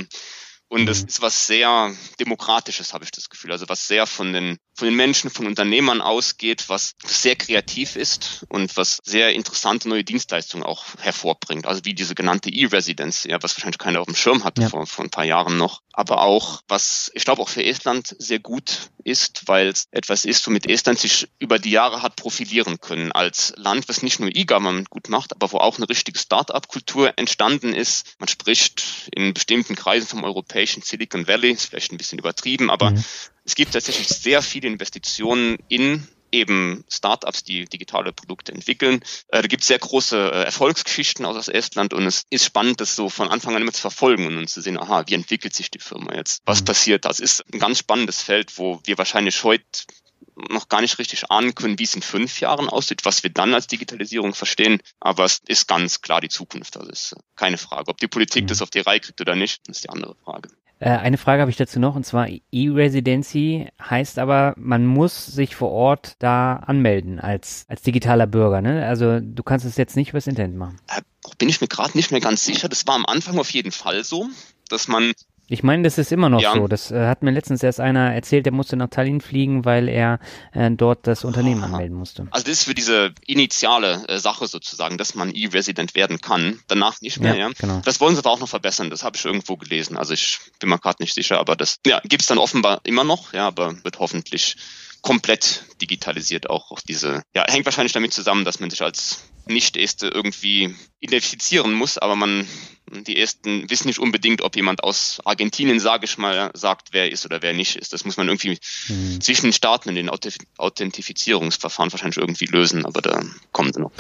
Speaker 2: Und das mhm. ist was sehr Demokratisches, habe ich das Gefühl. Also was sehr von den, von den Menschen, von Unternehmern ausgeht, was sehr kreativ ist und was sehr interessante neue Dienstleistungen auch hervorbringt. Also wie diese genannte E-Residence, ja, was wahrscheinlich keiner auf dem Schirm hatte ja. vor, vor ein paar Jahren noch. Aber auch, was ich glaube auch für Estland sehr gut ist, weil es etwas ist, womit Estland sich über die Jahre hat profilieren können als Land, was nicht nur E-Government gut macht, aber wo auch eine richtige Start-up-Kultur entstanden ist. Man spricht in bestimmten Kreisen vom europäischen Silicon Valley, ist vielleicht ein bisschen übertrieben, aber mhm. es gibt tatsächlich sehr viele Investitionen in eben Startups, die digitale Produkte entwickeln. Äh, da gibt es sehr große äh, Erfolgsgeschichten aus Estland und es ist spannend, das so von Anfang an immer zu verfolgen und zu sehen, aha, wie entwickelt sich die Firma jetzt? Was mhm. passiert? Das ist ein ganz spannendes Feld, wo wir wahrscheinlich heute noch gar nicht richtig ahnen können, wie es in fünf Jahren aussieht, was wir dann als Digitalisierung verstehen. Aber es ist ganz klar die Zukunft. Das ist keine Frage. Ob die Politik mhm. das auf die Reihe kriegt oder nicht, ist die andere Frage.
Speaker 1: Äh, eine Frage habe ich dazu noch, und zwar E-Residency heißt aber, man muss sich vor Ort da anmelden als, als digitaler Bürger. Ne? Also du kannst es jetzt nicht übers Internet machen.
Speaker 2: Äh, bin ich mir gerade nicht mehr ganz sicher. Das war am Anfang auf jeden Fall so, dass man
Speaker 1: ich meine, das ist immer noch ja. so. Das äh, hat mir letztens erst einer erzählt, der musste nach Tallinn fliegen, weil er äh, dort das Unternehmen Aha. anmelden musste.
Speaker 2: Also das ist für diese initiale äh, Sache sozusagen, dass man E-Resident werden kann. Danach nicht mehr, ja, ja. Genau. Das wollen sie aber auch noch verbessern. Das habe ich irgendwo gelesen. Also ich bin mir gerade nicht sicher, aber das ja, gibt es dann offenbar immer noch, ja, aber wird hoffentlich komplett digitalisiert auch, auch diese, ja, hängt wahrscheinlich damit zusammen, dass man sich als Nicht-Este irgendwie identifizieren muss, aber man, die Esten wissen nicht unbedingt, ob jemand aus Argentinien, sage ich mal, sagt, wer ist oder wer nicht ist. Das muss man irgendwie mhm. zwischen den Staaten in den Authentifizierungsverfahren wahrscheinlich irgendwie lösen, aber da kommen sie noch.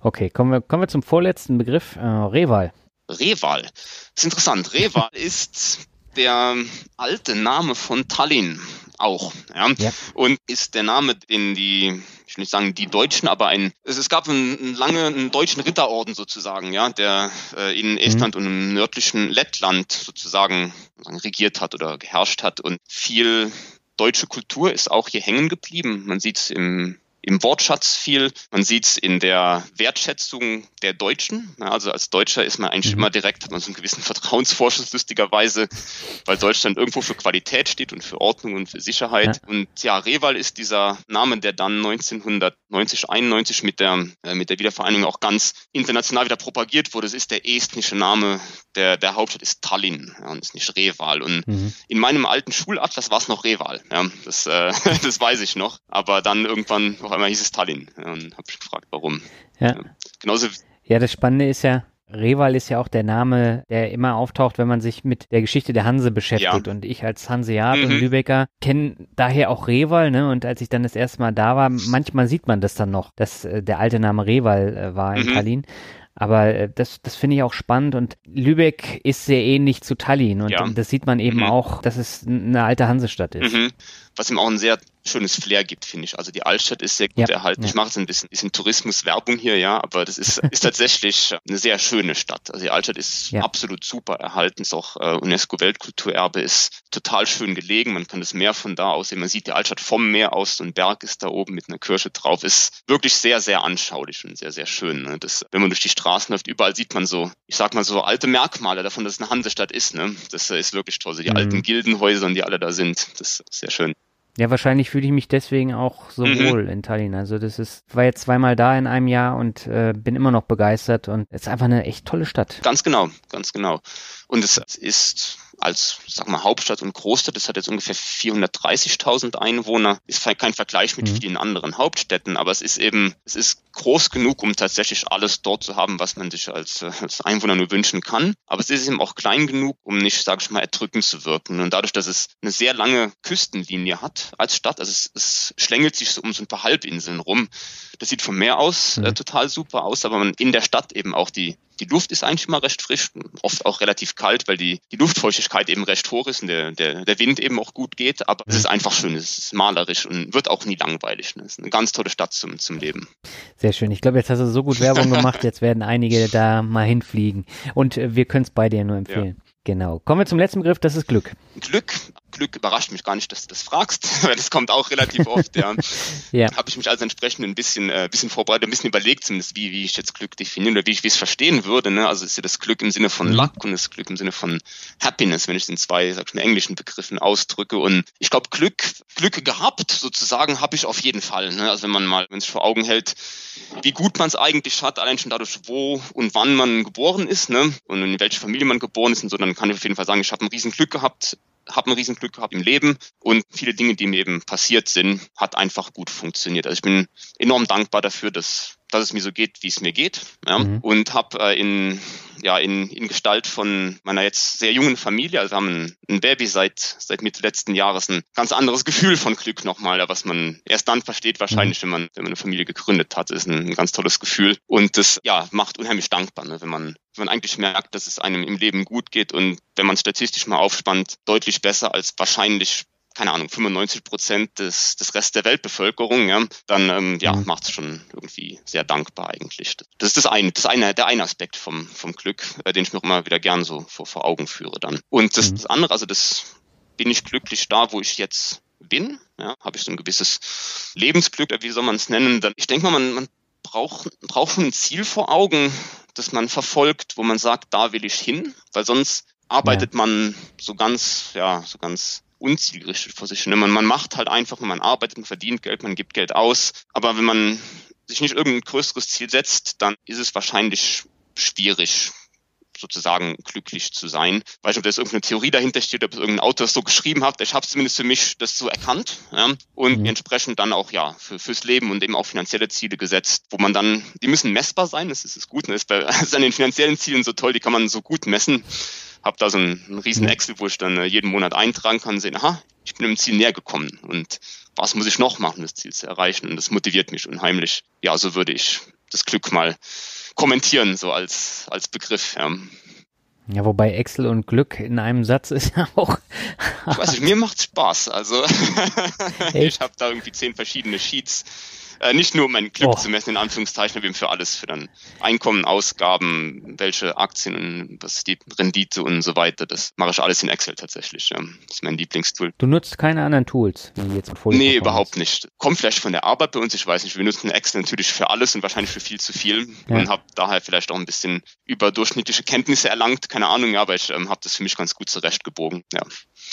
Speaker 1: Okay, kommen wir, kommen wir zum vorletzten Begriff, äh, Reval.
Speaker 2: Reval. Das ist interessant. Reval ist der alte Name von Tallinn auch. Ja? ja? Und ist der Name, den die, ich will nicht sagen die Deutschen, aber ein, es, es gab einen, lange einen deutschen Ritterorden sozusagen, ja, der äh, in mhm. Estland mhm. und im nördlichen Lettland sozusagen regiert hat oder geherrscht hat. Und viel deutsche Kultur ist auch hier hängen geblieben. Man sieht es im im Wortschatz viel. Man sieht es in der Wertschätzung der Deutschen. Also als Deutscher ist man eigentlich mhm. immer direkt, hat man so einen gewissen Vertrauensvorschuss lustigerweise, weil Deutschland irgendwo für Qualität steht und für Ordnung und für Sicherheit. Ja. Und ja, Reval ist dieser Name, der dann 1990, 91 mit der, äh, mit der Wiedervereinigung auch ganz international wieder propagiert wurde. Es ist der estnische Name der, der Hauptstadt ist Tallinn ja, und ist nicht Reval. Und mhm. in meinem alten Schulatlas war es noch Reval. Ja, das, äh, das weiß ich noch. Aber dann irgendwann noch einmal hieß es Tallinn. Und habe ich gefragt, warum.
Speaker 1: Ja. ja. Genauso. Ja, das Spannende ist ja, Reval ist ja auch der Name, der immer auftaucht, wenn man sich mit der Geschichte der Hanse beschäftigt. Ja. Und ich als Hanseat mhm. und Lübecker kenne daher auch Reval, ne? Und als ich dann das erste Mal da war, manchmal sieht man das dann noch, dass äh, der alte Name Reval äh, war in mhm. Tallinn. Aber äh, das, das finde ich auch spannend und Lübeck ist sehr ähnlich zu Tallinn und ja. das sieht man eben mhm. auch, dass es eine alte Hansestadt ist. Mhm.
Speaker 2: Was ihm auch ein sehr schönes Flair gibt, finde ich. Also die Altstadt ist sehr gut ja, erhalten. Ja. Ich mache jetzt ein bisschen, bisschen Tourismuswerbung hier, ja, aber das ist, ist tatsächlich eine sehr schöne Stadt. Also die Altstadt ist ja. absolut super erhalten, ist auch äh, UNESCO-Weltkulturerbe, ist total schön gelegen. Man kann das Meer von da aus sehen. Man sieht die Altstadt vom Meer aus, so ein Berg ist da oben mit einer Kirche drauf. Ist wirklich sehr, sehr anschaulich und sehr, sehr schön. Ne? Das, wenn man durch die Straßen läuft, überall sieht man so, ich sag mal so alte Merkmale davon, dass es eine Hansestadt ist. Ne? Das ist wirklich toll. So die mhm. alten Gildenhäuser, die alle da sind. Das ist sehr schön.
Speaker 1: Ja, wahrscheinlich fühle ich mich deswegen auch so mhm. wohl in Tallinn. Also das ist, war jetzt zweimal da in einem Jahr und äh, bin immer noch begeistert und es ist einfach eine echt tolle Stadt.
Speaker 2: Ganz genau, ganz genau. Und es ist als, sag mal, Hauptstadt und Großstadt, das hat jetzt ungefähr 430.000 Einwohner, ist kein Vergleich mit mhm. vielen anderen Hauptstädten, aber es ist eben, es ist groß genug, um tatsächlich alles dort zu haben, was man sich als, als Einwohner nur wünschen kann. Aber es ist eben auch klein genug, um nicht, sag ich mal, erdrückend zu wirken. Und dadurch, dass es eine sehr lange Küstenlinie hat als Stadt, also es, es schlängelt sich so um so ein paar Halbinseln rum. Das sieht vom Meer aus mhm. äh, total super aus, aber man in der Stadt eben auch die die Luft ist eigentlich immer recht frisch, oft auch relativ kalt, weil die, die Luftfeuchtigkeit eben recht hoch ist und der, der, der Wind eben auch gut geht. Aber es ist einfach schön, es ist malerisch und wird auch nie langweilig. Es ist eine ganz tolle Stadt zum, zum Leben.
Speaker 1: Sehr schön. Ich glaube, jetzt hast du so gut Werbung gemacht, jetzt werden einige da mal hinfliegen. Und äh, wir können es bei dir nur empfehlen. Ja. Genau. Kommen wir zum letzten Begriff, das ist Glück.
Speaker 2: Glück Glück überrascht mich gar nicht, dass du das fragst, weil das kommt auch relativ oft. Ja. ja. Habe ich mich also entsprechend ein bisschen, äh, bisschen vorbereitet, ein bisschen überlegt, zumindest wie, wie ich jetzt Glück definiere oder wie ich es verstehen würde. Ne? Also ist ja das Glück im Sinne von mhm. Luck und das Glück im Sinne von Happiness, wenn ich es in zwei, sag ich mal, englischen Begriffen ausdrücke. Und ich glaube, Glück, Glück gehabt sozusagen habe ich auf jeden Fall. Ne? Also wenn man mal, wenn es vor Augen hält, wie gut man es eigentlich hat, allein schon dadurch, wo und wann man geboren ist ne? und in welche Familie man geboren ist und so, dann kann ich auf jeden Fall sagen, ich habe ein riesen Glück gehabt, habe ein Riesenglück gehabt im Leben und viele Dinge, die mir eben passiert sind, hat einfach gut funktioniert. Also ich bin enorm dankbar dafür, dass dass es mir so geht, wie es mir geht. Ja? Mhm. Und habe äh, in, ja, in, in Gestalt von meiner jetzt sehr jungen Familie, also haben ein, ein Baby seit, seit Mitte letzten Jahres, ein ganz anderes Gefühl von Glück nochmal, was man erst dann versteht wahrscheinlich, mhm. wenn, man, wenn man eine Familie gegründet hat. Ist ein, ein ganz tolles Gefühl. Und das ja, macht unheimlich dankbar, ne? wenn, man, wenn man eigentlich merkt, dass es einem im Leben gut geht und wenn man statistisch mal aufspannt, deutlich besser als wahrscheinlich keine Ahnung, 95 Prozent des, des Rest der Weltbevölkerung, ja, dann ähm, ja, mhm. macht es schon irgendwie sehr dankbar eigentlich. Das ist das eine, das eine, der eine Aspekt vom, vom Glück, äh, den ich mir auch immer wieder gern so vor, vor Augen führe dann. Und das, mhm. das andere, also das bin ich glücklich da, wo ich jetzt bin, ja, habe ich so ein gewisses Lebensglück, wie soll man es nennen. Dann, ich denke mal, man, man braucht, braucht ein Ziel vor Augen, das man verfolgt, wo man sagt, da will ich hin, weil sonst arbeitet ja. man so ganz, ja, so ganz unzielgerichtet vor sich. Ne? Man, man macht halt einfach, man arbeitet, man verdient Geld, man gibt Geld aus. Aber wenn man sich nicht irgendein größeres Ziel setzt, dann ist es wahrscheinlich schwierig, sozusagen glücklich zu sein. Weil ich ob da irgendeine Theorie dahinter steht, ob es irgendein Autor so geschrieben hat. Ich habe zumindest für mich das so erkannt ja, und mhm. entsprechend dann auch ja für, fürs Leben und eben auch finanzielle Ziele gesetzt, wo man dann, die müssen messbar sein, das ist das Gute, das ist bei das ist an den finanziellen Zielen so toll, die kann man so gut messen habe da so einen, einen riesen Excel, wo ich dann äh, jeden Monat eintragen kann, sehen, aha, ich bin dem Ziel näher gekommen und was muss ich noch machen, das Ziel zu erreichen? Und das motiviert mich unheimlich. Ja, so würde ich das Glück mal kommentieren, so als, als Begriff. Ja.
Speaker 1: Ja, wobei Excel und Glück in einem Satz ist ja auch.
Speaker 2: ich weiß nicht, mir macht's Spaß. Also ich habe da irgendwie zehn verschiedene Sheets äh, nicht nur um mein Glück oh. zu messen, in Anführungszeichen, aber eben für alles, für dann Einkommen, Ausgaben, welche Aktien, was ist die Rendite und so weiter. Das mache ich alles in Excel tatsächlich. Ja. Das ist mein Lieblingstool.
Speaker 1: Du nutzt keine anderen Tools,
Speaker 2: wie jetzt Portfolio Nee, überhaupt nicht. Kommt vielleicht von der Arbeit bei uns, ich weiß nicht. Wir nutzen Excel natürlich für alles und wahrscheinlich für viel zu viel ja. und habe daher vielleicht auch ein bisschen überdurchschnittliche Kenntnisse erlangt, keine Ahnung, ja, aber ich ähm, habe das für mich ganz gut zurechtgebogen. Ja.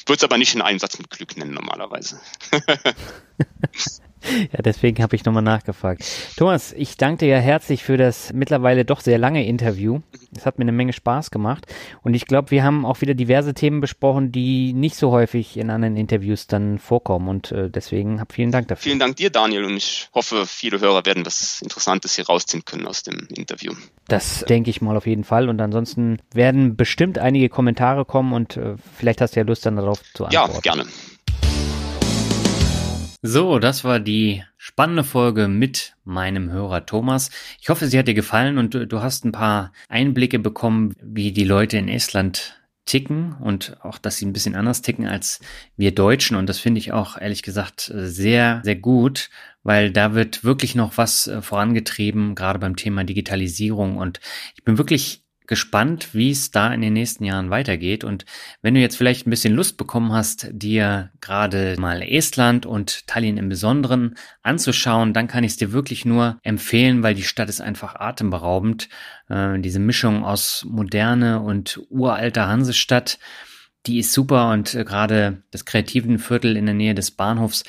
Speaker 2: Würde es aber nicht in einen Satz mit Glück nennen normalerweise.
Speaker 1: Ja, deswegen habe ich nochmal nachgefragt. Thomas, ich danke dir ja herzlich für das mittlerweile doch sehr lange Interview. Es hat mir eine Menge Spaß gemacht. Und ich glaube, wir haben auch wieder diverse Themen besprochen, die nicht so häufig in anderen Interviews dann vorkommen. Und äh, deswegen hab vielen Dank dafür.
Speaker 2: Vielen Dank dir, Daniel. Und ich hoffe, viele Hörer werden was Interessantes hier rausziehen können aus dem Interview.
Speaker 1: Das denke ich mal auf jeden Fall. Und ansonsten werden bestimmt einige Kommentare kommen und äh, vielleicht hast du ja Lust dann darauf zu antworten.
Speaker 2: Ja, gerne.
Speaker 1: So, das war die spannende Folge mit meinem Hörer Thomas. Ich hoffe, sie hat dir gefallen und du, du hast ein paar Einblicke bekommen, wie die Leute in Estland ticken und auch, dass sie ein bisschen anders ticken als wir Deutschen. Und das finde ich auch ehrlich gesagt sehr, sehr gut, weil da wird wirklich noch was äh, vorangetrieben, gerade beim Thema Digitalisierung. Und ich bin wirklich gespannt, wie es da in den nächsten Jahren weitergeht. Und wenn du jetzt vielleicht ein bisschen Lust bekommen hast, dir gerade mal Estland und Tallinn im Besonderen anzuschauen, dann kann ich es dir wirklich nur empfehlen, weil die Stadt ist einfach atemberaubend. Äh, diese Mischung aus moderne und uralter Hansestadt die ist super und äh, gerade das kreativen Viertel in der Nähe des Bahnhofs,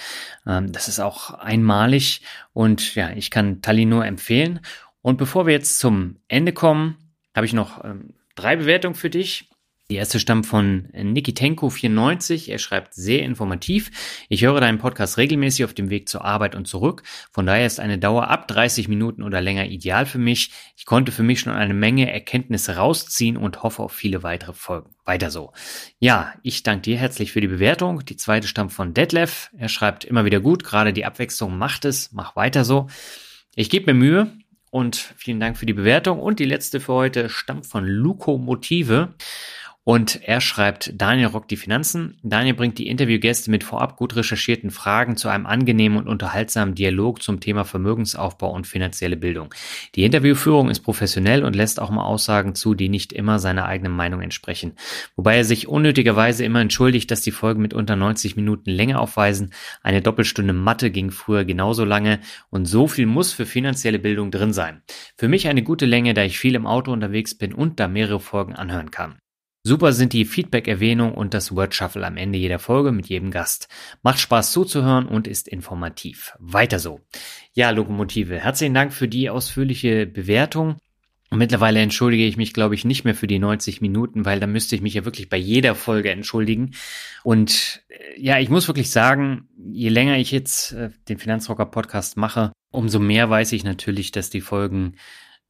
Speaker 1: ähm, das ist auch einmalig und ja, ich kann Tallinn nur empfehlen. Und bevor wir jetzt zum Ende kommen, habe ich noch ähm, drei Bewertungen für dich. Die erste stammt von Nikitenko94. Er schreibt sehr informativ. Ich höre deinen Podcast regelmäßig auf dem Weg zur Arbeit und zurück. Von daher ist eine Dauer ab 30 Minuten oder länger ideal für mich. Ich konnte für mich schon eine Menge Erkenntnisse rausziehen und hoffe auf viele weitere Folgen. Weiter so. Ja, ich danke dir herzlich für die Bewertung. Die zweite stammt von Detlef. Er schreibt immer wieder gut. Gerade die Abwechslung macht es. Mach weiter so. Ich gebe mir Mühe. Und vielen Dank für die Bewertung. Und die letzte für heute stammt von Luko Motive. Und er schreibt, Daniel rockt die Finanzen. Daniel bringt die Interviewgäste mit vorab gut recherchierten Fragen zu einem angenehmen und unterhaltsamen Dialog zum Thema Vermögensaufbau und finanzielle Bildung. Die Interviewführung ist professionell und lässt auch mal Aussagen zu, die nicht immer seiner eigenen Meinung entsprechen. Wobei er sich unnötigerweise immer entschuldigt, dass die Folgen mit unter 90 Minuten Länge aufweisen. Eine Doppelstunde Mathe ging früher genauso lange und so viel muss für finanzielle Bildung drin sein. Für mich eine gute Länge, da ich viel im Auto unterwegs bin und da mehrere Folgen anhören kann. Super sind die Feedback-Erwähnung und das Word Shuffle am Ende jeder Folge mit jedem Gast. Macht Spaß zuzuhören und ist informativ. Weiter so. Ja, Lokomotive, herzlichen Dank für die ausführliche Bewertung. Mittlerweile entschuldige ich mich, glaube ich, nicht mehr für die 90 Minuten, weil da müsste ich mich ja wirklich bei jeder Folge entschuldigen. Und äh, ja, ich muss wirklich sagen, je länger ich jetzt äh, den Finanzrocker Podcast mache, umso mehr weiß ich natürlich, dass die Folgen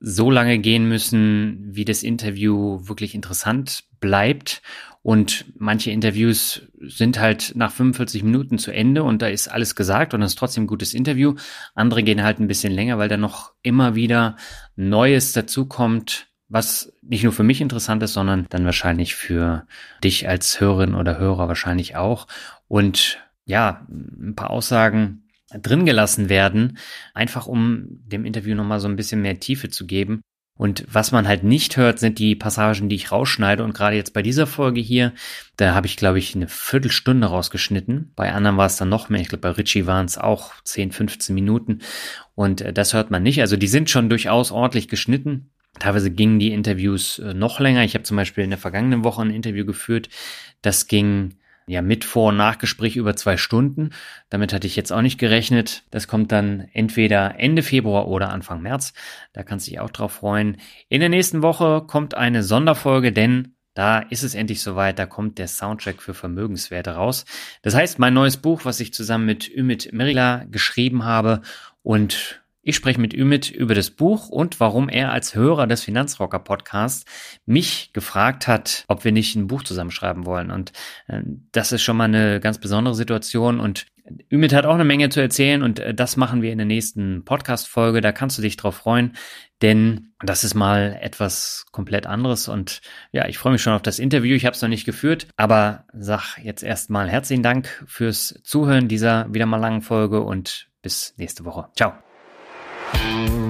Speaker 1: so lange gehen müssen, wie das Interview wirklich interessant bleibt. Und manche Interviews sind halt nach 45 Minuten zu Ende und da ist alles gesagt und das ist trotzdem ein gutes Interview. Andere gehen halt ein bisschen länger, weil da noch immer wieder Neues dazukommt, was nicht nur für mich interessant ist, sondern dann wahrscheinlich für dich als Hörerin oder Hörer wahrscheinlich auch. Und ja, ein paar Aussagen drin gelassen werden, einfach um dem Interview nochmal so ein bisschen mehr Tiefe zu geben. Und was man halt nicht hört, sind die Passagen, die ich rausschneide. Und gerade jetzt bei dieser Folge hier, da habe ich, glaube ich, eine Viertelstunde rausgeschnitten. Bei anderen war es dann noch mehr. Ich glaube, bei Richie waren es auch 10, 15 Minuten. Und äh, das hört man nicht. Also die sind schon durchaus ordentlich geschnitten. Teilweise gingen die Interviews äh, noch länger. Ich habe zum Beispiel in der vergangenen Woche ein Interview geführt. Das ging ja, mit Vor- und Nachgespräch über zwei Stunden. Damit hatte ich jetzt auch nicht gerechnet. Das kommt dann entweder Ende Februar oder Anfang März. Da kannst du dich auch drauf freuen. In der nächsten Woche kommt eine Sonderfolge, denn da ist es endlich soweit, da kommt der Soundtrack für Vermögenswerte raus. Das heißt, mein neues Buch, was ich zusammen mit Ümit Merila geschrieben habe und ich spreche mit Ümit über das Buch und warum er als Hörer des Finanzrocker Podcasts mich gefragt hat, ob wir nicht ein Buch zusammenschreiben wollen. Und äh, das ist schon mal eine ganz besondere Situation. Und Ümit hat auch eine Menge zu erzählen und äh, das machen wir in der nächsten Podcast-Folge. Da kannst du dich drauf freuen, denn das ist mal etwas komplett anderes. Und ja, ich freue mich schon auf das Interview. Ich habe es noch nicht geführt, aber sag jetzt erstmal herzlichen Dank fürs Zuhören dieser wieder mal langen Folge und bis nächste Woche. Ciao. Bye.